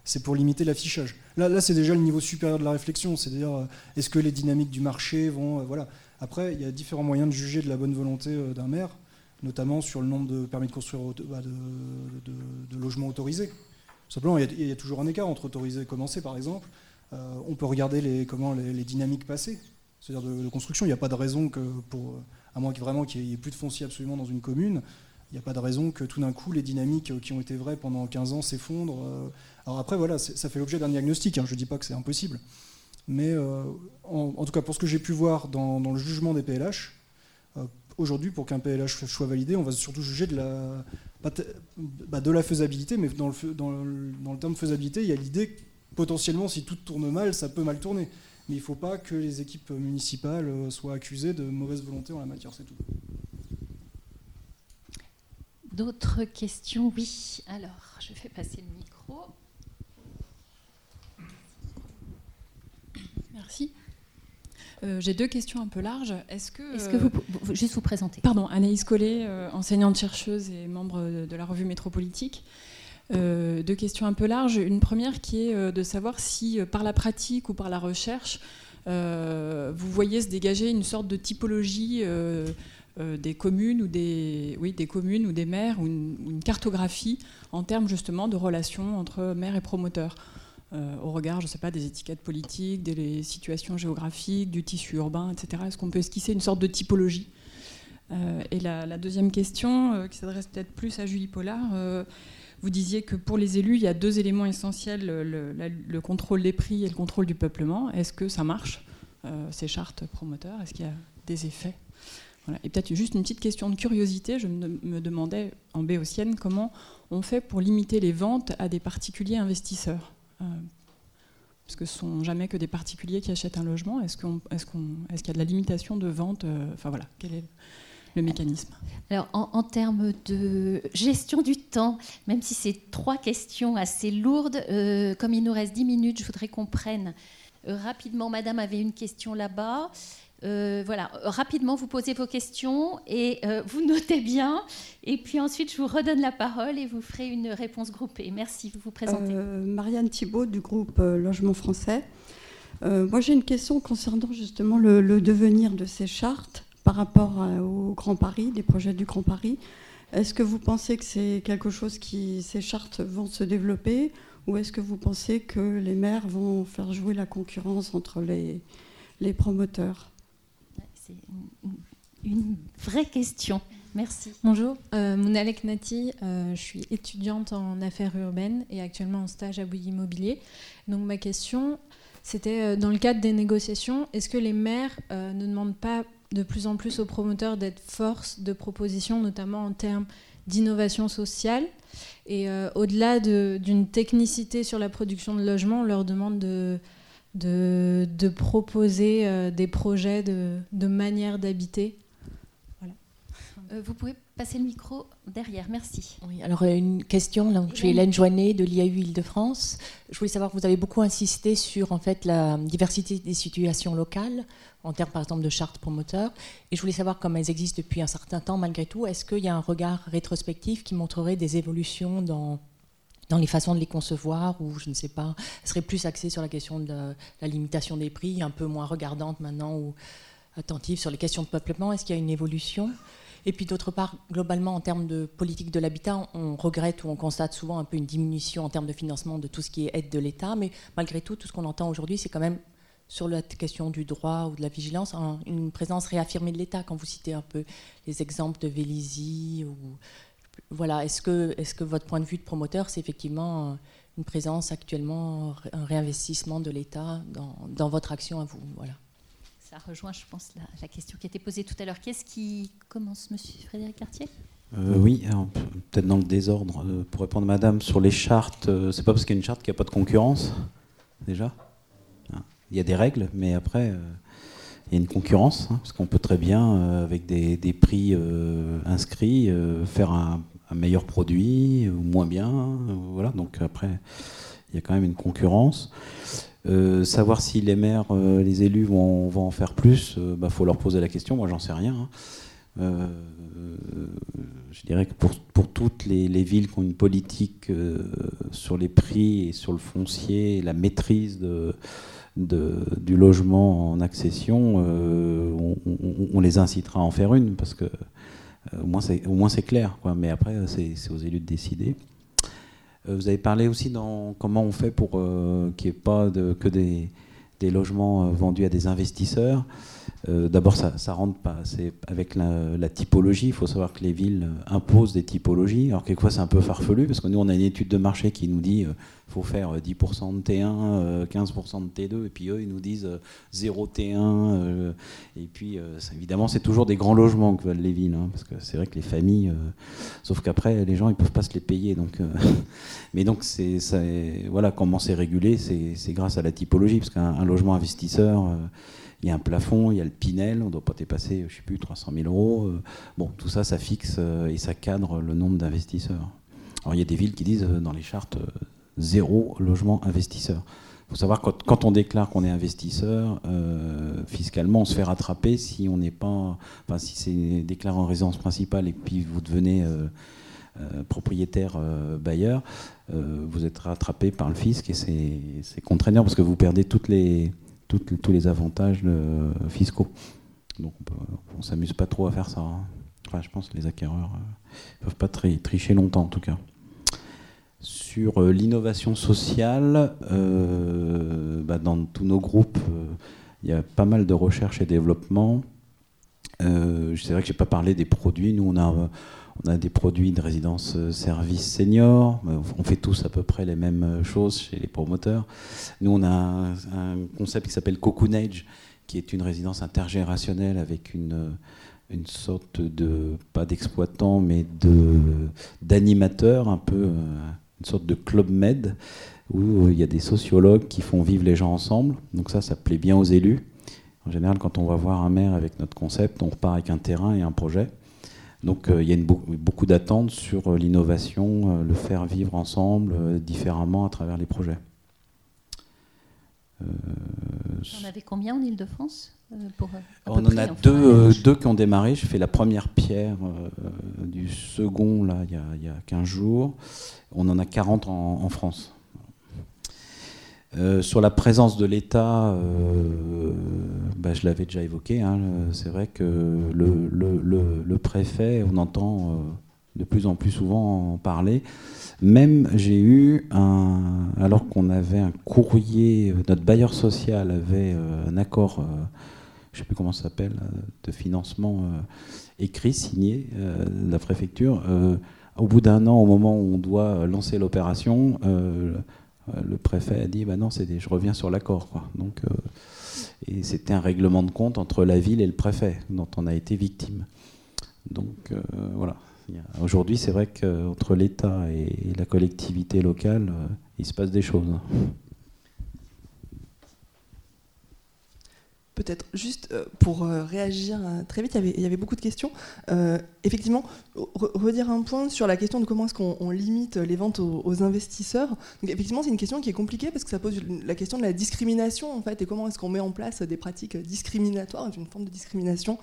c'est pour limiter l'affichage. Là, là c'est déjà le niveau supérieur de la réflexion, c'est-à-dire, est-ce que les dynamiques du marché vont, voilà. Après, il y a différents moyens de juger de la bonne volonté d'un maire, notamment sur le nombre de permis de construire bah, de, logements autorisés. Simplement, il y, a, toujours un écart entre autorisé et commencer, par exemple. Euh, on peut regarder les, comment les, dynamiques passées, c'est-à-dire de, construction. Il n'y a pas de raison que, pour, à moins vraiment qu'il n'y ait plus de foncier absolument dans une commune, il n'y a pas de raison que tout d'un coup les dynamiques qui ont été vraies pendant 15 ans s'effondrent. Euh. Alors après, voilà, ça fait l'objet d'un diagnostic. Hein. je ne dis pas que c'est impossible. Mais euh, en, tout cas, pour ce que j'ai pu voir dans, le jugement des PLH, aujourd'hui, pour qu'un PLH soit validé, on va surtout juger de la, bah, de la faisabilité, mais dans le, dans, le, terme faisabilité, il y a l'idée que potentiellement, si tout tourne mal, ça peut mal tourner. mais il ne faut pas que les équipes municipales soient accusées de mauvaise volonté en la matière, c'est tout. D'autres questions? Oui. Alors, je fais passer le micro. Merci. Euh, j'ai deux questions un peu larges. Est-ce que, Est-ce que vous, vous, juste vous présenter? Pardon, Anaïs Collet, euh, enseignante chercheuse et membre de, la revue Métropolitique. Euh, deux questions un peu larges. Une première qui est de savoir si par la pratique ou par la recherche, vous voyez se dégager une sorte de typologie des communes ou des, oui, des communes ou des maires ou une, une cartographie en termes justement de relations entre maires et promoteurs. Euh, au regard, je sais pas, des étiquettes politiques, des situations géographiques, du tissu urbain, etc. Est-ce qu'on peut esquisser une sorte de typologie? Euh, Et la, deuxième question, euh, qui s'adresse peut-être plus à Julie Pollard, vous disiez que pour les élus, il y a deux éléments essentiels, le, contrôle des prix et le contrôle du peuplement. Est-ce que ça marche, ces chartes promoteurs Est-ce qu'il y a des effets? Et peut-être juste une petite question de curiosité, je me, demandais en béotienne comment on fait pour limiter les ventes à des particuliers investisseurs? Parce que ce sont jamais que des particuliers qui achètent un logement. Est-ce qu'il y a de la limitation de vente euh, Enfin voilà, quel est le mécanisme? Alors en, termes de gestion du temps, même si c'est trois questions assez lourdes, euh, comme il nous reste dix minutes, je voudrais qu'on prenne rapidement. Madame avait une question là-bas. Euh, voilà, rapidement, vous posez vos questions et euh, vous [LAUGHS] notez bien. Et puis ensuite, je vous redonne la parole et vous ferez une réponse groupée. Merci, vous vous présentez. Euh, Marianne Thibault du groupe Logement français. moi, j'ai une question concernant justement le, devenir de ces chartes par rapport au Grand Paris, des projets du Grand Paris. Est-ce que vous pensez que c'est quelque chose qui, ces chartes vont se développer ou est-ce que vous pensez que les maires vont faire jouer la concurrence entre les, les promoteurs? C'est une, vraie question. Merci. Bonjour, euh, Mounalek Nati, euh, je suis étudiante en affaires urbaines et actuellement en stage à Bouygues Immobilier. Donc ma question, c'était euh, dans le cadre des négociations, est-ce que les maires euh, ne demandent pas de plus en plus aux promoteurs d'être force de proposition, notamment en termes d'innovation sociale? Et au-delà d'une technicité sur la production de logements, on leur demande de de, de proposer euh, des projets de, de manière d'habiter. Voilà. Euh, vous pouvez passer le micro derrière, merci. Oui, alors euh, une question, là, je suis Hélène Joannet de l'IAU Île-de-France. Je voulais savoir, vous avez beaucoup insisté sur en fait, la diversité des situations locales, en termes par exemple de chartes promoteurs, et je voulais savoir, comme elles existent depuis un certain temps malgré tout, est-ce qu'il y a un regard rétrospectif qui montrerait des évolutions dans dans les façons de les concevoir, ou je ne sais pas, serait plus axée sur la question de la, limitation des prix, un peu moins regardante maintenant, ou attentive sur les questions de peuplement. Est-ce qu'il y a une évolution? Et puis d'autre part, globalement, en termes de politique de l'habitat, on regrette ou on constate souvent un peu une diminution en termes de financement de tout ce qui est aide de l'État, mais malgré tout, tout ce qu'on entend aujourd'hui, c'est quand même sur la question du droit ou de la vigilance, une présence réaffirmée de l'État. Quand vous citez un peu les exemples de Vélizy ou voilà, est-ce que, est que votre point de vue de promoteur, c'est effectivement une présence actuellement, un réinvestissement de l'État dans, votre action à vous voilà. Ça rejoint, je pense, la, question qui a été posée tout à l'heure. Qu'est-ce qui commence, monsieur Frédéric Cartier? Euh, oui, peut-être dans le désordre. Euh, pour répondre, madame, sur les chartes, euh, c'est pas parce qu'il y a une charte qu'il n'y a pas de concurrence, déjà. Hein, il y a des règles, mais après, il y a une concurrence, hein, parce qu'on peut très bien, euh, avec des, prix euh, inscrits, euh, faire un, meilleur produit ou moins bien. voilà, donc après, il y a quand même une concurrence. savoir si les maires, les élus vont, en faire plus, il bah, faut leur poser la question. Moi, j'en sais rien. Hein. je dirais que pour, toutes les, les, villes qui ont une politique sur les prix et sur le foncier, la maîtrise de du logement en accession, euh, on, les incitera à en faire une, parce que euh, au moins c'est clair. Quoi. Mais après, c'est aux élus de décider. Euh, vous avez parlé aussi dans comment on fait pour qu'il n'y ait pas que des, logements vendus à des investisseurs. Euh, d'abord, ça, ça rentre pas. C'est avec la, typologie. Il faut savoir que les villes imposent des typologies. Alors quelquefois, c'est un peu farfelu parce que nous, on a une étude de marché qui nous dit qu'il faut faire 10% de T1, 15% de T2, et puis eux, ils nous disent 0 T1. et puis, évidemment, c'est toujours des grands logements que veulent les villes, hein, parce que c'est vrai que les familles, sauf qu'après, les gens, ils peuvent pas se les payer. Donc, [LAUGHS] mais donc, voilà, comment c'est régulé, c'est grâce à la typologie, parce qu'un logement investisseur il y a un plafond, il y a le Pinel, on ne doit pas dépasser, je sais plus, 300 000 euros. Euh, bon, tout ça, ça fixe euh, et ça cadre le nombre d'investisseurs. Alors il y a des villes qui disent euh, dans les chartes zéro logement investisseur. Il faut savoir que quand, on déclare qu'on est investisseur, fiscalement, on se fait rattraper si on n'est pas, enfin si c'est déclaré en résidence principale et puis vous devenez propriétaire bailleur, vous êtes rattrapé par le fisc et c'est contraignant parce que vous perdez toutes les tous les avantages fiscaux. Donc on ne s'amuse pas trop à faire ça. Hein. Je pense que les acquéreurs ne euh, peuvent pas tricher longtemps en tout cas. Sur euh, l'innovation sociale, euh, bah, dans tous nos groupes, il y a pas mal de recherche et développement. C'est vrai que je n'ai pas parlé des produits. Nous, on a on a des produits de résidence euh, service senior. On fait tous à peu près les mêmes euh, choses chez les promoteurs. Nous, on a un, concept qui s'appelle Cocoonage, qui est une résidence intergénérationnelle avec une, euh, une sorte de, pas d'exploitant, mais d'animateur, un peu une sorte de club med, où il y a des sociologues qui font vivre les gens ensemble. Donc ça, ça plaît bien aux élus. En général, quand on va voir un maire avec notre concept, on repart avec un terrain et un projet. Donc euh, il y a beaucoup d'attentes sur euh, l'innovation, euh, le faire vivre ensemble différemment à travers les projets. on avait combien en Ile-de-France On en a deux, deux, qui ont démarré. J'ai fait la première pierre du second là, il, y a, il y a 15 jours. On en a 40 en France. Euh, sur la présence de l'État, euh, bah, je l'avais déjà évoqué, hein, c'est vrai que le, préfet, on entend euh, de plus en plus souvent en parler. Même j'ai eu, un, alors qu'on avait un courrier, notre bailleur social avait un accord, je ne sais plus comment ça s'appelle, de financement écrit, signé la préfecture. au bout d'un an, au moment où on doit lancer l'opération, le préfet a dit bah non, je reviens sur l'accord. Donc, euh, et c'était un règlement de compte entre la ville et le préfet dont on a été victime. Donc euh, voilà. Aujourd'hui, c'est vrai qu'entre l'État et la collectivité locale, il se passe des choses peut-être juste euh, pour euh, réagir euh, très vite, il y, avait, beaucoup de questions. effectivement, redire un point sur la question de comment est-ce qu'on limite les ventes aux, investisseurs. Donc, effectivement, c'est une question qui est compliquée parce que ça pose la question de la discrimination en fait et comment est-ce qu'on met en place des pratiques discriminatoires, une forme de discrimination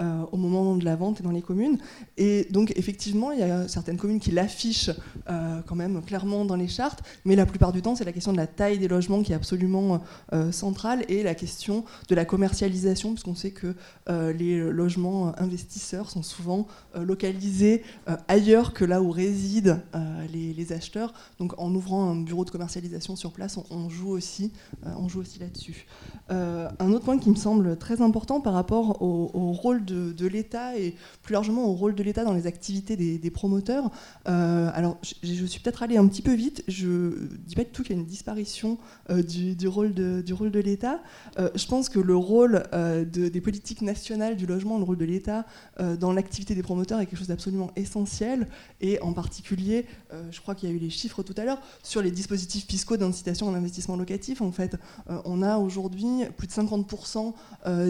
euh, au moment de la vente et dans les communes. Et donc effectivement, il y a certaines communes qui l'affichent euh, quand même clairement dans les chartes, mais la plupart du temps, c'est la question de la taille des logements qui est absolument euh, centrale et la question de la commercialisation, puisqu'on sait que les logements investisseurs sont souvent localisés ailleurs que là où résident les, acheteurs. Donc en ouvrant un bureau de commercialisation sur place, on, joue aussi, on aussi là-dessus. un autre point qui me semble très important par rapport au rôle de, l'État et plus largement au rôle de l'État dans les activités des, promoteurs. Euh, alors, je, suis peut-être allé un petit peu vite. Je ne dis pas du tout qu'il y a une disparition euh, du, rôle de, de l'État. Euh, je pense que le rôle des politiques nationales du logement, le rôle de l'État dans l'activité des promoteurs est quelque chose d'absolument essentiel. Et en particulier, je crois qu'il y a eu les chiffres tout à l'heure sur les dispositifs fiscaux d'incitation à l'investissement locatif. En fait, on a aujourd'hui plus de 50%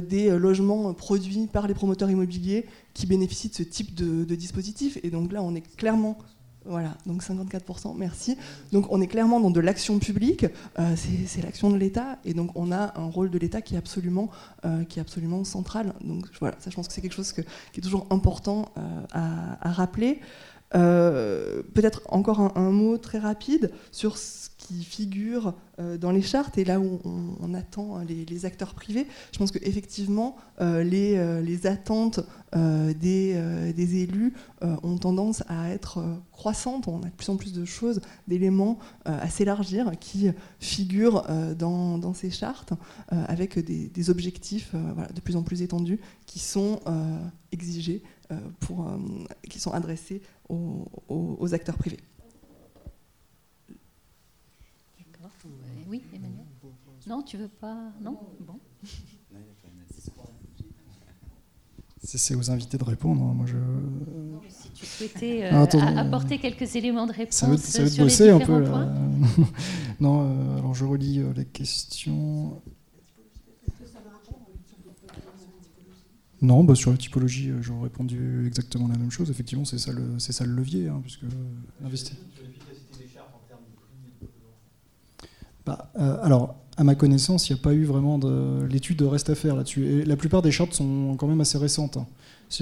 des logements produits par les promoteurs immobiliers qui bénéficient de ce type de, dispositif. Et donc là, on est clairement voilà, donc 54%, merci. Donc on est clairement dans de l'action publique, euh, c'est l'action de l'État, et donc on a un rôle de l'État qui, est absolument, euh, qui est absolument central. Donc voilà, ça je pense que c'est quelque chose qui est toujours important euh, à, rappeler. Peut-être encore un, mot très rapide sur ce qui figurent euh, dans les chartes et là où on, attend hein, les, acteurs privés. Je pense qu'effectivement, euh, les, euh, attentes des, élus ont tendance à être croissantes. On a de plus en plus de choses, d'éléments à s'élargir qui figurent dans, ces chartes avec des, objectifs de plus en plus étendus qui sont exigés, pour, qui sont adressés aux, aux acteurs privés. Oui, Emmanuel Non, tu veux pas Non? Bon. C'est aux invités de répondre. Hein. Moi, je... si tu souhaitais euh, apporter quelques éléments de réponse ça veut, ça veut sur bosser les un peu, points. [LAUGHS] non, euh, alors je relis euh, les questions. Non, bah, sur la typologie, j'aurais répondu exactement la même chose. Effectivement, c'est ça le, ça le levier, hein, puisque investir. Bah, euh, alors, à ma connaissance, il n'y a pas eu vraiment de. L'étude reste à faire là-dessus. Et la plupart des chartes sont quand même assez récentes. Hein.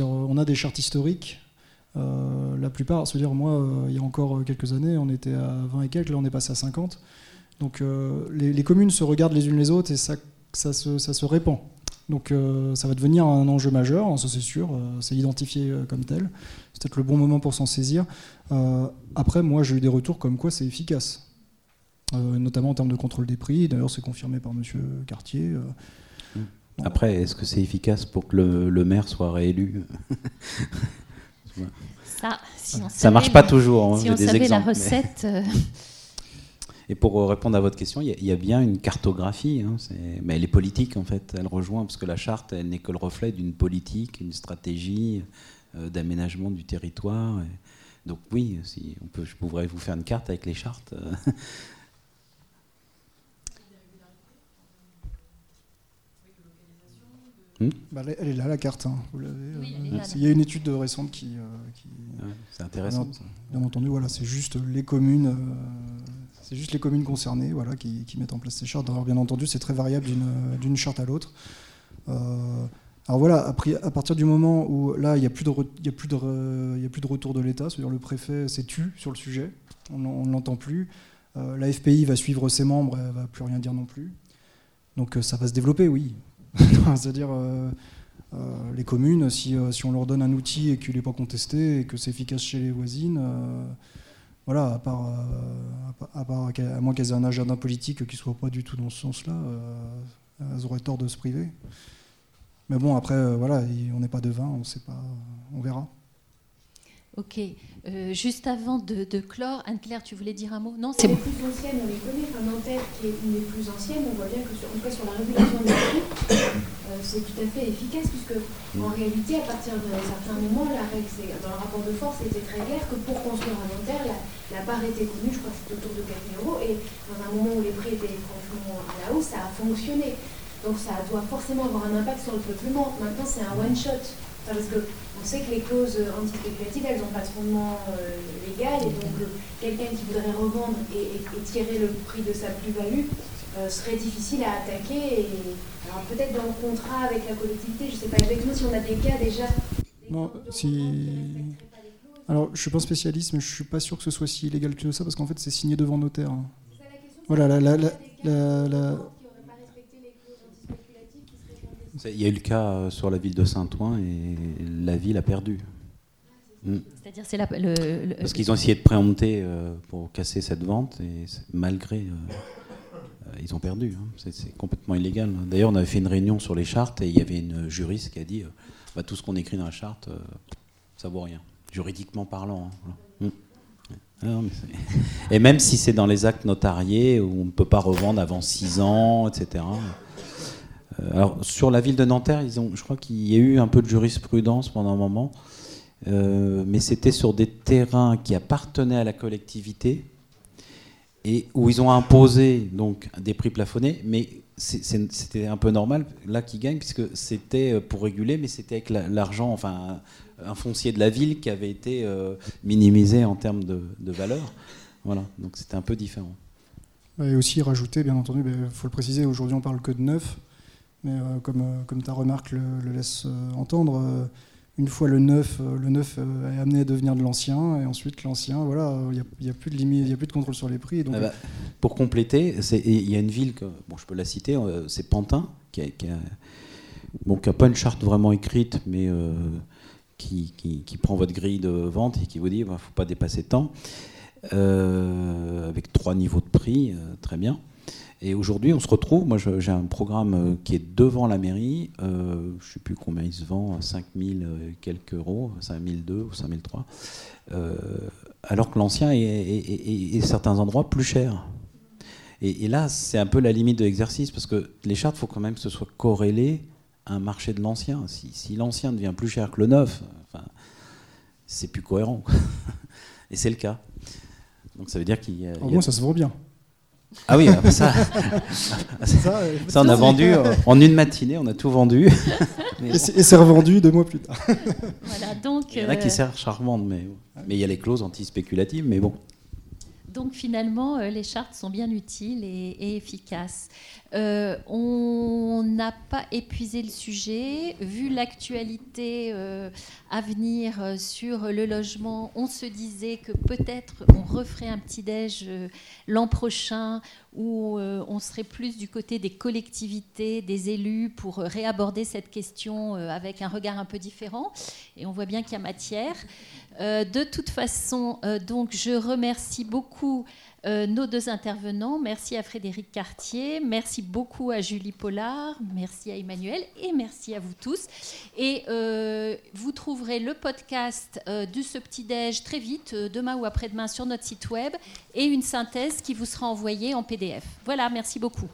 On a des chartes historiques. Euh, la plupart, c'est-à-dire moi, euh, il y a encore quelques années, on était à 20 et quelques, là on est passé à 50. Donc les, communes se regardent les unes les autres et ça, ça, se, répand. Donc ça va devenir un enjeu majeur, hein, ça c'est sûr, c'est identifié comme tel. C'est peut-être le bon moment pour s'en saisir. après, moi j'ai eu des retours comme quoi c'est efficace. Euh, notamment en termes de contrôle des prix. D'ailleurs, c'est confirmé par M. Cartier. Euh. Après, est-ce que c'est efficace pour que le, maire soit réélu? Ça, si ça marche pas toujours. Hein, si on des savait la recette. Euh. Et pour répondre à votre question, il y, a bien une cartographie, hein, mais elle est politique en fait. Elle rejoint parce que la charte, elle n'est que le reflet d'une politique, une stratégie d'aménagement du territoire. Donc oui, si on peut, je pourrais vous faire une carte avec les chartes. [LAUGHS] Hmm bah, elle est là, la carte. Hein, vous l'avez. Euh, il y a une étude récente qui. Euh, c'est intéressant. Bien, entendu, voilà, c'est juste les communes. Euh, c'est juste les communes concernées voilà, qui, mettent en place ces chartes. Alors, bien entendu, c'est très variable d'une charte à l'autre. alors voilà, à, partir du moment où là, il n'y a, plus de a, a plus de retour de l'État, c'est-à-dire le préfet s'est tu sur le sujet, on ne l'entend plus. la FPI va suivre ses membres, elle ne va plus rien dire non plus. Donc ça va se développer, oui. [LAUGHS] C'est-à-dire, euh, euh, les communes, euh, si, on leur donne un outil et qu'il n'est pas contesté et que c'est efficace chez les voisines, voilà, à, part, à, à, moins qu'elles aient un agenda politique qui ne soit pas du tout dans ce sens-là, elles auraient tort de se priver. Mais bon, après, voilà, on n'est pas devin, on sait pas, on verra. Ok. Euh, juste avant de, clore, Anne-Claire, tu voulais dire un mot? Non, c'est Les plus anciennes, on les connaît. Enfin, Nanterre, qui est une des plus anciennes, on voit bien que, sur, en tout cas sur la régulation des prix, euh, c'est tout à fait efficace, puisque en réalité, à partir d'un certain moment, la règle, dans le rapport de force, c'était très clair que pour construire un Nanterre, la, la part était connue, je crois que c'était autour de 4 000 euros, et dans un moment où les prix étaient franchement à la hausse, ça a fonctionné. Donc ça doit forcément avoir un impact sur le peuplement. Maintenant, c'est un one-shot. Parce que on sait que les clauses antispéculatives, elles n'ont pas de fondement euh, légal, et donc euh, quelqu'un qui voudrait revendre et, tirer le prix de sa plus-value euh, serait difficile à attaquer. Et, alors peut-être dans le contrat avec la collectivité, je ne sais pas exactement si on a des cas déjà. non, si... Alors, je ne suis pas spécialiste, mais je ne suis pas sûr que ce soit si illégal que ça, parce qu'en fait, c'est signé devant notaire. Hein. Voilà, la, la, la, il y a eu le cas euh, sur la ville de Saint-Ouen et la ville a perdu. Mm. C'est-à-dire c'est le, Parce qu'ils ont essayé de préempter euh, pour casser cette vente et malgré euh, ils ont perdu. Hein. C'est complètement illégal. D'ailleurs, on avait fait une réunion sur les chartes et il y avait une juriste qui a dit bah, tout ce qu'on écrit dans la charte, ça vaut rien, juridiquement parlant. Hein. Mm. Ah [LAUGHS] et même si c'est dans les actes notariés où on ne peut pas revendre avant 6 ans, etc. Euh, alors, sur la ville de Nanterre, ils ont, je crois qu'il y a eu un peu de jurisprudence pendant un moment, euh, mais c'était sur des terrains qui appartenaient à la collectivité et où ils ont imposé donc des prix plafonnés, mais c'était un peu normal là qu'ils gagnent puisque c'était pour réguler, mais c'était avec l'argent, enfin un foncier de la ville qui avait été euh, minimisé en termes de, valeur. Voilà, donc c'était un peu différent. Et aussi rajouter, bien entendu, il faut le préciser, aujourd'hui on parle que de neuf, mais euh, comme, euh, comme ta remarque le, laisse euh, entendre, une fois le neuf, le neuf est amené à devenir de l'ancien, et ensuite l'ancien, voilà, il n'y a, plus de limite, il y a plus de contrôle sur les prix. Donc, Ah bah, pour compléter, il y a une ville, que, bon, je peux la citer, c'est Pantin, qui a, qui a- bon, qui a pas une charte vraiment écrite, mais euh, qui, qui- qui prend votre grille de vente et qui vous dit, il ne faut pas dépasser tant, euh, avec trois niveaux de prix, euh, très bien. Et aujourd'hui, on se retrouve, moi j'ai un programme euh, qui est devant la mairie, euh, je ne sais plus combien il se vend, à 5000 et quelques euros, 5002 ou 5003, euh, alors que l'ancien est, est- certains endroits plus cher. Et, là, c'est un peu la limite de l'exercice, parce que les chartes, il faut quand même que ce soit corrélé à un marché de l'ancien. Si, l'ancien devient plus cher que le neuf, enfin, c'est plus cohérent. [LAUGHS] Et c'est le cas. Donc ça veut dire qu'il y a... Au y a- moins, ça se vend bien. Ah oui, ça, Ça, ça, on a vendu en une matinée, on a tout vendu. Mais Et c'est et c'est revendu deux mois plus tard. Voilà, donc, Il y en a qui euh, à revendre, mais mais il y a les clauses anti-spéculatives, mais bon. Donc finalement, euh, les chartes sont bien utiles et, efficaces. Euh, on n'a pas épuisé le sujet. Vu l'actualité euh, à venir sur le logement, on se disait que peut-être on referait un petit déj l'an prochain où on serait plus du côté des collectivités, des élus pour réaborder cette question avec un regard un peu différent. Et on voit bien qu'il y a matière. Euh, de toute façon, euh, donc, je remercie beaucoup euh, nos deux intervenants. Merci à Frédéric Cartier, merci beaucoup à Julie Pollard, merci à Emmanuel et merci à vous tous. Et vous trouverez le podcast de ce petit-déj très vite, demain ou après-demain, sur notre site web et une synthèse qui vous sera envoyée en PDF. Voilà, merci beaucoup.